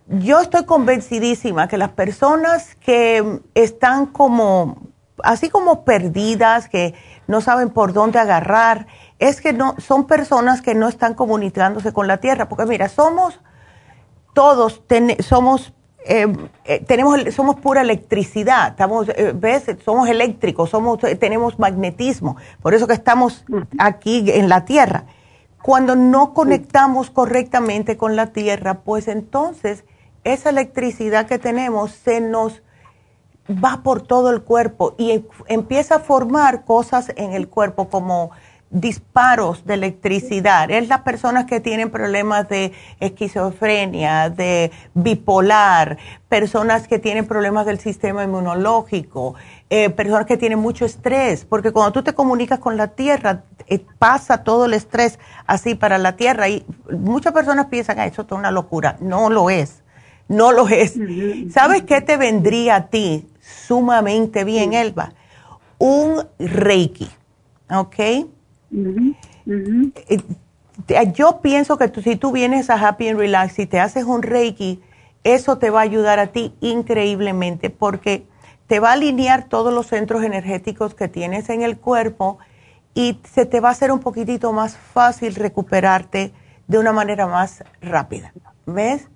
yo estoy convencidísima que las personas que están como, así como perdidas, que no saben por dónde agarrar, es que no, son personas que no están comunicándose con la tierra, porque mira, somos todos, somos eh, eh, tenemos somos pura electricidad, estamos, eh, ves, somos eléctricos, somos tenemos magnetismo, por eso que estamos aquí en la Tierra. Cuando no conectamos correctamente con la Tierra, pues entonces esa electricidad que tenemos se nos va por todo el cuerpo y em, empieza a formar cosas en el cuerpo como disparos de electricidad. Es las personas que tienen problemas de esquizofrenia, de bipolar, personas que tienen problemas del sistema inmunológico, eh, personas que tienen mucho estrés, porque cuando tú te comunicas con la tierra, eh, pasa todo el estrés así para la tierra y muchas personas piensan, que eso es una locura. No lo es, no lo es. ¿Sabes qué te vendría a ti sumamente bien, Elba? Un reiki, ¿ok? Eh, yo pienso que si tú vienes a Happy and Relax y te haces un Reiki, eso te va a ayudar a ti increíblemente porque te va a alinear todos los centros energéticos que tienes en el cuerpo y se te va a hacer un poquitito más fácil recuperarte de una manera más rápida. ¿Ves?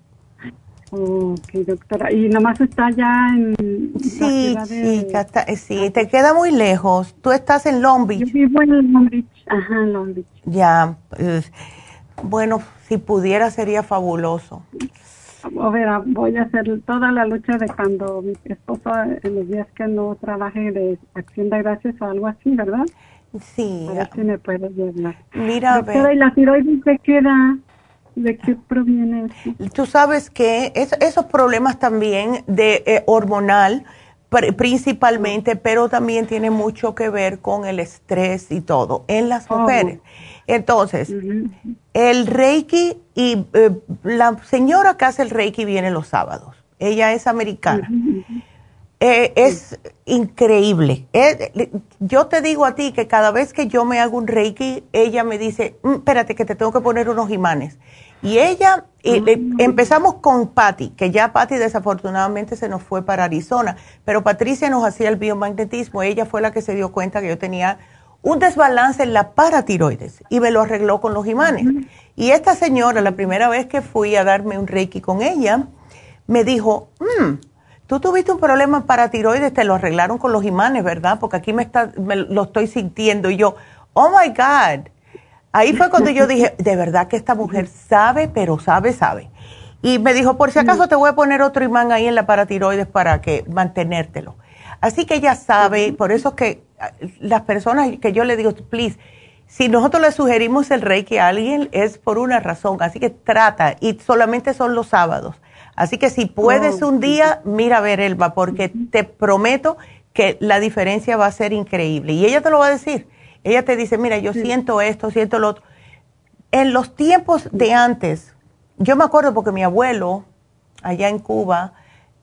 Ok, doctora. ¿Y nomás está ya en sí, Sí, sí, te queda muy lejos. Tú estás en Long Beach. Yo vivo en Long Beach. Ajá, en Long Beach. Ya, pues, bueno, si pudiera sería fabuloso. A ver, voy a hacer toda la lucha de cuando mi esposo, en los días que no trabaje de acción de gracias o algo así, ¿verdad? Sí. A ver si me puedes llevar. Mira, Doctora, ¿y la tiroides se queda? ¿De qué proviene eso? Tú sabes que esos problemas también de eh, hormonal, principalmente, pero también tiene mucho que ver con el estrés y todo en las oh. mujeres. Entonces, el Reiki y eh, la señora que hace el Reiki viene los sábados. Ella es americana. Eh, es increíble. yo te digo a ti que cada vez que yo me hago un Reiki, ella me dice, mm, espérate que te tengo que poner unos imanes. Y ella, mm. empezamos con Patty, que ya Patty desafortunadamente se nos fue para Arizona, pero Patricia nos hacía el biomagnetismo, ella fue la que se dio cuenta que yo tenía un desbalance en la paratiroides y me lo arregló con los imanes. Y esta señora, la primera vez que fui a darme un reiki con ella, me dijo, mmm, tú tuviste un problema en paratiroides, te lo arreglaron con los imanes, ¿verdad? Porque aquí me, está, me lo estoy sintiendo y yo, oh my God Ahí fue cuando yo dije, de verdad que esta mujer sabe, pero sabe, sabe. Y me dijo, por si acaso te voy a poner otro imán ahí en la paratiroides para que mantenértelo. Así que ella sabe, por eso que ah, las personas que yo le digo, please, si nosotros le sugerimos el reiki a alguien es por una razón, así que trata, y solamente son los sábados. Así que si puedes oh, un día, mira a ver, Elba, porque te prometo que la diferencia va a ser increíble. Y ella te lo va a decir. Ella te dice, mira, yo siento esto, siento lo otro. En los tiempos de antes, yo me acuerdo porque mi abuelo, allá en Cuba,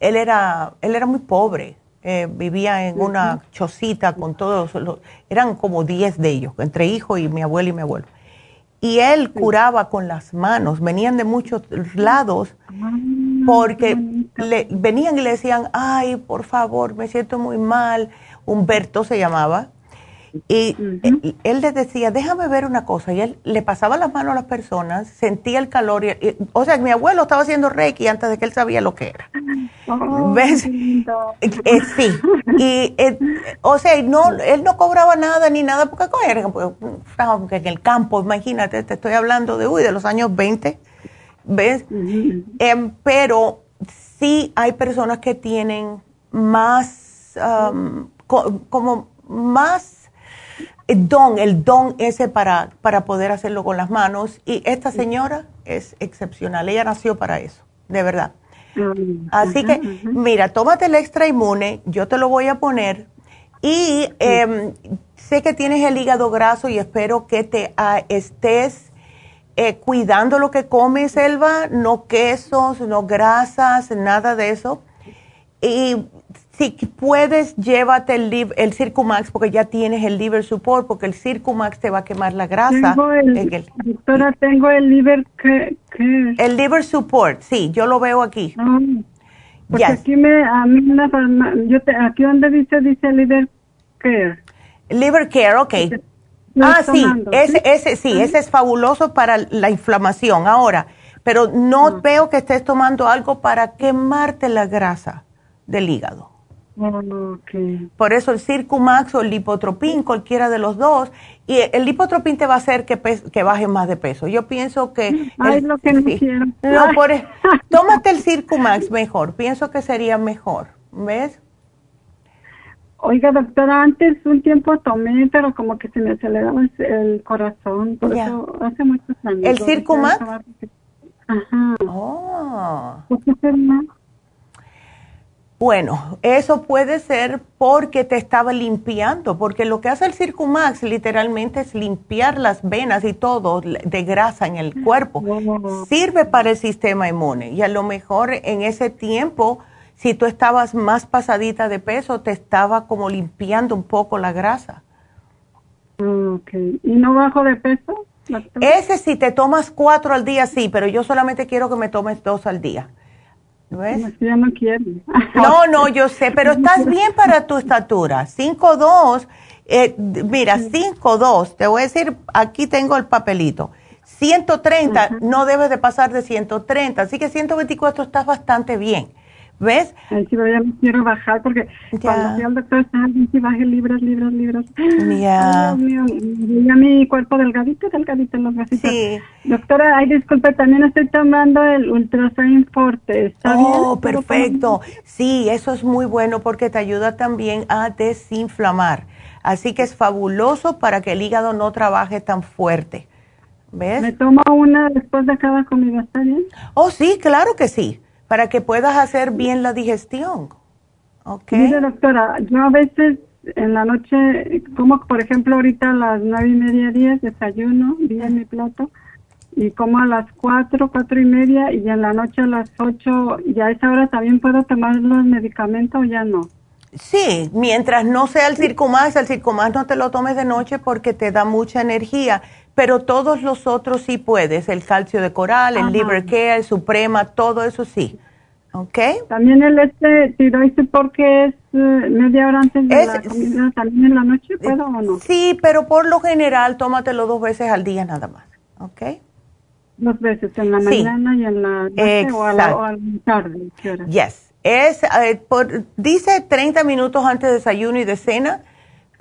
él era, él era muy pobre eh, vivía en una chocita con todos los, eran como 10 de ellos, entre hijo y mi abuelo y mi abuelo. Y él curaba con las manos, venían de muchos lados ah, porque le, venían y le decían, ay, por favor, me siento muy mal. Humberto se llamaba, y él, les decía, déjame ver una cosa. Y él le pasaba las manos a las personas, sentía el calor. Y, o sea, mi abuelo estaba haciendo reiki antes de que él sabía lo que era. Oh, ¿Ves? Eh, eh, sí. Y, eh, o sea, no, él no cobraba nada ni nada porque era pues, en el campo, imagínate, te estoy hablando de, uy, de los años 20. ¿Ves? Em, pero sí hay personas que tienen más, como más don, el don ese para, para poder hacerlo con las manos. Y esta señora es excepcional, ella nació para eso, de verdad. Mm, Así que, mira, tómate el extra inmune, yo te lo voy a poner. Y em, sé que tienes el hígado graso y espero que te ah, estés eh, cuidando lo que comes, Elba, no quesos, no grasas, nada de eso. Y si puedes, llévate el, el Circumax porque ya tienes el liver support, porque el Circumax te va a quemar la grasa. Tengo el, doctora, tengo el liver que, El liver support, sí, yo lo veo aquí. No, porque aquí me, a mí yo te, aquí donde dice, dice liver care. Liver care, ok. Ah, sí, ese, ese, sí, ese es fabuloso para la inflamación. Ahora, pero no ah. veo que estés tomando algo para quemarte la grasa del hígado. Por eso el Circumax o el Lipotropin, cualquiera de los dos, y el Lipotropin te va a hacer que, que bajes más de peso. Yo pienso que... Ay, lo que no quiero. por, e, (laughs) tómate el Circumax mejor, pienso que sería mejor, ¿ves? Oiga, doctora, antes un tiempo tomé, pero como que se me aceleraba el corazón, por eso hace muchos años. ¿El Circumax? Ajá. Oh. ¿Qué más? Bueno, eso puede ser porque te estaba limpiando, porque lo que hace el Circumax literalmente es limpiar las venas y todo de grasa en el cuerpo. Sirve para el sistema inmune y a lo mejor en ese tiempo, si tú estabas más pasadita de peso, te estaba como limpiando un poco la grasa. Ok, ¿y no bajo de peso? Ese si te tomas cuatro al día, sí, pero yo solamente quiero que me tomes dos al día. Ya no quiero. (laughs) No, no, yo sé, pero estás bien para tu estatura. 5'2", eh, mira, 5'2", te voy a decir, aquí tengo el papelito. 130, no debes de pasar de 130, así que 124 estás bastante bien. ¿Ves? Ay, sí, ya no quiero bajar porque cuando fui al doctor estaba bien si baje libras, libras, libras. Ya. Ya mi cuerpo delgadito, delgadito en los bracitos. Sí. Doctora, ay, disculpe, también estoy tomando el Ultrasign Forte. ¿Está oh, perfecto. Sí, eso es muy bueno porque te ayuda también a desinflamar. Así que es fabuloso para que el hígado no trabaje tan fuerte. ¿Ves? ¿Me tomo una después de cada comida? ¿Está bien? Oh, sí, claro que sí para que puedas hacer bien la digestión. ¿Ok? Mire, doctora, yo a veces en la noche, como por ejemplo ahorita a las nueve y media, diez, desayuno, en mi plato, y como a las cuatro, cuatro y media, y en la noche a las ocho, y a esa hora también puedo tomar los medicamentos o ya no. Sí, mientras no sea el circumax, el circumax no te lo tomes de noche porque te da mucha energía pero todos los otros sí puedes, el calcio de coral, el liver care, el suprema, todo eso sí. ¿Ok? También el este tiroides porque es eh, media hora antes de la comida, también en la noche puedo o no? Sí, pero por lo general tómatelo dos veces al día nada más. ¿Ok? Dos veces, en la mañana y en la noche o a la, tarde. ¿Qué hora? Yes. Es, eh, por, dice 30 minutos antes de desayuno y de cena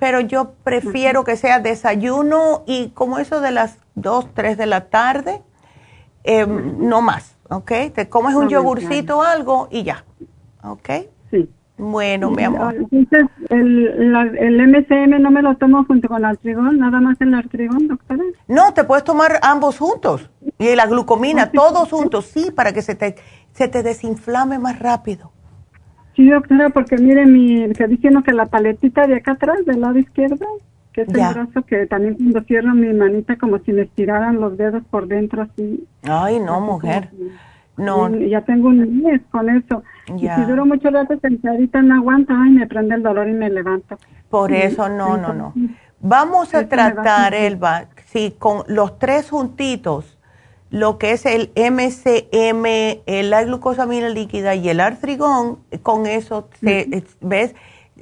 pero yo prefiero que sea desayuno y como eso de las 2, 3 de la tarde, em, no más, ¿ok? Te comes un yogurcito o algo y ya, ¿ok? Sí. Bueno, mi amor. Entonces, el, el MCM no me lo tomo junto con el artrigón, nada más el artrigón, doctora. No, te puedes tomar ambos juntos. Y la glucomina, todos juntos, sí, para que se te, se te desinflame más rápido. Sí, doctora, porque mire, mi, que diciendo que la paletita de acá atrás, del lado izquierdo, que es el brazo que también cuando cierro mi manita como si me estiraran los dedos por dentro así. Ay, no, mujer. No. ya tengo un mes con eso. Y si duro mucho rato sentadita no aguanto, ay, me prende el dolor y me levanto. Por eso, no, no, no. Vamos a tratar, Elba, sí, con los tres juntitos, lo que es el MCM, la glucosamina líquida y el artrigón, con eso, se, ¿ves?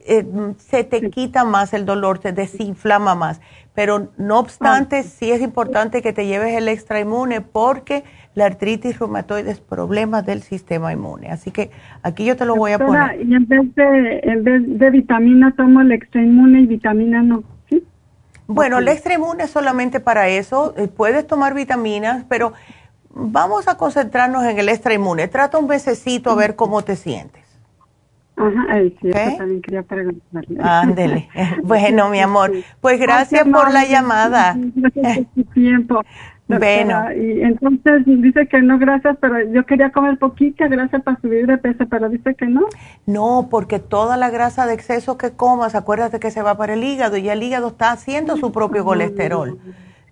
Eh, se te quita más el dolor, se desinflama más. Pero no obstante, ah. sí es importante que te lleves el extra inmune porque la artritis reumatoide es problema del sistema inmune. Así que aquí yo te lo voy a poner. Y en vez de, en vez de vitamina tomo el extra inmune y vitamina no. Bueno, el extra inmune es solamente para eso. Eh, puedes tomar vitaminas, pero vamos a concentrarnos en el extra inmune. Trata un mesecito a ver cómo te sientes. Ajá, sí, también quería preguntarle. Ándele. (laughs) Bueno, mi amor, pues gracias por la llamada. (laughs) Gracias por tu tiempo. Bueno. Y entonces dice que no, gracias, pero yo quería comer poquita grasa para subir de peso, pero dice que no. No, porque toda la grasa de exceso que comas, acuérdate que se va para el hígado y el hígado está haciendo su propio colesterol.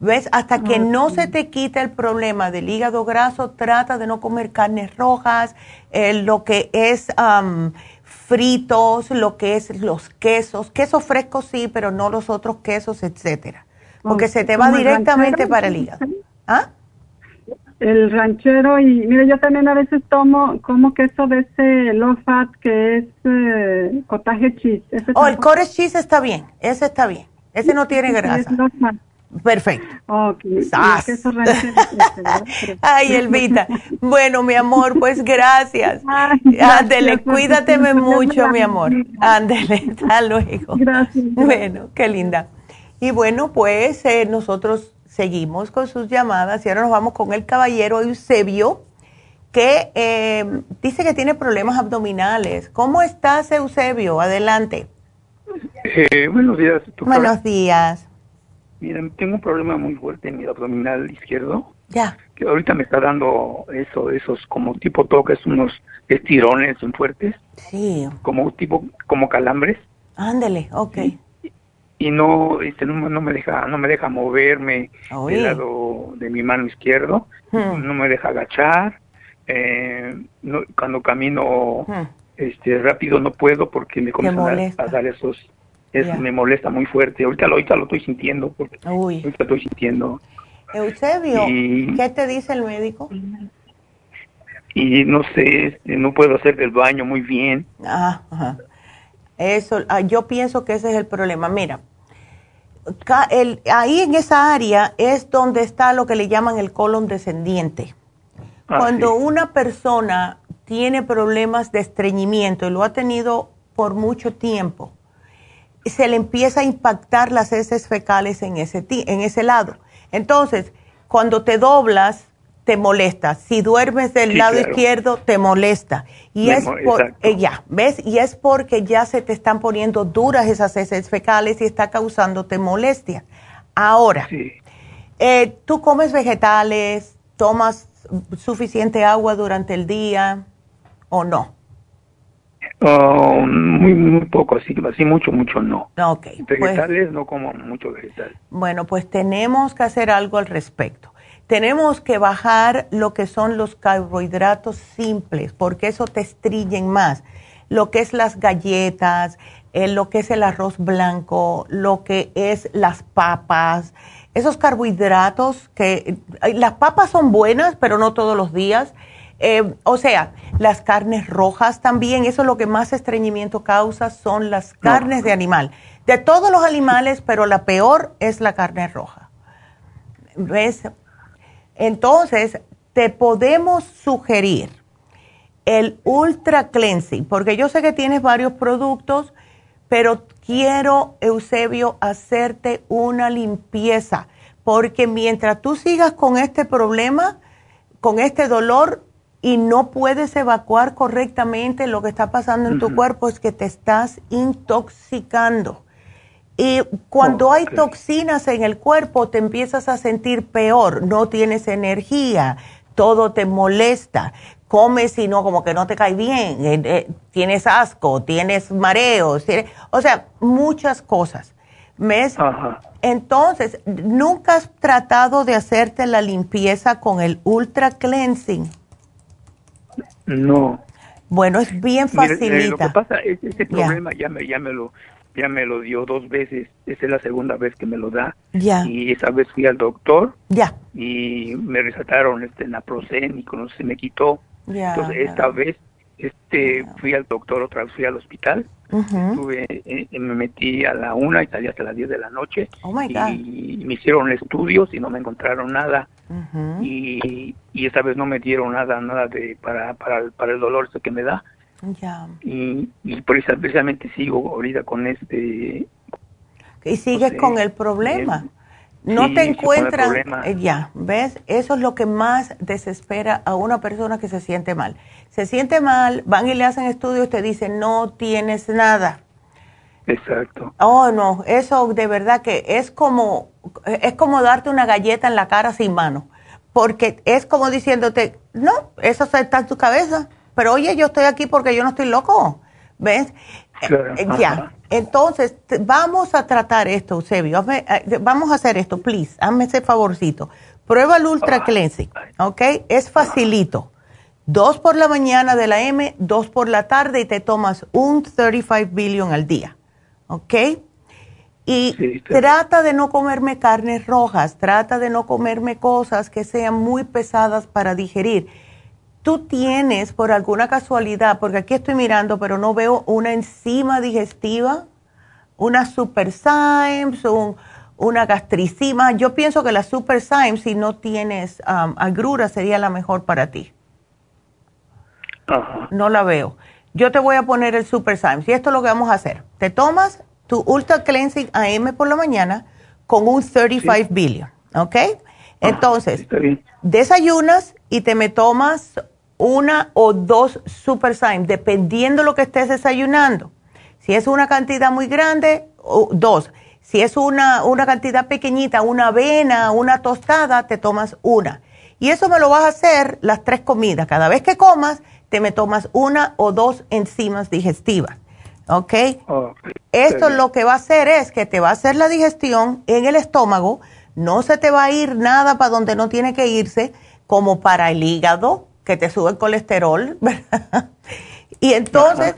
¿Ves? Hasta que no se te quite el problema del hígado graso, trata de no comer carnes rojas, eh, lo que es fritos, lo que es los quesos, quesos frescos sí, pero no los otros quesos, etcétera. Porque se te va directamente para el hígado. ¿Ah? El ranchero y mire, yo también a veces tomo como queso de ese low fat que es eh, cottage cheese. oh, el cottage cheese está bien, ese está bien. Ese no tiene grasa. Perfecto. (laughs) Ay, Elvita. Bueno, mi amor, pues gracias. Ándele, cuídateme mucho, mi amor. Ándele, hasta luego. Gracias. Bueno, qué linda. Y bueno, pues eh, nosotros seguimos con sus llamadas y ahora nos vamos con el caballero Eusebio, que eh, dice que tiene problemas abdominales. ¿Cómo estás, Eusebio? Adelante. Eh, buenos días. Buenos días. Miren, tengo un problema muy fuerte en mi abdominal izquierdo. Ya. Que ahorita me está dando eso, esos como tipo toques, unos estirones fuertes. Sí. Como tipo, como calambres. Ándele, ok. Y, no, este, no, me deja, no me deja moverme del lado de mi mano izquierdo. Hmm. No me deja agachar. Eh, no, cuando camino hmm. este rápido no puedo porque me comienzan a dar esos es, me molesta muy fuerte. Ahorita, ahorita lo estoy sintiendo, porque ahorita estoy sintiendo. Eusebio, ¿qué te dice el médico? Y no sé, este, no puedo hacer del baño muy bien. Ah, Eso, ah, yo pienso que ese es el problema. Mira, el, ahí en esa área es donde está lo que le llaman el colon descendiente. Ah, Cuando una persona tiene problemas de estreñimiento y lo ha tenido por mucho tiempo, se le empieza a impactar las heces fecales en ese, en ese lado. Entonces, cuando te doblas, te molesta. Si duermes del lado izquierdo, te molesta. Y es por, eh, ya, ¿ves? Y es porque ya se te están poniendo duras esas heces fecales y está causándote molestia. Ahora, eh, ¿tú comes vegetales? ¿Tomas suficiente agua durante el día o no? Oh, muy, muy poco, así, así mucho, mucho no. Ok. Pues Vegetales no como mucho vegetal. Bueno, pues tenemos que hacer algo al respecto. Tenemos que bajar lo que son los carbohidratos simples, porque eso te estriñen más. Lo que es las galletas, eh, lo que es el arroz blanco, lo que es las papas, esos carbohidratos que eh, las papas son buenas, pero no todos los días eh, o sea, las carnes rojas también, eso es lo que más estreñimiento causa, son las carnes de animal. De todos los animales, pero la peor es la carne roja. ¿Ves? Entonces, te podemos sugerir el Ultra Cleansing, porque yo sé que tienes varios productos, pero quiero, Eusebio, hacerte una limpieza, porque mientras tú sigas con este problema, con este dolor, y no puedes evacuar correctamente, lo que está pasando en tu cuerpo es que te estás intoxicando. Y cuando hay toxinas en el cuerpo, te empiezas a sentir peor, no tienes energía, todo te molesta, comes y no, como que no te cae bien, eh, eh, tienes asco, tienes mareos, o sea, muchas cosas. ¿Ves? Entonces, ¿nunca has tratado de hacerte la limpieza con el ultra cleansing? No. Bueno, es bien facilita. lo que pasa es ese problema ya me, ya me lo ya me lo dio dos veces. Esa es la segunda vez que me lo da. Ya. Y esa vez fui al doctor. Ya. Y me recetaron este naproxen y no se me quitó. Ya. Entonces esta vez este fui al doctor otra vez fui al hospital. Estuve, eh, me metí a la una y salí hasta las 10 de la noche. Oh my God. Y me hicieron estudios y no me encontraron nada. y, y esta vez no me dieron nada, nada de para, para, el, para el dolor ese que me da. Ya. Y, y por eso precisamente sigo ahorita con este... Y sigues con el problema. no sí, te encuentran, eh, ya, ¿ves? Eso es lo que más desespera a una persona que se siente mal. Se siente mal, van y le hacen estudios, te dicen, no tienes nada. Exacto. Oh, no, eso de verdad que es como, es como darte una galleta en la cara sin mano. Porque es como diciéndote, no, eso está en tu cabeza. Pero oye, yo estoy aquí porque yo no estoy loco. ¿Ves? Claro, Eh, ya. Entonces, vamos a tratar esto, Eusebio. Eh, vamos a hacer esto, please. Hazme ese favorcito. Prueba el Ultra Cleansing, ¿ok? Es facilito. Dos por la mañana de la M, dos por la tarde y te tomas un 35 billion al día, ¿ok? Y trata de no comerme carnes rojas, trata de no comerme cosas que sean muy pesadas para digerir. Tú tienes, por alguna casualidad, porque aquí estoy mirando, pero no veo una enzima digestiva, una Super Symes, un- una gastricima. Yo pienso que la Super Symes, si no tienes um, agrura, sería la mejor para ti. No la veo. Yo te voy a poner el Super Symes y esto es lo que vamos a hacer. Te tomas tu Ultra Cleansing AM por la mañana con un 35 billion, ¿ok? Entonces, desayunas y te me tomas una o dos Super Symes, dependiendo lo que estés desayunando. Si es una cantidad muy grande, dos. Si es una, una cantidad pequeñita, una avena, una tostada, te tomas una. Y eso me lo vas a hacer las tres comidas. Cada vez que comas, te me tomas una o dos enzimas digestivas. ¿Ok? Esto lo que va a hacer es que te va a hacer la digestión en el estómago, no se te va a ir nada para donde no tiene que irse, como para el hígado, que te sube el colesterol, (laughs) ¿verdad? Y entonces,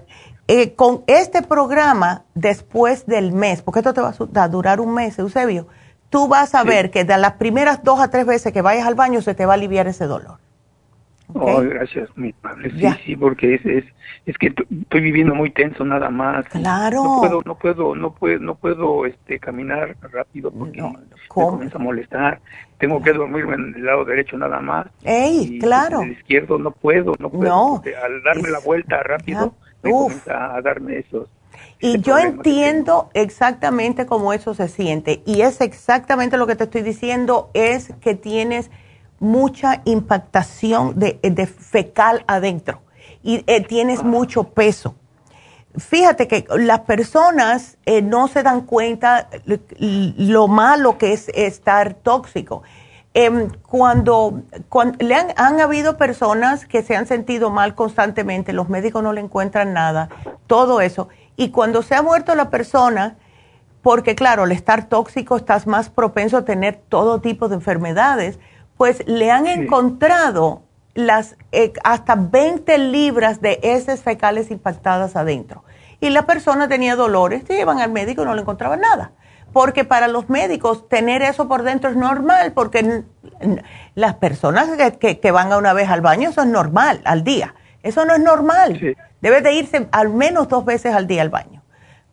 eh, con este programa, después del mes, porque esto te va a durar un mes, Eusebio, tú vas a ver que de las primeras dos a tres veces que vayas al baño se te va a aliviar ese dolor. Oh, gracias, mi padre. Sí, Ya. sí, porque es, es, es que estoy viviendo muy tenso nada más. Claro. No puedo, no puedo, no puedo, no puedo este, caminar rápido porque me comienza a molestar. Tengo que dormirme en el lado derecho nada más. ¡Ey, Y claro! En el izquierdo no puedo, no puedo. No. porque al darme la vuelta rápido, me Uf. comienza a darme esos. Y yo entiendo exactamente cómo eso se siente. Y es exactamente lo que te estoy diciendo, es que tienes mucha impactación de, de fecal adentro y eh, tienes mucho peso. Fíjate que las personas eh, no se dan cuenta lo malo que es estar tóxico. Em, cuando, cuan- le han, han habido personas que se han sentido mal constantemente, los médicos no le encuentran nada, todo eso. Y cuando se ha muerto la persona, porque claro, al estar tóxico estás más propenso a tener todo tipo de enfermedades, pues le han encontrado las eh, hasta 20 libras de heces fecales impactadas adentro. Y la persona tenía dolores, se llevan al médico y no le encontraban nada. Porque para los médicos tener eso por dentro es normal, porque las personas que, que- que van a una vez al baño, eso es normal, al día. Eso no es normal. Debes de irse al menos dos veces al día al baño.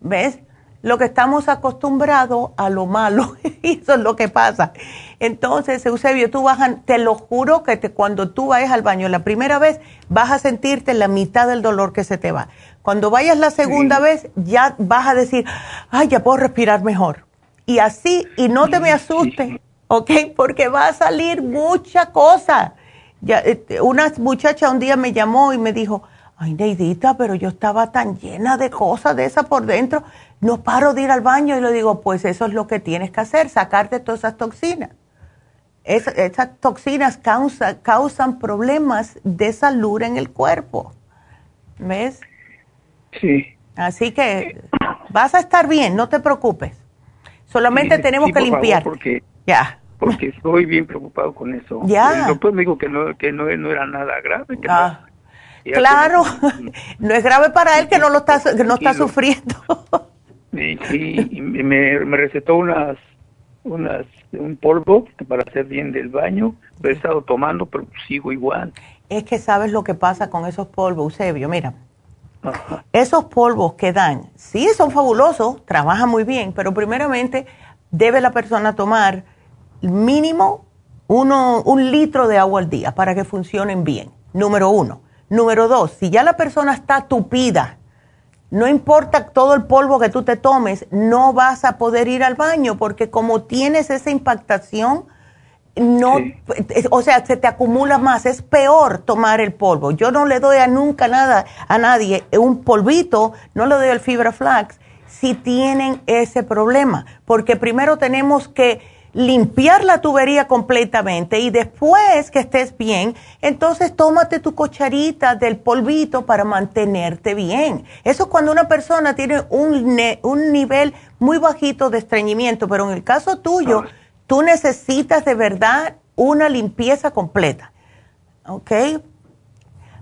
¿Ves? Lo que estamos acostumbrados a lo malo, (laughs) y eso es lo que pasa. Entonces, Eusebio, tú vas a, te lo juro que te- cuando tú vayas al baño la primera vez, vas a sentirte la mitad del dolor que se te va. Cuando vayas la segunda vez, ya vas a decir, ay, ya puedo respirar mejor. Y así, y no te me asustes, ¿ok? Porque va a salir mucha cosa. Ya, eh, una muchacha un día me llamó y me dijo, ay, Neidita, pero yo estaba tan llena de cosas de esas por dentro, no paro de ir al baño. Y le digo, pues eso es lo que tienes que hacer, sacarte todas esas toxinas. Es- esas toxinas causa- causan problemas de salud en el cuerpo. ¿Ves? Sí. Así que vas a estar bien, no te preocupes. Solamente Sí, tenemos sí, que por favor, limpiar. porque, Ya. porque estoy bien preocupado con eso. Ya. El doctor me dijo que no, que no, no era nada grave. Que Ah. Claro, (laughs) no es grave para él que no lo está, que no está sufriendo. Sí, sí me, me recetó unas, unas, un polvo para hacer bien del baño. Lo he estado tomando, pero sigo igual. Es que sabes lo que pasa con esos polvos, Eusebio. Mira, esos polvos que dan, sí son fabulosos, trabajan muy bien, pero primeramente debe la persona tomar mínimo uno, un litro de agua al día para que funcionen bien. Número uno. Número dos, si ya la persona está tupida, no importa todo el polvo que tú te tomes, no vas a poder ir al baño porque como tienes esa impactación, no, o sea, se te acumula más, es peor tomar el polvo. Yo no le doy a nunca nada a nadie un polvito, no le doy el fibra flax si tienen ese problema, porque primero tenemos que limpiar la tubería completamente y después que estés bien, entonces tómate tu cucharita del polvito para mantenerte bien. Eso es cuando una persona tiene un, un nivel muy bajito de estreñimiento, pero en el caso tuyo, tú necesitas de verdad una limpieza completa. ¿Ok?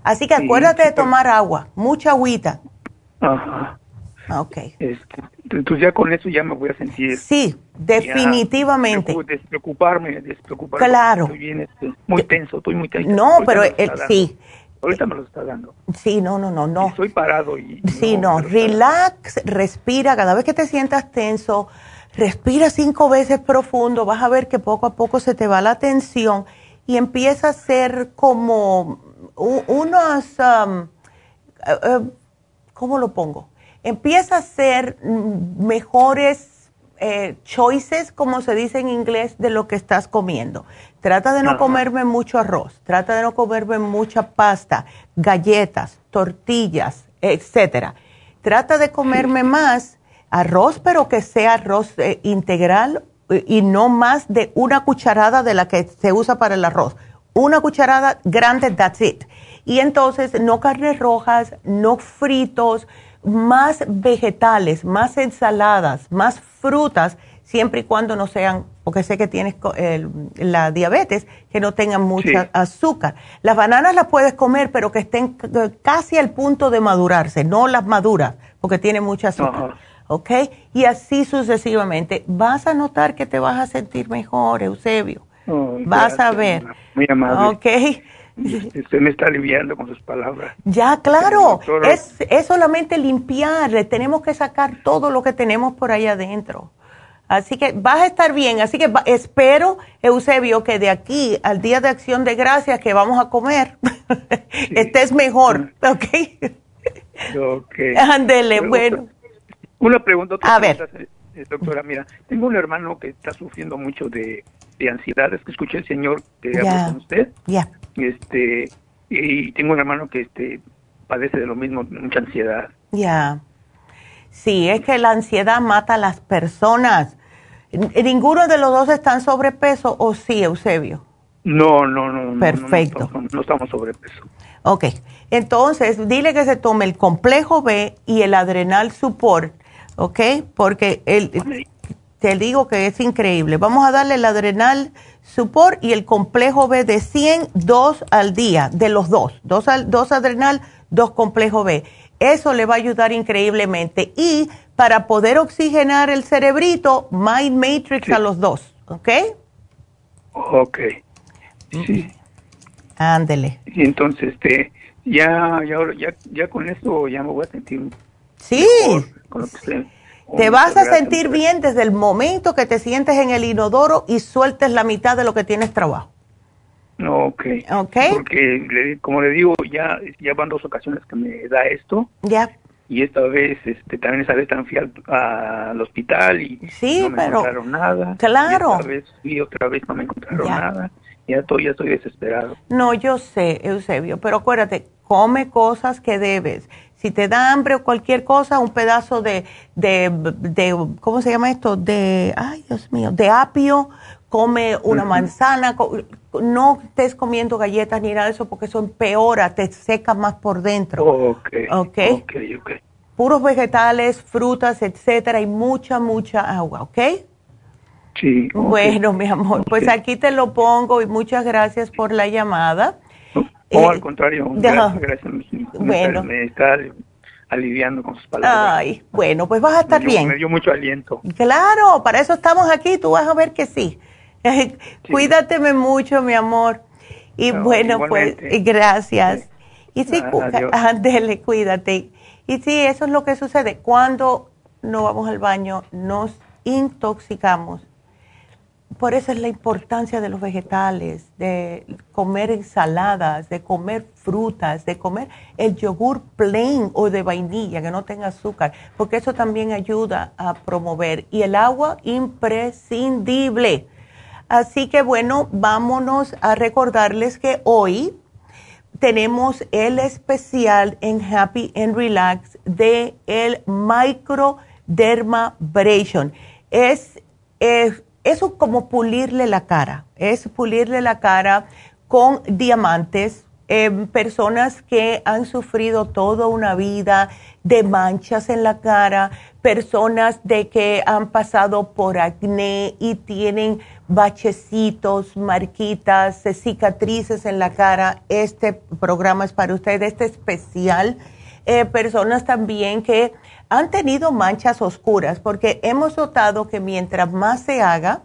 Así que acuérdate de tomar agua, mucha agüita. Ajá. Ok. Este, entonces ya con eso ya me voy a sentir. Sí, definitivamente. despreocuparme, despreocuparme. Claro. Estoy bien, este, muy tenso, estoy muy tenso. No, pero sí. Ahorita me lo está dando. Sí, no, no, no, no. Estoy parado y... Sí, no, relax, respira, cada vez que te sientas tenso, respira cinco veces profundo, vas a ver que poco a poco se te va la tensión y empieza a ser como unas... Um, eh, eh, ¿Cómo lo pongo? Empieza a hacer mejores eh, choices, como se dice en inglés, de lo que estás comiendo. Trata de no comerme mucho arroz, trata de no comerme mucha pasta, galletas, tortillas, etcétera. Trata de comerme más arroz, pero que sea arroz eh, integral eh, y no más de una cucharada de la que se usa para el arroz. Una cucharada grande, that's it. Y entonces no carnes rojas, no fritos, más vegetales, más ensaladas, más frutas, siempre y cuando no sean, porque sé que tienes la diabetes, que no tengan mucha azúcar. Las bananas las puedes comer, pero que estén casi al punto de madurarse, no las maduras, porque tienen mucha azúcar. ¿Ok? Y así sucesivamente. Vas a notar que te vas a sentir mejor, Eusebio. Oh, vas a ver. Muy amable. ¿Ok? (laughs) Usted me está aliviando con sus palabras. Ya, claro. Es, es solamente limpiar. Tenemos que sacar todo lo que tenemos por ahí adentro. Así que vas a estar bien. Así que espero, Eusebio, que de aquí al Día de Acción de Gracias que vamos a comer, (laughs) estés mejor. ¿Ok? Ok. Ándele, bueno. Una pregunta. A ver. Eh, doctora, mira, tengo un hermano que está sufriendo mucho de, de ansiedad. Es que escuché el señor que habló con usted. Ya este y tengo un hermano que este padece de lo mismo, mucha ansiedad. Ya. Sí, es que la ansiedad mata a las personas. ¿Ninguno de los dos está en sobrepeso o sí, Eusebio? No, no, no. Perfecto. No, no, estamos sobrepeso. Ok, entonces dile que se tome el complejo B y el adrenal support, ¿ok? Porque el, te digo que es increíble. Vamos a darle el adrenal Support y el complejo B de 100, dos al día, de los dos, dos, dos adrenal, dos complejo B. Eso le va a ayudar increíblemente. Y para poder oxigenar el cerebrito, Mind Matrix a los dos, ¿ok? Ok. Sí. Ándele. Y entonces, este, ya, ya, ya, ya con esto ya me voy a sentir. Sí. con lo que te vas a sentir bien desde el momento que te sientes en el inodoro y sueltes la mitad de lo que tienes trabajo. Ok. Ok. Porque, como le digo, ya, ya van dos ocasiones que me da esto. Ya. Y esta vez, este, también esa vez también fui al, hospital y no me encontraron nada. Claro. Y otra vez fui, otra vez no me encontraron nada. Ya estoy, ya estoy desesperado. No, yo sé, Eusebio, pero acuérdate, come cosas que debes si te da hambre o cualquier cosa, un pedazo de, de, de, ¿cómo se llama esto? De, ay Dios mío, de apio, come una manzana, no estés comiendo galletas ni nada de eso porque eso empeora, te seca más por dentro. Ok. Ok. okay, okay. Puros vegetales, frutas, etcétera, y mucha, mucha agua, ¿ok? Sí. Bueno, mi amor, pues aquí te lo pongo y muchas gracias por la llamada. Oh, al contrario, gracias, gracias. bueno. me está aliviando con sus palabras. Ay, bueno, pues vas a estar bien. Me dio mucho aliento. Claro, para eso estamos aquí, tú vas a ver que sí. (laughs) Cuídateme mucho, mi amor. Y bueno, pues gracias. Y sí, (laughs) dele, cuídate. Y sí, eso es lo que sucede. Cuando no vamos al baño, nos intoxicamos. Por eso es la importancia de los vegetales, de comer ensaladas, de comer frutas, de comer el yogur plain o de vainilla que no tenga azúcar, porque eso también ayuda a promover. Y el agua imprescindible. Así que bueno, vámonos a recordarles que hoy tenemos el especial en Happy and Relax de el microdermabrasion. Es, es eso como pulirle la cara, es pulirle la cara con diamantes. Em, personas que han sufrido toda una vida de manchas en la cara, personas de que han pasado por acné y tienen bachecitos, marquitas, cicatrices en la cara. Este programa es para ustedes, este especial. Eh, personas también que han tenido manchas oscuras, porque hemos notado que mientras más se haga,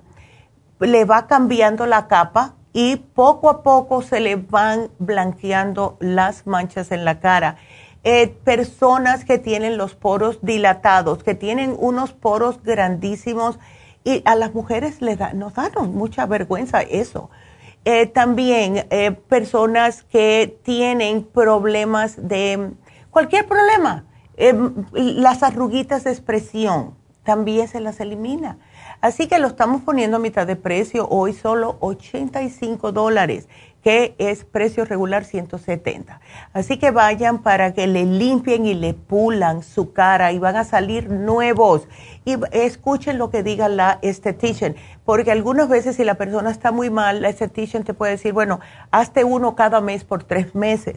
le va cambiando la capa y poco a poco se le van blanqueando las manchas en la cara. Eh, personas que tienen los poros dilatados, que tienen unos poros grandísimos y a las mujeres les da, nos da mucha vergüenza eso. Eh, también eh, personas que tienen problemas de cualquier problema, las arruguitas de expresión, también se las elimina. Así que lo estamos poniendo a mitad de precio, hoy solo 85 dólares, que es precio regular 170. Así que vayan para que le limpien y le pulan su cara y van a salir nuevos. Y escuchen lo que diga la estetician, porque algunas veces si la persona está muy mal, la estetician te puede decir, bueno, hazte uno cada mes por tres meses.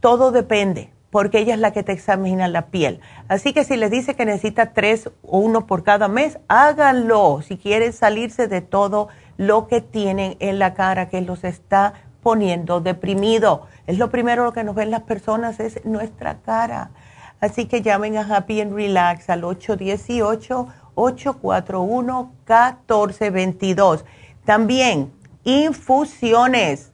Todo depende porque ella es la que te examina la piel. Así que si le dice que necesita tres o uno por cada mes, háganlo si quieren salirse de todo lo que tienen en la cara que los está poniendo deprimido. Es lo primero que nos ven las personas, es nuestra cara. Así que llamen a Happy and Relax al 818-841-1422. También infusiones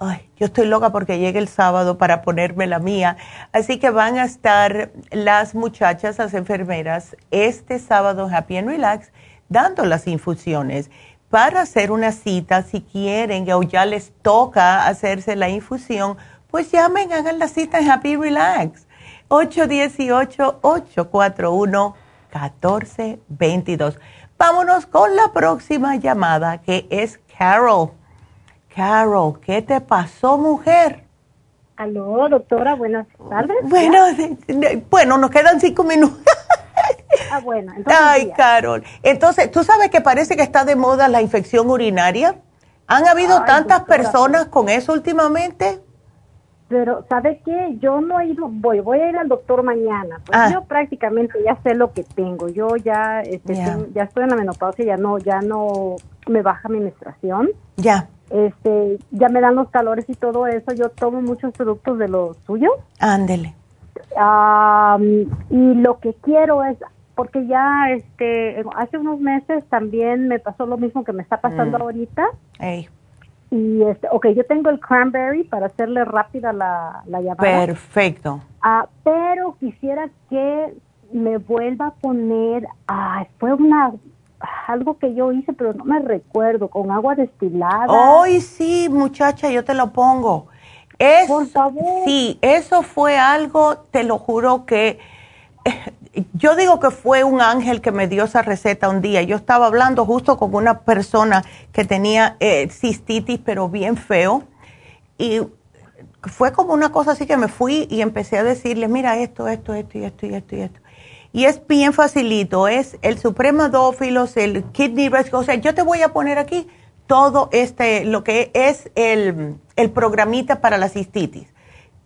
Ay, yo estoy loca porque llegue el sábado para ponerme la mía. Así que van a estar las muchachas, las enfermeras, este sábado Happy and Relax, dando las infusiones. Para hacer una cita, si quieren o ya les toca hacerse la infusión, pues llamen, hagan la cita en Happy Relax. 818-841-1422. Vámonos con la próxima llamada que es Carol. Carol, ¿qué te pasó, mujer? Aló, doctora, buenas tardes. Bueno, bueno, nos quedan cinco minutos. ah, bueno. Entonces Ay, Carol. Entonces, ¿tú sabes que parece que está de moda la infección urinaria? ¿Han habido tantas personas con eso últimamente? Pero, ¿sabe qué? Yo no he ido, voy, voy a ir al doctor mañana. Pues ah. Yo prácticamente ya sé lo que tengo. Yo ya, este, ya estoy en la menopausia, ya no, ya no me baja mi menstruación. Ya este, ya me dan los calores y todo eso, yo tomo muchos productos de lo suyo. Ándele. y lo que quiero es, porque ya este, hace unos meses también me pasó lo mismo que me está pasando mm. ahorita. Y este, ok, yo tengo el cranberry para hacerle rápida la, la llamada. Perfecto. Ah, pero quisiera que me vuelva a poner, ah, fue una algo que yo hice, pero no me recuerdo, con agua destilada. Ay, sí, muchacha, yo te lo pongo. Es, Por favor. Sí, eso fue algo, te lo juro que eh, (laughs) yo digo que fue un ángel que me dio esa receta un día. Yo estaba hablando justo con una persona que tenía eh, cistitis, pero bien feo. Y fue como una cosa así que me fui y empecé a decirle, mira esto, esto, esto y esto y esto y esto y es bien facilito, es el supremadófilos, el kidney breast, o sea, yo te voy a poner aquí todo este, lo que es el, el programita para la cistitis.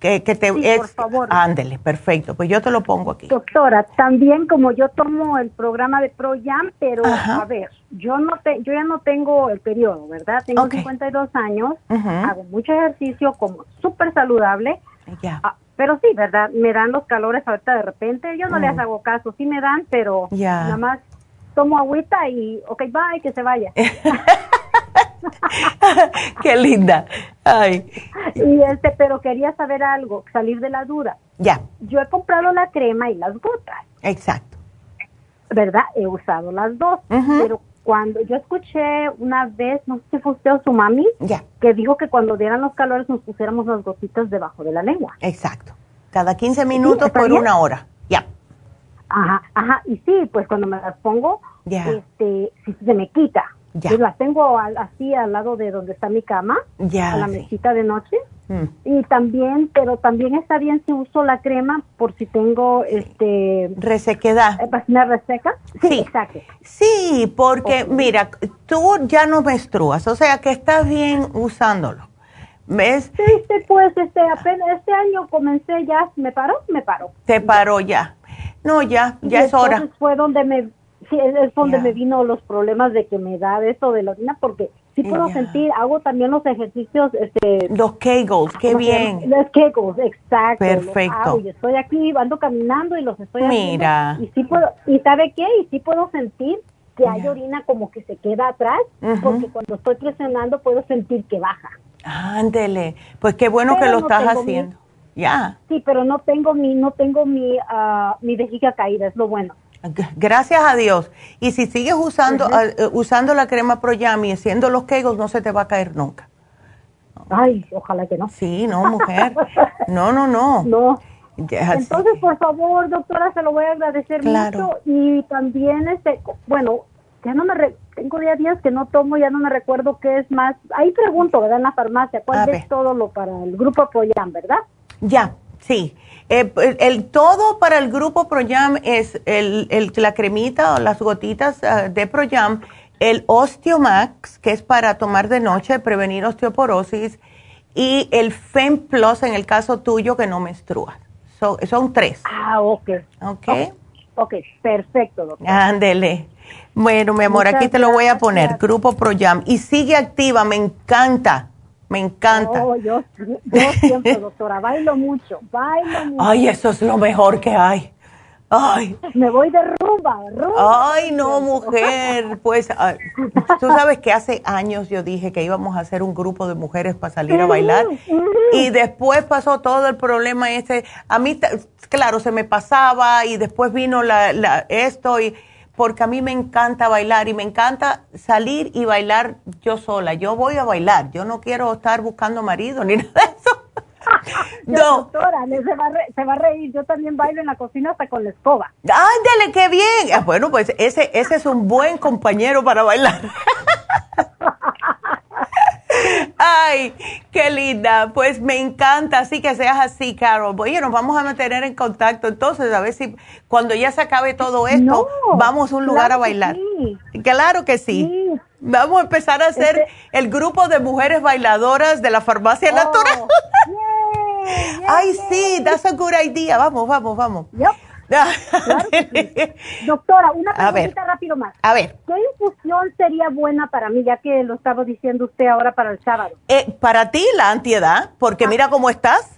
que, te sí, por favor. Ándele, perfecto. Pues yo te lo pongo aquí. Doctora, también como yo tomo el programa de ProYam, pero a ver, yo no te, yo ya no tengo el periodo, ¿verdad? Tengo 52 años, hago mucho ejercicio, como súper saludable. Ya. Ah, pero sí, ¿verdad? Me dan los calores ahorita de repente. Yo no les mm. hago caso, sí me dan, pero nada más tomo agüita y, ok, bye, que se vaya. (laughs) Qué linda. Ay. Y este, pero quería saber algo, salir de la duda. Ya. Yo he comprado la crema y las gotas. Exacto. ¿Verdad? He usado las dos, pero cuando yo escuché una vez, no sé si fue usted o su mami, que dijo que cuando dieran los calores nos pusiéramos las gotitas debajo de la lengua. Exacto. Cada 15 minutos por una hora. Ya. Ajá, ajá. Y sí, pues cuando me las pongo, este, si se me quita. Ya. Pues las tengo así al lado de donde está mi cama, ya, a la mesita de noche. Mm. Y también, pero también está bien si uso la crema por si tengo este resequedad. Eh, ¿Página reseca? Sí, exacto. Sí, porque mira, tú ya no menstruas, o sea que estás bien usándolo. ¿Ves? Sí, sí, pues este apenas este año comencé ya, me paró, me paró. Te paró ya. No, ya, ya es hora. fue donde me sí, es, donde me vino los problemas de que me da esto de la orina, porque sí puedo sentir, hago también los ejercicios. Este, los Kegels, qué bien. Los Kegels, exacto. Perfecto. y estoy aquí, ando caminando y los estoy Mira. Y sí puedo, y ¿sabe qué? Y sí puedo sentir que hay orina como que se queda atrás, porque cuando estoy presionando puedo sentir que baja. Ándele, pues qué bueno que lo estás haciendo. ya. Sí, pero no tengo mi, no tengo mi, uh, mi vejiga caída, es lo bueno. Gracias a Dios. Y si sigues usando, eh, usando la crema Pro y haciendo los kegos, no se te va a caer nunca. Ay, ojalá que no. Sí, no, mujer. (laughs) no, no, no. No. Entonces, por favor, doctora, se lo voy a agradecer mucho. Y también, este, bueno, ya no me, tengo ya días que no tomo, ya no me recuerdo qué es más. Ahí pregunto, ¿verdad? En la farmacia, ¿cuál es todo lo para el grupo Proyam, verdad? Ya, sí. Eh, el, todo para el grupo ProYam es el, el, la cremita o las gotitas ah, de ProYam, el Osteomax, que es para tomar de noche, prevenir osteoporosis, y el Fem Plus en el caso tuyo que no menstrua. son tres. Ah, ok. Ok. ok, perfecto, doctor. Ándele. Bueno, mi amor, aquí te lo voy a poner, Grupo ProYam. Y sigue activa, me encanta. Me encanta. Oh, yo, yo siempre, doctora, bailo mucho, bailo mucho. Ay, eso es lo mejor que hay. Ay. Me voy de rumba, rumba. Ay, no, mujer. Pues tú sabes que hace años yo dije que íbamos a hacer un grupo de mujeres para salir a bailar. Y después pasó todo el problema ese. A mí, claro, se me pasaba y después vino la, la, esto y porque a mí me encanta bailar y me encanta salir y bailar yo sola. Yo voy a bailar, yo no quiero estar buscando marido ni (laughs) nada de eso. no. Doctora, se va, se va, a reír. Yo también bailo en la cocina hasta con la escoba. Ándale, qué bien. Ah, bueno, pues ese, ese es un buen compañero para bailar. (laughs) Ay, qué linda. Pues me encanta así que seas así, Carol. Oye, nos vamos a mantener en contacto entonces, a ver si cuando ya se acabe todo esto, vamos a un lugar a bailar. Claro que sí. Vamos a empezar a hacer este el grupo de mujeres bailadoras de la farmacia oh, natural. Ay, sí, that's a good idea. Vamos, vamos, vamos. (laughs) Doctora, una pregunta rápido más. A ver. ¿Qué infusión sería buena para mí, ya que lo estaba diciendo usted ahora para el sábado? Eh, para ti la antiedad, porque ah. mira cómo estás.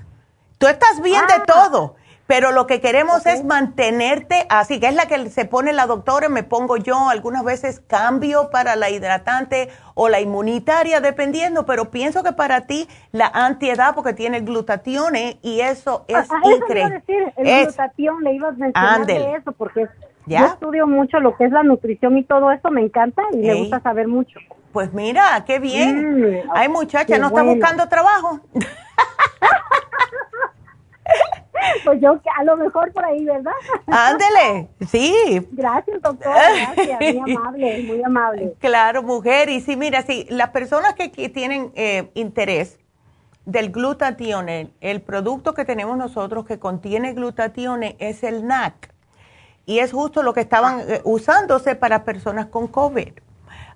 Tú estás bien de ah. todo. Pero lo que queremos es mantenerte así, que es la que se pone la doctora, me pongo yo, algunas veces cambio para la hidratante o la inmunitaria, dependiendo, pero pienso que para ti la antiedad, porque tiene glutatione y eso es increíble. el glutatión, le iba a mencionar de eso, porque yo estudio mucho lo que es la nutrición y todo eso, me encanta y me gusta saber mucho. Pues mira, qué bien. Mm, Ay, muchacha, ¿no está buscando trabajo? (laughs) Pues yo a lo mejor por ahí, ¿verdad? Ándele, sí. Gracias, doctora, gracias, muy (laughs) amable, muy amable. Claro, mujer, y sí, mira, sí, las personas que, tienen eh, interés del glutatione, el producto que tenemos nosotros que contiene glutatione es el NAC. Y es justo lo que estaban eh, usándose para personas con COVID.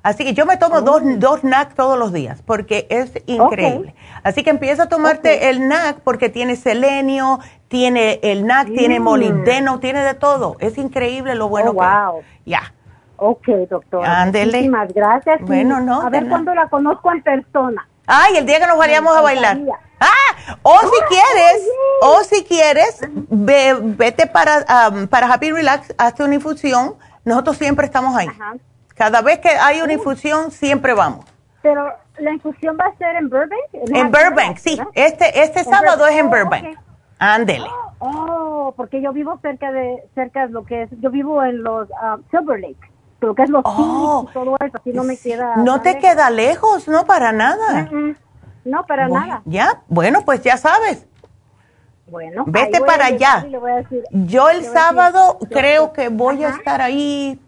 Así que yo me tomo dos, oh. dos NAC todos los días porque es increíble. Así que empieza a tomarte el NAC porque tiene selenio, tiene el NAC, tiene mm. molibdeno, tiene de todo. Es increíble lo bueno oh, wow. Ya. Ok, doctora. Muchísimas gracias. Bueno, no. A ver cuándo la conozco en persona. Ay, el día que nos vayamos a bailar. Ah, o si quieres, o si quieres, vete para, para Happy Relax, hazte una infusión. Nosotros siempre estamos ahí. Cada vez que hay una infusión, siempre vamos. Pero la infusión va a ser en Burbank. En, Burbank, sí. Este, este sábado es en Burbank. Ándele. Oh, porque yo vivo cerca de, cerca de lo que es, yo vivo en los ah, Silver Lake lo que es los oh, todo eso, así no me queda. No te queda lejos, no para nada. No, para nada. Ya, bueno, pues ya sabes. Bueno, vete para allá. Yo el sábado creo que voy a estar ahí.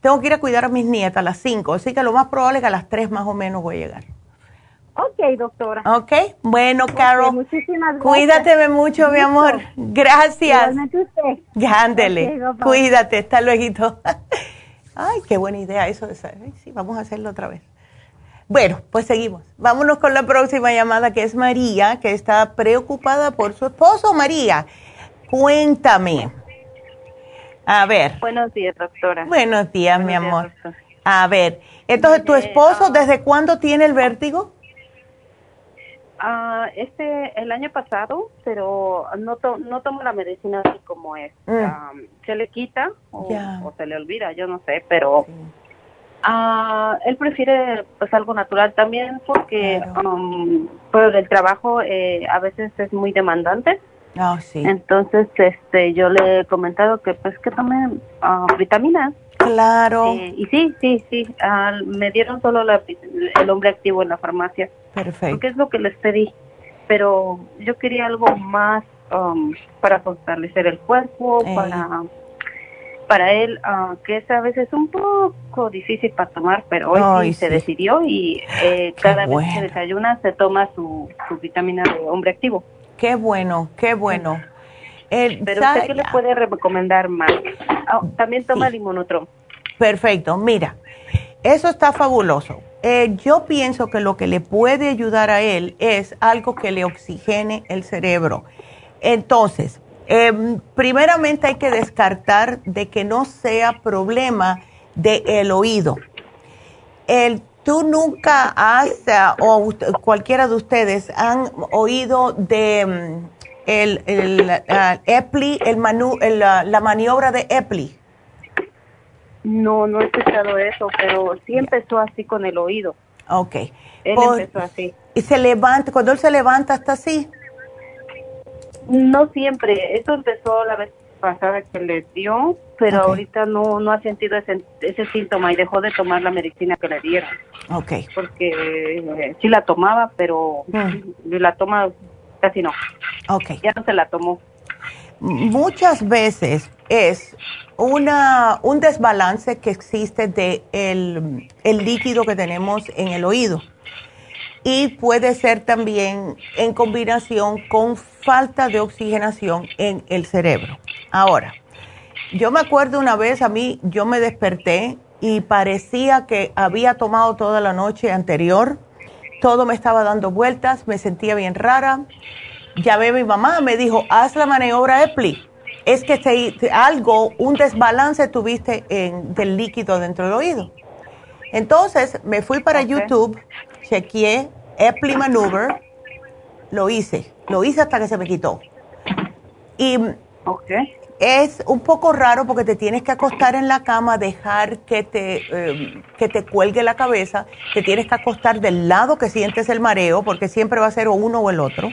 Tengo que ir a cuidar a mis nietas a las 5, así que lo más probable es que a las 3 más o menos voy a llegar. Ok, doctora. Ok, bueno, Carol. muchísimas gracias. Cuídate mucho, mi amor. Gracias. Ándele. Cuídate, hasta luego. (laughs) Ay, qué buena idea eso de sí, vamos a hacerlo otra vez. Bueno, pues seguimos. Vámonos con la próxima llamada que es María, que está preocupada por su esposo. María, cuéntame. A ver. Buenos días, doctora. Buenos días, mi amor. A ver, entonces, ¿tu esposo ah, desde cuándo tiene el vértigo? Ah, este, el año pasado, pero no, no tomo la medicina así como es. Mm. se le quita o, se le olvida, yo no sé, pero él prefiere pues algo natural también porque um, por el trabajo eh, a veces es muy demandante. Ah, sí. Entonces, este, yo le he comentado que pues que tome vitaminas. Claro. Eh, y sí, sí, sí, me dieron solo el hombre activo en la farmacia Perfecto. Porque es lo que les pedí. Pero yo quería algo más um, para fortalecer el cuerpo, para para él, uh, que es a veces un poco difícil para tomar, pero hoy sí, se decidió y eh, cada vez que desayuna se toma su, su vitamina de hombre activo. Qué bueno, qué bueno. pero usted qué le puede recomendar más? Ah, también toma sí. Perfecto, mira, eso está fabuloso. Eh, yo pienso que lo que le puede ayudar a él es algo que le oxigene el cerebro. Entonces, em, primeramente hay que descartar de que no sea problema del el oído. El, tú nunca has, eh, o cualquiera de ustedes, han oído de em, el, el uh, Epli, el la maniobra de Epli. No, no he escuchado eso, pero sí empezó así con el oído. Ok. Él empezó así. ¿Y se levanta, cuando él se levanta, está así? No siempre. Eso empezó la vez pasada que le dio, pero ahorita no, no ha sentido ese, ese síntoma y dejó de tomar la medicina que le dieron. Ok. Porque eh, sí la tomaba, pero mm. la toma casi no. Ok. Ya no se la tomó. Muchas veces es una, un desbalance que existe de el, líquido que tenemos en el oído. Y puede ser también en combinación con falta de oxigenación en el cerebro. Ahora, yo me acuerdo una vez a mí, yo me desperté y parecía que había tomado toda la noche anterior, todo me estaba dando vueltas, me sentía bien rara. Llamé a mi mamá, me dijo, haz la maniobra EPLI es que se, algo, un desbalance tuviste en, del líquido dentro del oído. Entonces me fui para YouTube, chequeé Epley Maneuver, lo hice, lo hice hasta que se me quitó. Y es un poco raro porque te tienes que acostar en la cama, dejar que te, em, que te cuelgue la cabeza, te tienes que acostar del lado que sientes el mareo, porque siempre va a ser o uno o el otro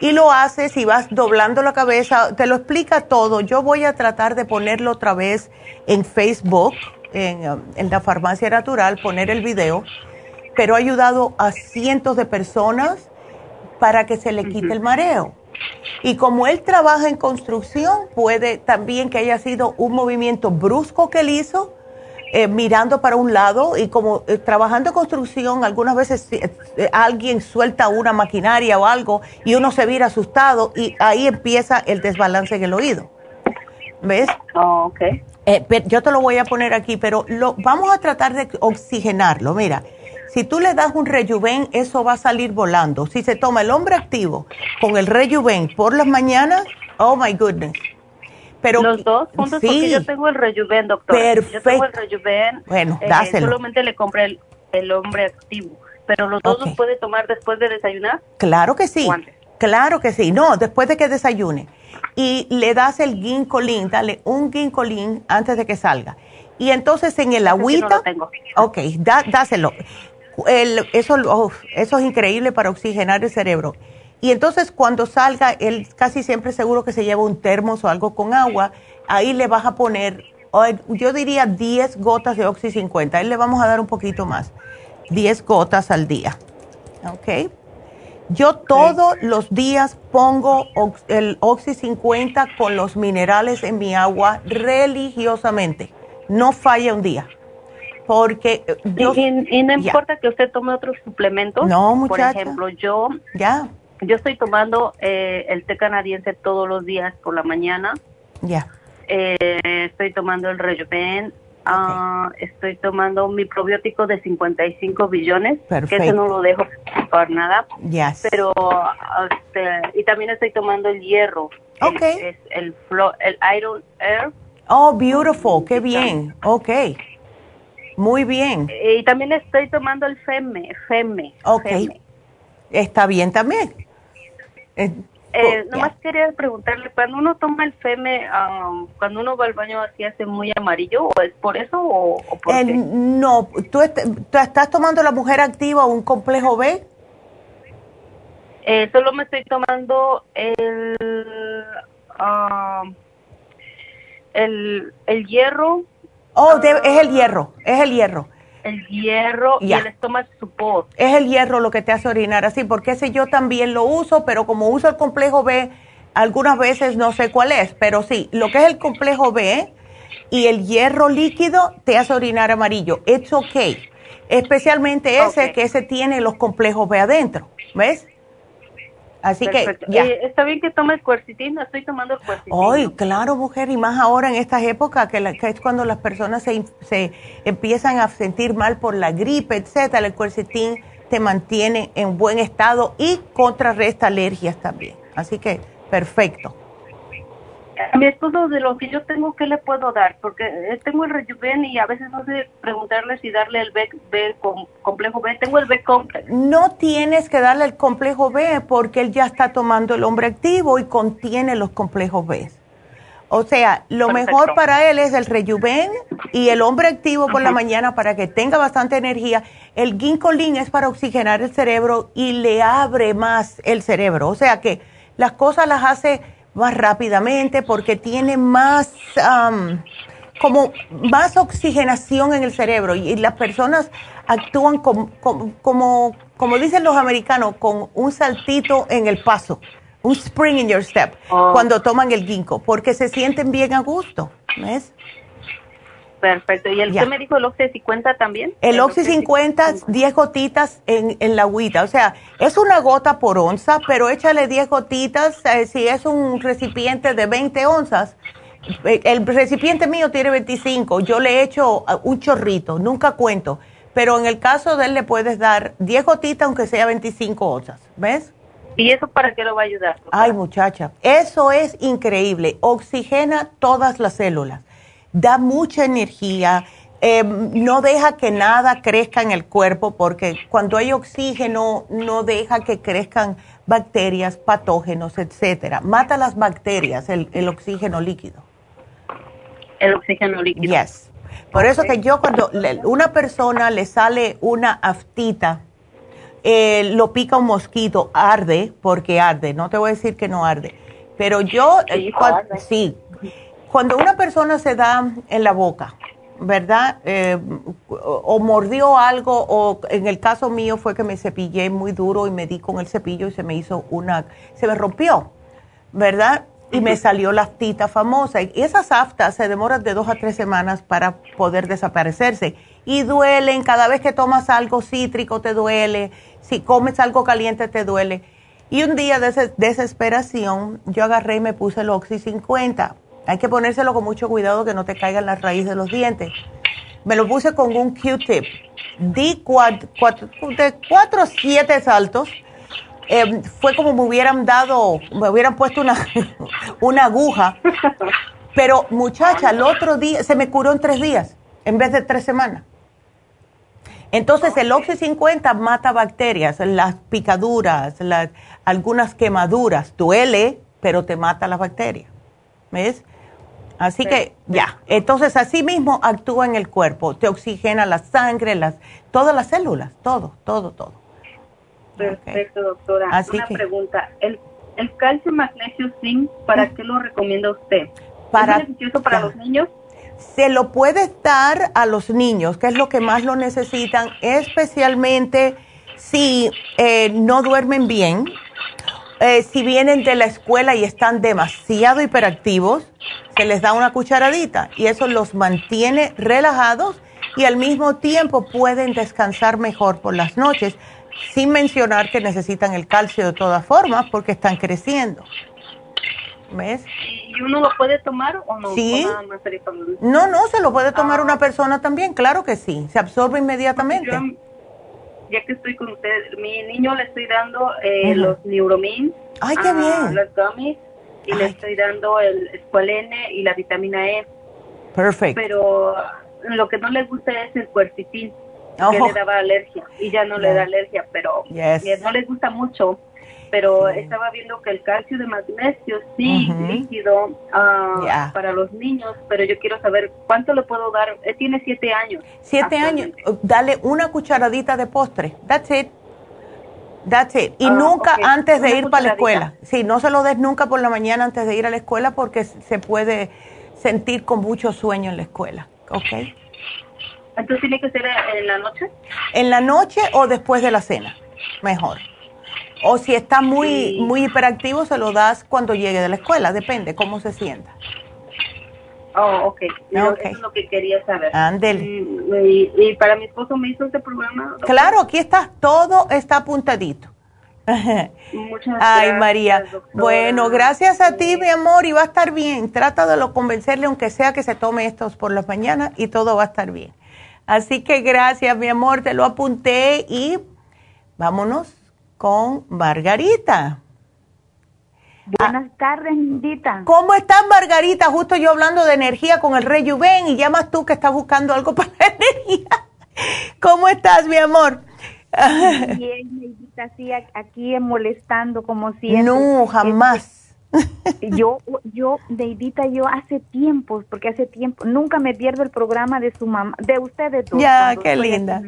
y lo haces y vas doblando la cabeza, te lo explica todo. Yo voy a tratar de ponerlo otra vez en Facebook, en, um, la farmacia natural, poner el video, pero ha ayudado a cientos de personas para que se le quite el mareo. Y como él trabaja en construcción, puede también que haya sido un movimiento brusco que él hizo, eh, mirando para un lado y como eh, trabajando en construcción, algunas veces eh, alguien suelta una maquinaria o algo y uno se vira asustado y ahí empieza el desbalance en el oído. ¿Ves? Oh, ok. Eh, yo te lo voy a poner aquí, pero lo, vamos a tratar de oxigenarlo. Mira, si tú le das un rejuven, eso va a salir volando. Si se toma el hombre activo con el rejuven por las mañanas, oh my goodness. Pero, Los dos juntos sí, porque yo tengo el rejuven, doctor. Perfecto. Yo tengo el rejuven. Bueno, eh, dáselo. Solamente le compré el, el hombre activo. Pero los dos los puede tomar después de desayunar. Claro que sí. Claro que sí. No, después de que desayune y le das el ginkolín, dale un ginkolín antes de que salga. Y entonces en el agüita, ok, dáselo. Eso, oh, eso es increíble para oxigenar el cerebro. Y entonces cuando salga, él casi siempre seguro que se lleva un termos o algo con agua, ahí le vas a poner, yo diría 10 gotas de Oxy 50, él le vamos a dar un poquito más, 10 gotas al día. ¿Ok? Yo todos los días pongo el Oxy 50 con los minerales en mi agua religiosamente. No falla un día. Porque eh, yo, y, no importa que usted tome otros suplementos. No, muchacha. Por ejemplo, yo ya. Yo estoy tomando eh, el té canadiense todos los días por la mañana. Ya. Eh, estoy tomando el Rejuven, Ah, estoy tomando mi probiótico de 55 billones, que ese no lo dejo por nada. Pero, este, y también estoy tomando el hierro. Ok. El, el, el Iron Air. Oh, beautiful, qué bien. Ok. Muy bien. Y también estoy tomando el FEME, FEME. Ok. Está bien también. Eh, oh, nomás quería preguntarle, cuando uno toma el FEME, um, cuando uno va al baño así hace muy amarillo, ¿o es por eso o, por qué? No, ¿Tú, estás tomando la mujer activa un complejo B? Eh, solo me estoy tomando el, um, el, el hierro. Oh, es el hierro, es el hierro el hierro y el estómago support. Es el hierro lo que te hace orinar así, porque ese yo también lo uso, pero como uso el complejo B, algunas veces no sé cuál es, pero sí, lo que es el complejo B y el hierro líquido te hace orinar amarillo. It's okay. Especialmente ese que ese tiene los complejos B adentro, ¿ves? Así que ya. Eh, está bien que tome el cuercitín, estoy tomando el cuercitín. Ay, claro, mujer, y más ahora en estas épocas que, es cuando las personas se, se, empiezan a sentir mal por la gripe, etcétera, el cuercitín te mantiene en buen estado y contrarresta alergias también. Así que perfecto mi esposo de lo que yo tengo, ¿qué le puedo dar? Porque eh, tengo el rejuven y a veces no sé preguntarle si darle el B, B complejo B. Tengo el B complejo. No tienes que darle el complejo B porque él ya está tomando el hombre activo y contiene los complejos B. O sea, lo mejor para él es el rejuven y el hombre activo por la mañana para que tenga bastante energía. El ginkolin es para oxigenar el cerebro y le abre más el cerebro. O sea que las cosas las hace más rápidamente porque tiene más, como más oxigenación en el cerebro y, las personas actúan como, como, como, dicen los americanos, con un saltito en el paso, un spring in your step, oh. cuando toman el ginkgo, porque se sienten bien a gusto, ¿ves? Perfecto. ¿Y el que me dijo el Oxy 50 también? El, Oxy 50, 10 gotitas en, en, la agüita. O sea, es una gota por onza, pero échale 10 gotitas. Eh, si es un recipiente de 20 onzas, eh, el recipiente mío tiene 25. Yo le echo uh, un chorrito, nunca cuento. Pero en el caso de él le puedes dar 10 gotitas, aunque sea 25 onzas. ¿Ves? ¿Y eso para qué lo va a ayudar? Ay, muchacha, eso es increíble. Oxigena todas las células da mucha energía, eh, no deja que nada crezca en el cuerpo porque cuando hay oxígeno no deja que crezcan bacterias, patógenos, etcétera. Mata las bacterias el, el oxígeno líquido. El oxígeno líquido. Yes. Por eso que yo cuando una persona le sale una aftita, eh, lo pica un mosquito, arde, porque arde, no te voy a decir que no arde, pero yo, sí, eh, sí cuando una persona se da en la boca, ¿verdad? Eh, o mordió algo, o en el caso mío fue que me cepillé muy duro y me di con el cepillo y se me hizo una, se me rompió, ¿verdad? Y me salió la aftita famosa. Y esas aftas se demoran de dos a tres semanas para poder desaparecerse. Y duelen, cada vez que tomas algo cítrico te duele, si comes algo caliente te duele. Y un día de desesperación yo agarré y me puse el Oxy 50 Hay que ponérselo con mucho cuidado que no te caigan las raíces de los dientes. Me lo puse con un Q-tip. Di cuatro, de cuatro o siete saltos. Eh, fue como me hubieran dado, me hubieran puesto una, (laughs) una aguja. Pero muchacha, el otro día se me curó en tres días en vez de tres semanas. Entonces el Oxy 50 mata bacterias, las picaduras, las, algunas quemaduras. Duele, pero te mata las bacterias. ¿Ves? Así que ya, entonces así mismo actúa en el cuerpo, te oxigena la sangre, las, todas las células, todo, todo, todo. Perfecto, doctora. Así Una pregunta, ¿El, ¿el calcio, magnesio, zinc, para qué lo recomienda usted? Para, ¿Es beneficioso para los niños? Se lo puede dar a los niños, que es lo que más lo necesitan, especialmente si eh, no duermen bien, eh, si vienen de la escuela y están demasiado hiperactivos, se les da una cucharadita y eso los mantiene relajados y al mismo tiempo pueden descansar mejor por las noches, sin mencionar que necesitan el calcio de todas formas porque están creciendo. ¿Ves? ¿Y uno lo puede tomar o no? Sí. No, no, se lo puede tomar ah. una persona también, claro que sí, se absorbe inmediatamente. ya que estoy con usted, mi niño le estoy dando eh, los Neuromin. Ay, qué bien. Los gummies y le estoy dando el escualene y la vitamina E. Perfecto. Pero lo que no le gusta es el cuercitín, que le daba alergia y ya no le da alergia, pero no le gusta mucho pero estaba viendo que el calcio de magnesio sí líquido ah, para los niños, pero yo quiero saber cuánto le puedo dar. Él tiene siete años. Siete años, dale una cucharadita de postre. That's it. That's it. Y ah, nunca antes de ir para la escuela. Sí, no se lo des nunca por la mañana antes de ir a la escuela porque se puede sentir con mucho sueño en la escuela. ¿Ok? Entonces tiene que ser en la noche. En la noche o después de la cena. Mejor. O si está muy, muy hiperactivo, se lo das cuando llegue de la escuela, depende cómo se sienta. Oh, ok. Eso es lo que quería saber. Ándele. Y, para mi esposo me hizo este programa. Claro, aquí está, todo está apuntadito. Muchas (laughs) gracias. Ay, María. Bueno, gracias a ti, mi amor, y va a estar bien. Trata de lo convencerle, aunque sea que se tome estos por las mañanas, y todo va a estar bien. Así que gracias, mi amor, te lo apunté y vámonos con Margarita. Buenas tardes, Indita. ¿Cómo estás, Margarita? Justo yo hablando de energía con el Rey Juven y llamas tú que estás buscando algo (laughs) para la energía. ¿Cómo estás, mi amor? Bien, Indita, sí, aquí molestando como siempre. No, jamás. (laughs) Yo, yo, Deidita, yo hace tiempo, porque hace tiempo, nunca me pierdo el programa de su mamá, de ustedes dos. Ya, qué linda.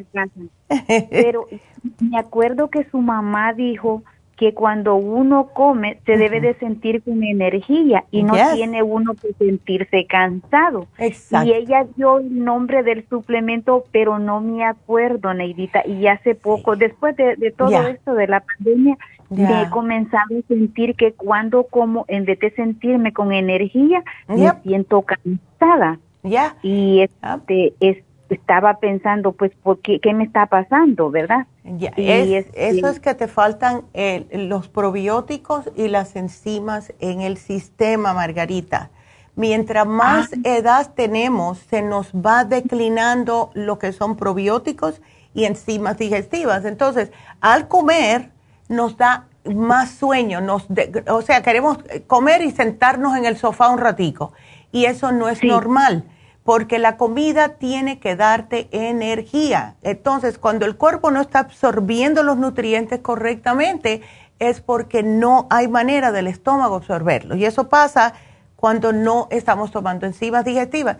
Pero (laughs) me acuerdo que su mamá dijo que cuando uno come se debe de sentir con energía y no tiene uno que sentirse cansado. Y ella dio el nombre del suplemento, pero no me acuerdo, Neidita. Y hace poco, después de, todo esto de la pandemia, me he comenzado a sentir que cuando como, en vez de sentirme con energía, me siento cansada. Ya. Y este, es, estaba pensando, pues, ¿por qué, qué me está pasando, verdad? Ya. eso es que te faltan eh, los probióticos y las enzimas en el sistema, Margarita. Mientras más ah. edad tenemos, se nos va declinando lo que son probióticos y enzimas digestivas. Entonces, al comer, nos da más sueño, nos o sea, queremos comer y sentarnos en el sofá un ratico. Y eso no es normal porque la comida tiene que darte energía. Entonces, cuando el cuerpo no está absorbiendo los nutrientes correctamente, es porque no hay manera del estómago absorberlos. Y eso pasa cuando no estamos tomando enzimas digestivas.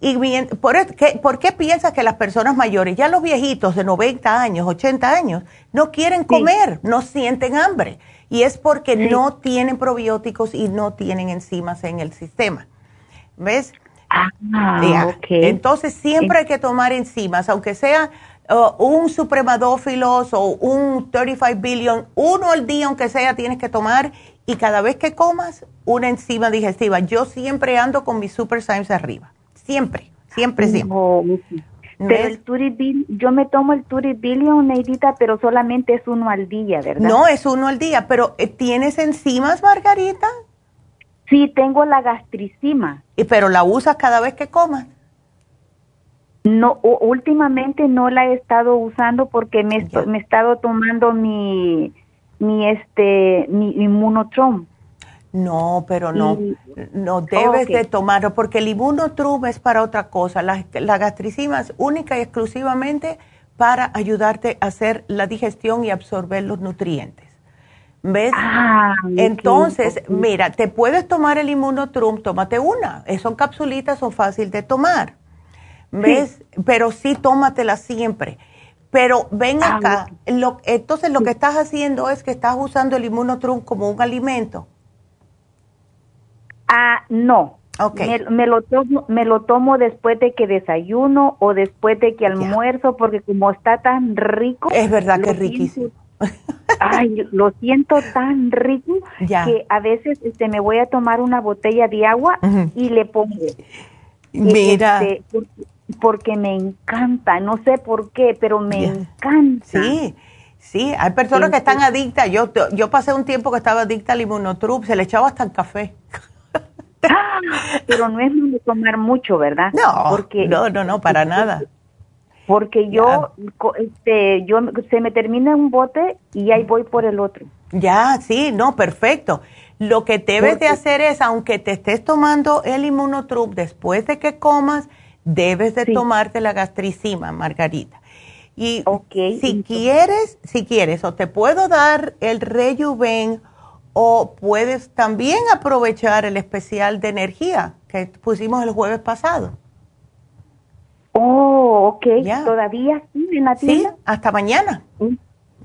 Y ¿por, qué, ¿por, qué, piensas que las personas mayores, ya los viejitos de 90 años, 80 años, no quieren comer, no sienten hambre? Y es porque no tienen probióticos y no tienen enzimas en el sistema. ¿Ves? Ah, Entonces siempre hay que tomar enzimas, aunque sea uh, un supremadófilos o un 35 billion, uno al día aunque sea tienes que tomar y cada vez que comas una enzima digestiva. Yo siempre ando con mis super arriba, siempre, siempre, siempre. pero el Turibil, yo me tomo el Turibillion, Neidita, pero solamente es uno al día, ¿verdad? No, es uno al día, pero eh, ¿tienes enzimas, Margarita? Sí, tengo la gastricima. ¿Y pero la usas cada vez que comas? No, últimamente no la he estado usando porque me, me he estado tomando mi, mi este, mi inmunotrom. No, pero no, no debes de tomarlo porque el inmunotrum es para otra cosa. La, la gastricima es única y exclusivamente para ayudarte a hacer la digestión y absorber los nutrientes. ¿Ves? Ah, Entonces, mira, te puedes tomar el inmunotrum, tómate una. Son capsulitas, son fáciles de tomar. ¿Ves? Pero sí, tómatela siempre. Pero ven ah, acá, lo, entonces lo que estás haciendo es que estás usando el inmunotrum como un alimento. Ah, no. Okay. Me, lo tomo, me lo tomo después de que desayuno o después de que almuerzo, porque como está tan rico. Es verdad que es riquísimo. (laughs) ay, lo siento tan rico que a veces este, me voy a tomar una botella de agua y le pongo. Mira. Este, porque, me encanta, no sé por qué, pero me encanta. Sí. Sí, hay personas que están adictas. Yo, yo pasé un tiempo que estaba adicta al inmunotrup, se le echaba hasta el café. Pero no es de tomar mucho, ¿verdad? No, porque, no, no, no, para nada. Porque yo, este, yo, se me termina un bote y ahí voy por el otro. Ya, sí, no, perfecto. Lo que debes de hacer es, aunque te estés tomando el inmunotrup después de que comas, debes de tomarte la gastricima, Margarita. Y si quieres, si quieres, o te puedo dar el Rejuven o puedes también aprovechar el especial de energía que pusimos el jueves pasado. Oh, ok. ¿Todavía sí en la tienda? Sí, hasta mañana. Mm.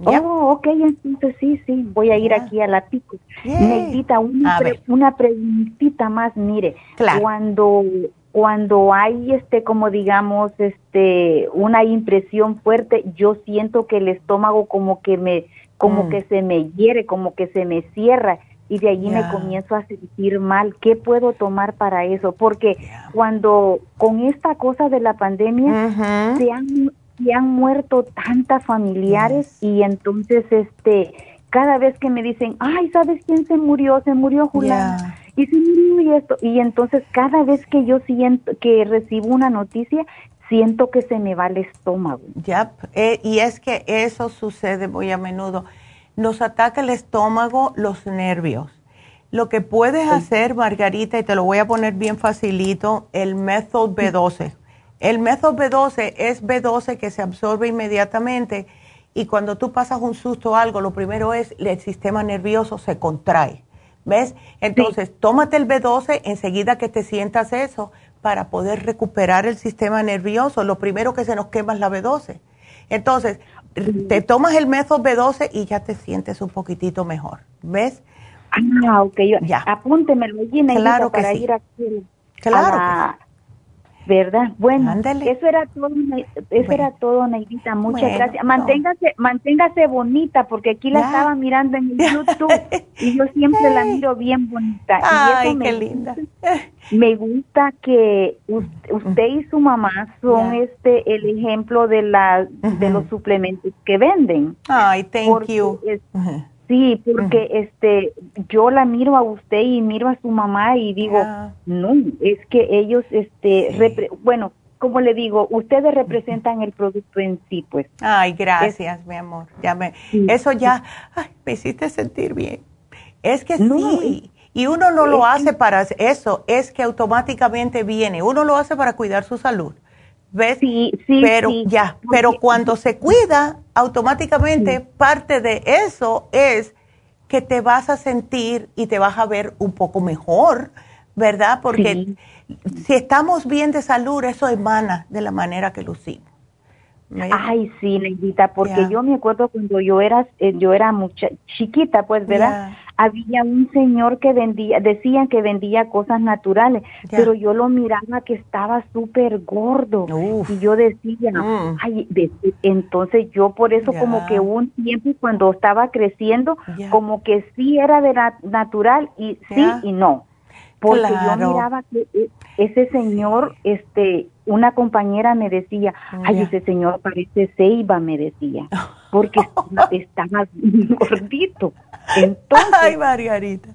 Oh, ok, entonces sí, sí, voy a ir aquí a la pico. Necesita una, una preguntita más, mire, cuando cuando hay este como digamos este una impresión fuerte, yo siento que el estómago como que me como mm. que se me hiere, como que se me cierra y de allí me comienzo a sentir mal. ¿Qué puedo tomar para eso? Porque cuando con esta cosa de la pandemia se, han, se han muerto tantas familiares y entonces este cada vez que me dicen, ay, ¿sabes quién se murió? Se murió Julián. Y se murió y esto. Y entonces cada vez que yo siento que recibo una noticia, siento que se me va el estómago. Ya, eh, y es que eso sucede muy a menudo. Nos ataca el estómago, los nervios. Lo que puedes hacer, Margarita, y te lo voy a poner bien facilito, el método B12. El método B12 es B12 que se absorbe inmediatamente y cuando tú pasas un susto o algo, lo primero es el sistema nervioso se contrae. ¿Ves? Entonces, tómate el B12 enseguida que te sientas eso para poder recuperar el sistema nervioso. Lo primero que se nos quema es la B12. Entonces, te tomas el método B12 y ya te sientes un poquitito mejor. ¿Ves? Ah, ok. Ya. Apúntemelo, Gina, claro para ir aquí claro ¿verdad? Bueno, eso era todo, eso era todo, Neidita. Muchas gracias. Manténgase, manténgase bonita, porque aquí la estaba mirando en YouTube (laughs) y yo siempre la miro bien bonita. Ay, qué linda. Me gusta que usted y su mamá son este el ejemplo de la de los suplementos que venden. Ay, thank you. Sí, porque este yo la miro a usted y miro a su mamá y digo, no, es que ellos este bueno, como le digo, ustedes representan el producto en sí, pues. Ay, gracias, mi amor. Ya me eso ya ay, me hiciste sentir bien. Es que sí. Y uno no lo hace para eso, es que automáticamente viene. Uno lo hace para cuidar su salud. ¿Ves? Sí, sí, pero ya, pero cuando se cuida, automáticamente parte de eso es que te vas a sentir y te vas a ver un poco mejor, ¿verdad? Porque si estamos bien de salud, eso emana de la manera que lucimos. Ay, sí, Neidita, porque yo me acuerdo cuando yo era, eh, yo era mucha chiquita, pues, ¿verdad? Había un señor que vendía, decían que vendía cosas naturales, pero yo lo miraba que estaba súper gordo. Y yo decía, mm. ay, entonces yo por eso como que un tiempo cuando estaba creciendo, como que sí era de natural y sí y no. Porque yo miraba que e, ese señor, este, una compañera me decía, ay, ese señor parece Ceiba, me decía, (laughs) porque (laughs) estaba gordito. Entonces, ay, Margarita.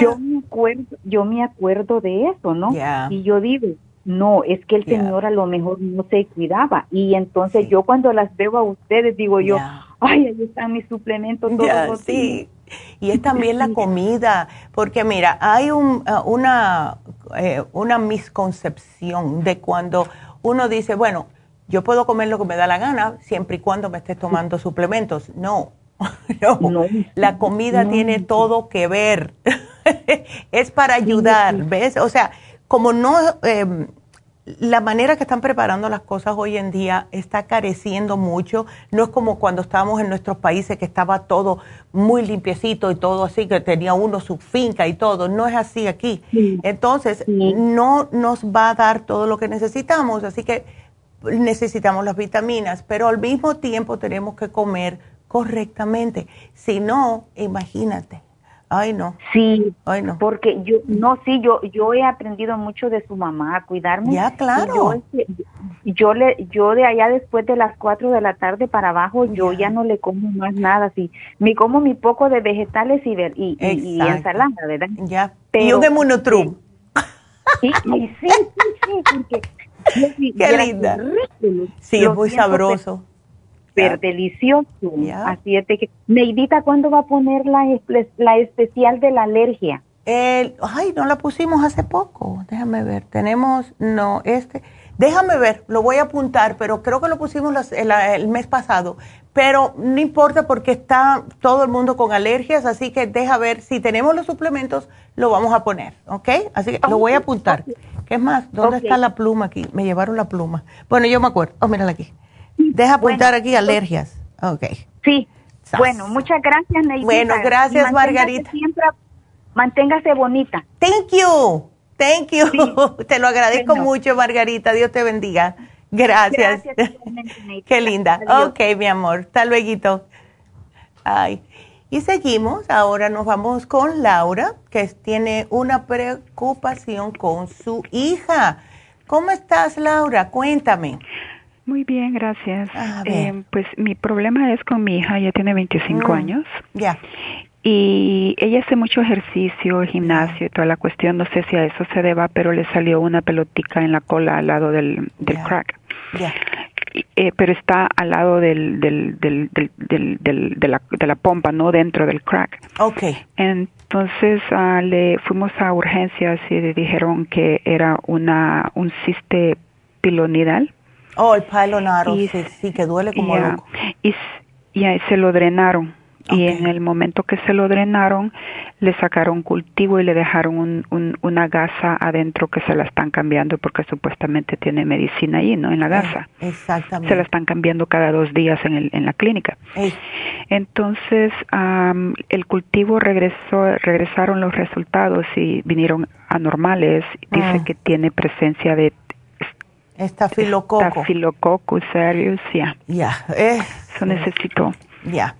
yo me acuerdo, yo me acuerdo de eso, ¿no? Y yo digo, no, es que el señor a lo mejor no se cuidaba. Y entonces yo cuando las veo a ustedes digo yo, ay, ahí están mis suplementos todos sí. Y es también la (laughs) comida, porque mira, hay un, uh, una, eh, una misconcepción de cuando uno dice, bueno, yo puedo comer lo que me da la gana siempre y cuando me esté tomando suplementos. (laughs) No, no, la comida tiene todo que ver. (laughs) es para ayudar, ¿ves? O sea, como no, em, la manera que están preparando las cosas hoy en día está careciendo mucho. No es como cuando estábamos en nuestros países que estaba todo muy limpiecito y todo así, que tenía uno su finca y todo. No es así aquí. Entonces, no nos va a dar todo lo que necesitamos. Así que necesitamos las vitaminas, pero al mismo tiempo tenemos que comer correctamente. Si no, imagínate. Ay, no. Sí, Ay, no. porque yo, no, sí, yo, yo he aprendido mucho de su mamá a cuidarme. Ya, claro. Yo, le, yo de allá después de las 4 de la tarde para abajo, yo ya no le como más nada, así. Me como mi poco de vegetales y, y, y, ensalada, ¿verdad? Ya. Pero, y un emunotrum. Sí, sí, sí, sí, porque... (laughs) Qué linda. Sí, es muy sabroso súper delicioso. Así es de que, Neidita, ¿cuándo va a poner la, la especial de la alergia? El, ay, no la pusimos hace poco. Déjame ver. Tenemos, no, este. Déjame ver, lo voy a apuntar, pero creo que lo pusimos el, mes pasado. Pero no importa porque está todo el mundo con alergias, así que deja ver, si tenemos los suplementos, lo vamos a poner, ¿ok? Así que lo voy a apuntar. ¿Qué es más? ¿Dónde está la pluma aquí? Me llevaron la pluma. Bueno, yo me acuerdo. Oh, mírala aquí. Deja apuntar aquí alergias. Ok. Sí. Bueno, muchas gracias, Neidita. Bueno, gracias, Margarita. Siempre manténgase bonita. Thank you. Thank you. (laughs) Te lo agradezco mucho, Margarita. Dios te bendiga. Gracias. (laughs) Qué linda. Ok, mi amor. Hasta luego. Ay. Y seguimos. Ahora nos vamos con Laura, que tiene una preocupación con su hija. ¿Cómo estás, Laura? Cuéntame. Muy bien, gracias. Eh, pues mi problema es con mi hija, ella tiene 25 mm, años. Ya. Y ella hace mucho ejercicio, gimnasio y toda la cuestión, no sé si a eso se deba, pero le salió una pelotica en la cola al lado del, del crack. Ya. Eh, pero está al lado del, del, del, del, del, de, la, de la pompa, no dentro del crack. Okay. Entonces uh, le fuimos a urgencias y le dijeron que era una un ciste pilonidal Oh, el pilonaro, sí, sí, que duele como loco. Y, y se lo drenaron. Y en el momento que se lo drenaron, le sacaron cultivo y le dejaron un, una gasa adentro que se la están cambiando porque supuestamente tiene medicina ahí, ¿no? En la gasa. exactamente. Se la están cambiando cada dos días en, el, en la clínica. Entonces, el cultivo regresó, regresaron los resultados y vinieron anormales. Dice ah. que tiene presencia de Estafilococo. Estafilococcus aureus, ya. Ya. Eso necesito. Ya.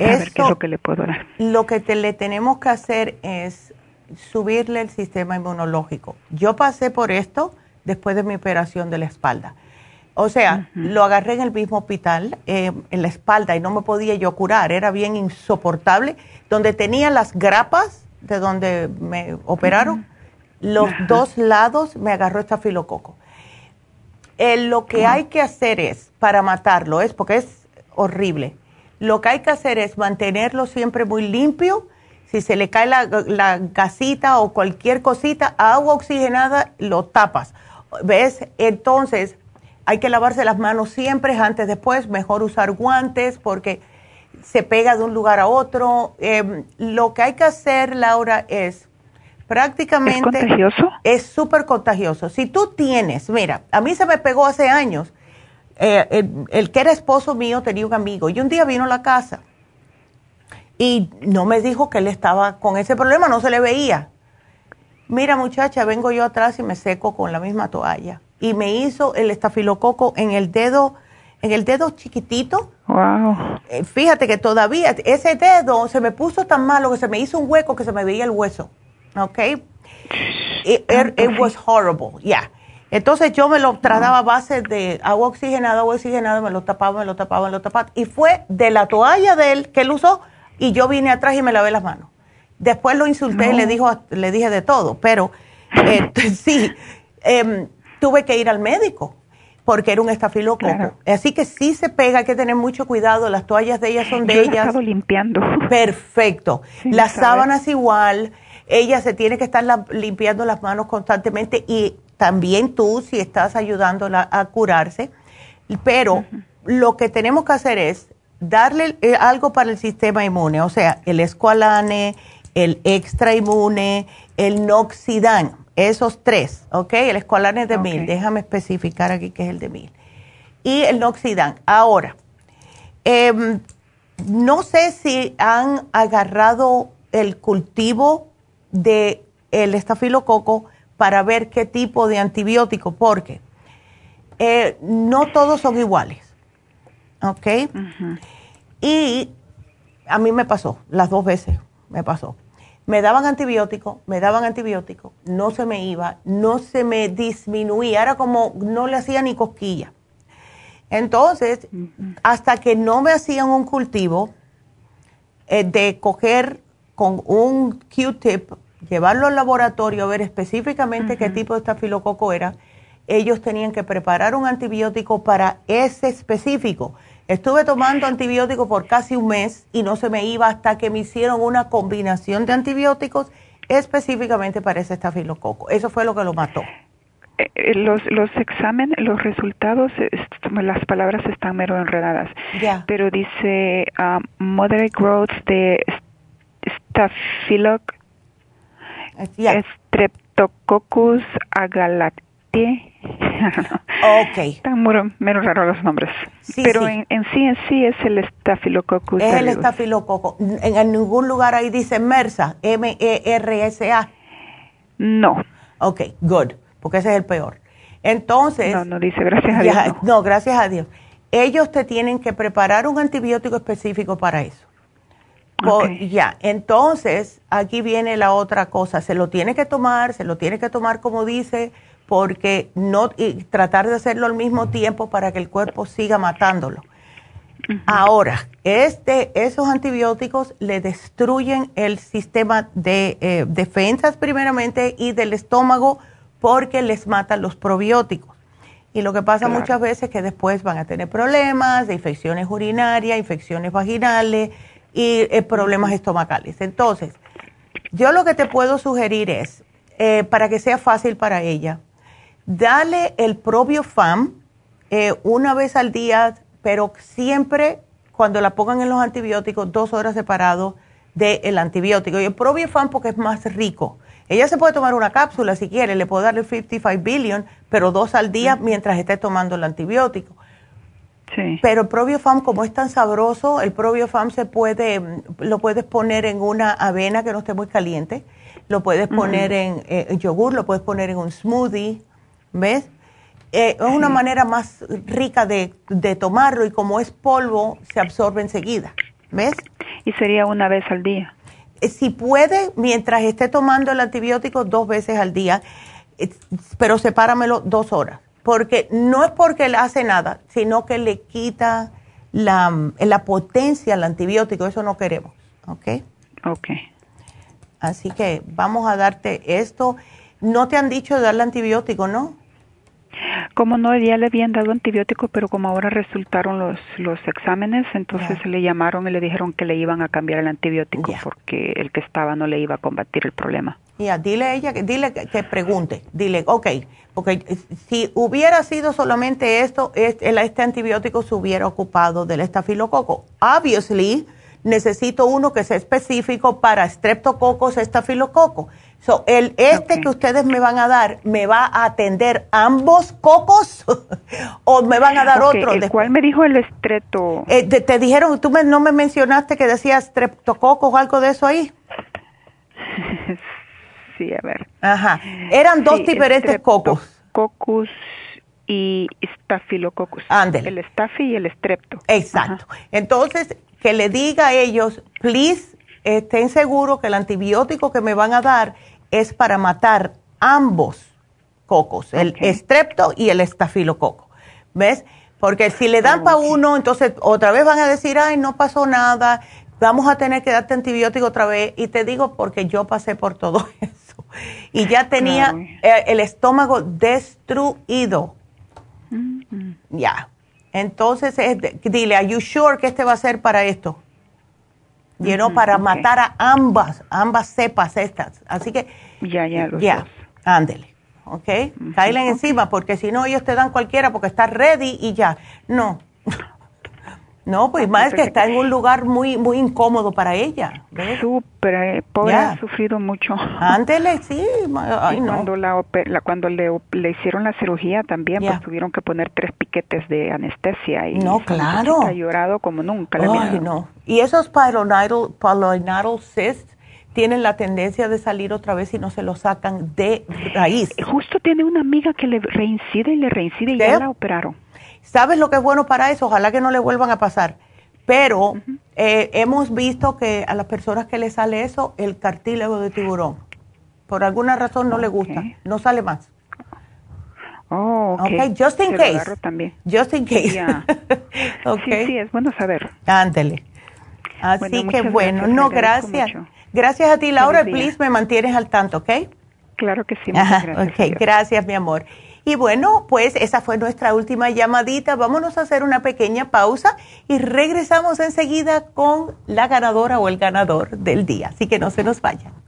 A ver qué es lo que le puedo dar. Lo que te, le tenemos que hacer es subirle el sistema inmunológico. Yo pasé por esto después de mi operación de la espalda. O sea, lo agarré en el mismo hospital, eh, en la espalda, y no me podía yo curar. Era bien insoportable. Donde tenía las grapas de donde me operaron, los dos lados me agarró estafilococo lo que hay que hacer es, para matarlo, es porque es horrible, lo que hay que hacer es mantenerlo siempre muy limpio. Si se le cae la, la gasita o cualquier cosita, agua oxigenada, lo tapas. ¿Ves? Entonces, hay que lavarse las manos siempre, antes, después, mejor usar guantes porque se pega de un lugar a otro. Em, lo que hay que hacer, Laura, es prácticamente... ¿Es contagioso? Es súper contagioso. Si tú tienes, mira, a mí se me pegó hace años, eh, el, que era esposo mío tenía un amigo y un día vino a la casa y no me dijo que él estaba con ese problema, no se le veía. Mira muchacha, vengo yo atrás y me seco con la misma toalla. Y me hizo el estafilococo en el dedo, en el dedo chiquitito. Wow. Eh, fíjate que todavía ese dedo se me puso tan malo que se me hizo un hueco que se me veía el hueso. ¿Ok? It, it, was horrible, yeah. Entonces yo me lo trataba a base de agua oxigenada, agua oxigenada, me lo tapaba, me lo tapaba, me lo tapaba. Y fue de la toalla de él que él usó y yo vine atrás y me lavé las manos. Después lo insulté y le, dijo, le dije de todo, pero eh, (laughs) sí, em, tuve que ir al médico porque era un estafilococo. Así que sí se pega, hay que tener mucho cuidado. Las toallas de ellas son de ellas. He estado limpiando. (laughs) Perfecto. las sábanas igual. Ella se tiene que estar limpiando las manos constantemente y también tú si estás ayudándola a curarse. Pero lo que tenemos que hacer es darle eh, algo para el sistema inmune, o sea, el escualane, el extra inmune, el noxidan esos tres, ¿ok? El escualane es de mil. Déjame especificar aquí que es el de mil. Y el noxidan. Ahora, em, no sé si han agarrado el cultivo del el estafilococo para ver qué tipo de antibiótico, porque eh, no todos son iguales, ¿ok? Y a mí me pasó, las dos veces me pasó me daban antibiótico, me daban antibiótico, no se me iba, no se me disminuía, era como no le hacía ni cosquilla. Entonces, hasta que no me hacían un cultivo eh, de coger con un Q-tip, llevarlo al laboratorio a ver específicamente qué tipo de estafilococo era, ellos tenían que preparar un antibiótico para ese específico. Estuve tomando antibióticos por casi un mes y no se me iba hasta que me hicieron una combinación de antibióticos específicamente para ese estafilococo. Eso fue lo que lo mató. Eh, eh, los, los exámenes, los resultados, las palabras están mero enredadas. Pero dice um, moderate growth de Staphylococcus Streptococcus agalactiae ok. Están menos raros los nombres. Pero En, sí, en sí es el estafilococcus. Es el estafilococo. En, ningún lugar ahí dice MERSA, M-E-R-S-A. No. Ok, good, porque ese es el peor. Entonces. No, no dice, gracias a Dios. no. gracias a Dios. Ellos te tienen que preparar un antibiótico específico para eso. Ya, entonces aquí viene la otra cosa, se lo tiene que tomar, se lo tiene que tomar como dice porque no y tratar de hacerlo al mismo tiempo para que el cuerpo siga matándolo. Ahora, este, esos antibióticos le destruyen el sistema de eh, defensas primeramente y del estómago porque les matan los probióticos. Y lo que pasa muchas veces es que después van a tener problemas de infecciones urinarias, infecciones vaginales y eh, problemas estomacales. Entonces, yo lo que te puedo sugerir es, eh, para que sea fácil para ella, Dale el probiofam eh, una vez al día, pero siempre cuando la pongan en los antibióticos, dos horas separado del antibiótico. Y el probiofam porque es más rico. Ella se puede tomar una cápsula si quiere, le puedo darle 55 billion, pero dos al día mientras esté tomando el antibiótico. Sí. Pero el probiofam, como es tan sabroso, el probiofam se puede, lo puedes poner en una avena que no esté muy caliente, lo puedes poner en eh, yogur, lo puedes poner en un smoothie, ¿ves? Eh, es una manera más rica de, tomarlo y como es polvo, se absorbe enseguida, ¿ves? Y sería una vez al día. Eh, si puede, mientras esté tomando el antibiótico dos veces al día, pero sepáramelo dos horas, porque no es porque le hace nada, sino que le quita la, la potencia al antibiótico, eso no queremos, ¿ok? Ok. Así que vamos a darte esto. No te han dicho de darle antibiótico, ¿no? Como no, ya le habían dado antibiótico, pero como ahora resultaron los, los exámenes, entonces le llamaron y le dijeron que le iban a cambiar el antibiótico porque el que estaba no le iba a combatir el problema. Ya, dile a ella, dile que, pregunte, dile, ok, porque si hubiera sido solamente esto, este, este antibiótico se hubiera ocupado del estafilococo. Obviously, necesito uno que sea específico para streptococos, estafilococo. So, el este que ustedes me van a dar, ¿me va a atender ambos cocos (laughs) o me van a dar otro? ¿El cuál me dijo el estreto? Eh, te, dijeron, tú no me mencionaste que decía streptococos o algo de eso ahí. (laughs) sí, a ver. Ajá. Eran dos diferentes cocos. Cocos y estafilococcus. Ándele. El estafi y el estrepto. Exacto. Entonces, que le diga a ellos, please, estén seguros que el antibiótico que me van a dar es para matar ambos cocos, el estrepto y el estafilococo. ¿Ves? Porque si le dan para uno, entonces otra vez van a decir, ay, no pasó nada. vamos a tener que darte antibiótico otra vez. Y te digo porque yo pasé por todo (laughs) eso. Y ya tenía eh, el estómago destruido. Ya. Entonces, dile, ¿are you sure que este va a ser para esto? No para matar a ambas, ambas cepas estas. Así que, ya, ya, ya, ándele. ¿ok? Cáilen encima, porque si no, ellos te dan cualquiera porque está ready y ya. No, no, pues más que está en un lugar muy muy incómodo para ella. Súper, eh, pobre, ha sufrido mucho. Ándele, sí. (laughs) Ay, no. Cuando, la, cuando le, le, hicieron la cirugía también, pues tuvieron que poner tres piquetes de anestesia. Y no, claro. Ha llorado como nunca. Ay, no. Y esos pilonidal, cysts tienen la tendencia de salir otra vez y no se lo sacan de raíz. Justo tiene una amiga que le reincide y le reincide y ya la operaron. ¿Sabes lo que es bueno para eso? Ojalá que no le vuelvan a pasar. Pero eh, hemos visto que a las personas que les sale eso, el cartílago de tiburón, por alguna razón no le gusta, no sale más. Oh, okay. just in case. También. Just in case. (laughs) okay. Sí, sí, es bueno saber. Ándele. Así que bueno, no, gracias. Gracias a ti, Laura. Please me mantienes al tanto, ¿ok? Claro que sí. gracias. Okay. Gracias, mi amor. Y bueno, pues esa fue nuestra última llamadita. Vámonos a hacer una pequeña pausa y regresamos enseguida con la ganadora o el ganador del día. Así que no se nos vayan.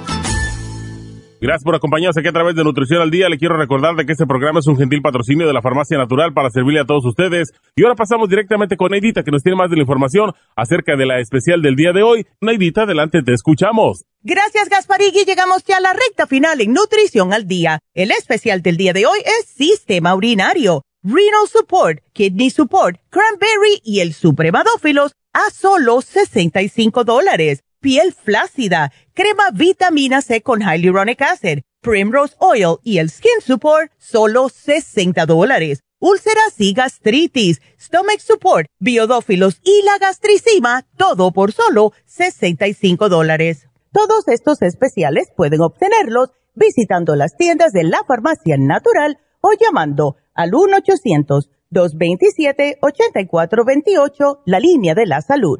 Gracias por acompañarnos aquí a través de Nutrición al Día. Le quiero recordar de que este programa es un gentil patrocinio de la Farmacia Natural para servirle a todos ustedes. Y ahora pasamos directamente con Neidita, que nos tiene más de la información acerca de la especial del día de hoy. Neidita, adelante, te escuchamos. Gracias, Gasparigui. Llegamos ya a la recta final en Nutrición al Día. El especial del día de hoy es Sistema Urinario, Renal Support, Kidney Support, Cranberry y el Supremadófilos a solo 65 dólares piel flácida, crema vitamina C con hyaluronic acid, primrose oil y el skin support, solo 60 dólares. Úlceras y gastritis, stomach support, biodófilos y la gastricima, todo por solo 65 dólares. Todos estos especiales pueden obtenerlos visitando las tiendas de la farmacia natural o llamando al 1-800-227-8428, la línea de la salud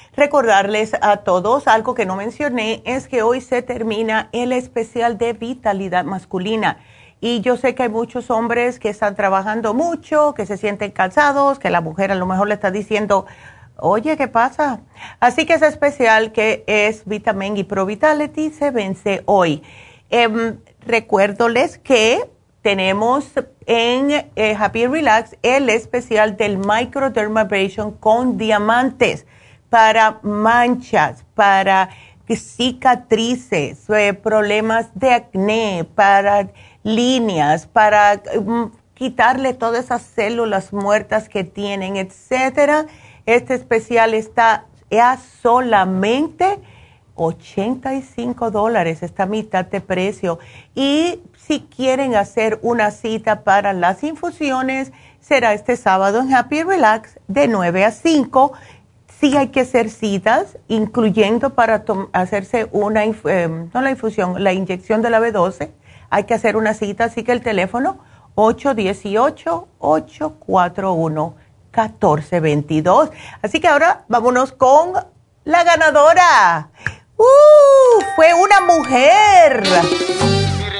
Recordarles a todos, algo que no mencioné, es que hoy se termina el especial de vitalidad masculina. Y yo sé que hay muchos hombres que están trabajando mucho, que se sienten cansados, que la mujer a lo mejor le está diciendo, oye, ¿qué pasa? Así que ese especial que es Vitamin y Pro Vitality se vence hoy. Eh, recuérdoles que tenemos en eh, Happy Relax el especial del Microdermabrasion con diamantes para manchas, para cicatrices, eh, problemas de acné, para líneas, para mm, quitarle todas esas células muertas que tienen, etcétera. Este especial está a solamente 85 dólares, esta mitad de precio. Y si quieren hacer una cita para las infusiones, será este sábado en Happy Relax de 9 a 5 sí hay que hacer citas, incluyendo para hacerse una, em, no la infusión, la inyección de la B12 hay que hacer una cita, así que el teléfono 818-841-1422. Así que ahora vámonos con la ganadora. ¡Uh! Fue una mujer.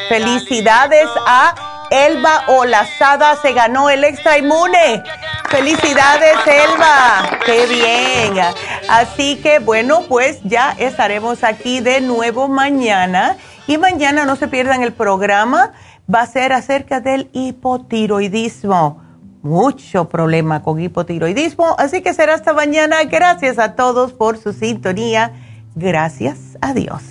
Felicidades a Elba Olazada, se ganó el extra inmune. Felicidades, Elba. Qué bien. Así que bueno, pues ya estaremos aquí de nuevo mañana. Y mañana no se pierdan el programa. Va a ser acerca del hipotiroidismo. Mucho problema con hipotiroidismo. Así que será hasta mañana. Gracias a todos por su sintonía. Gracias a Dios.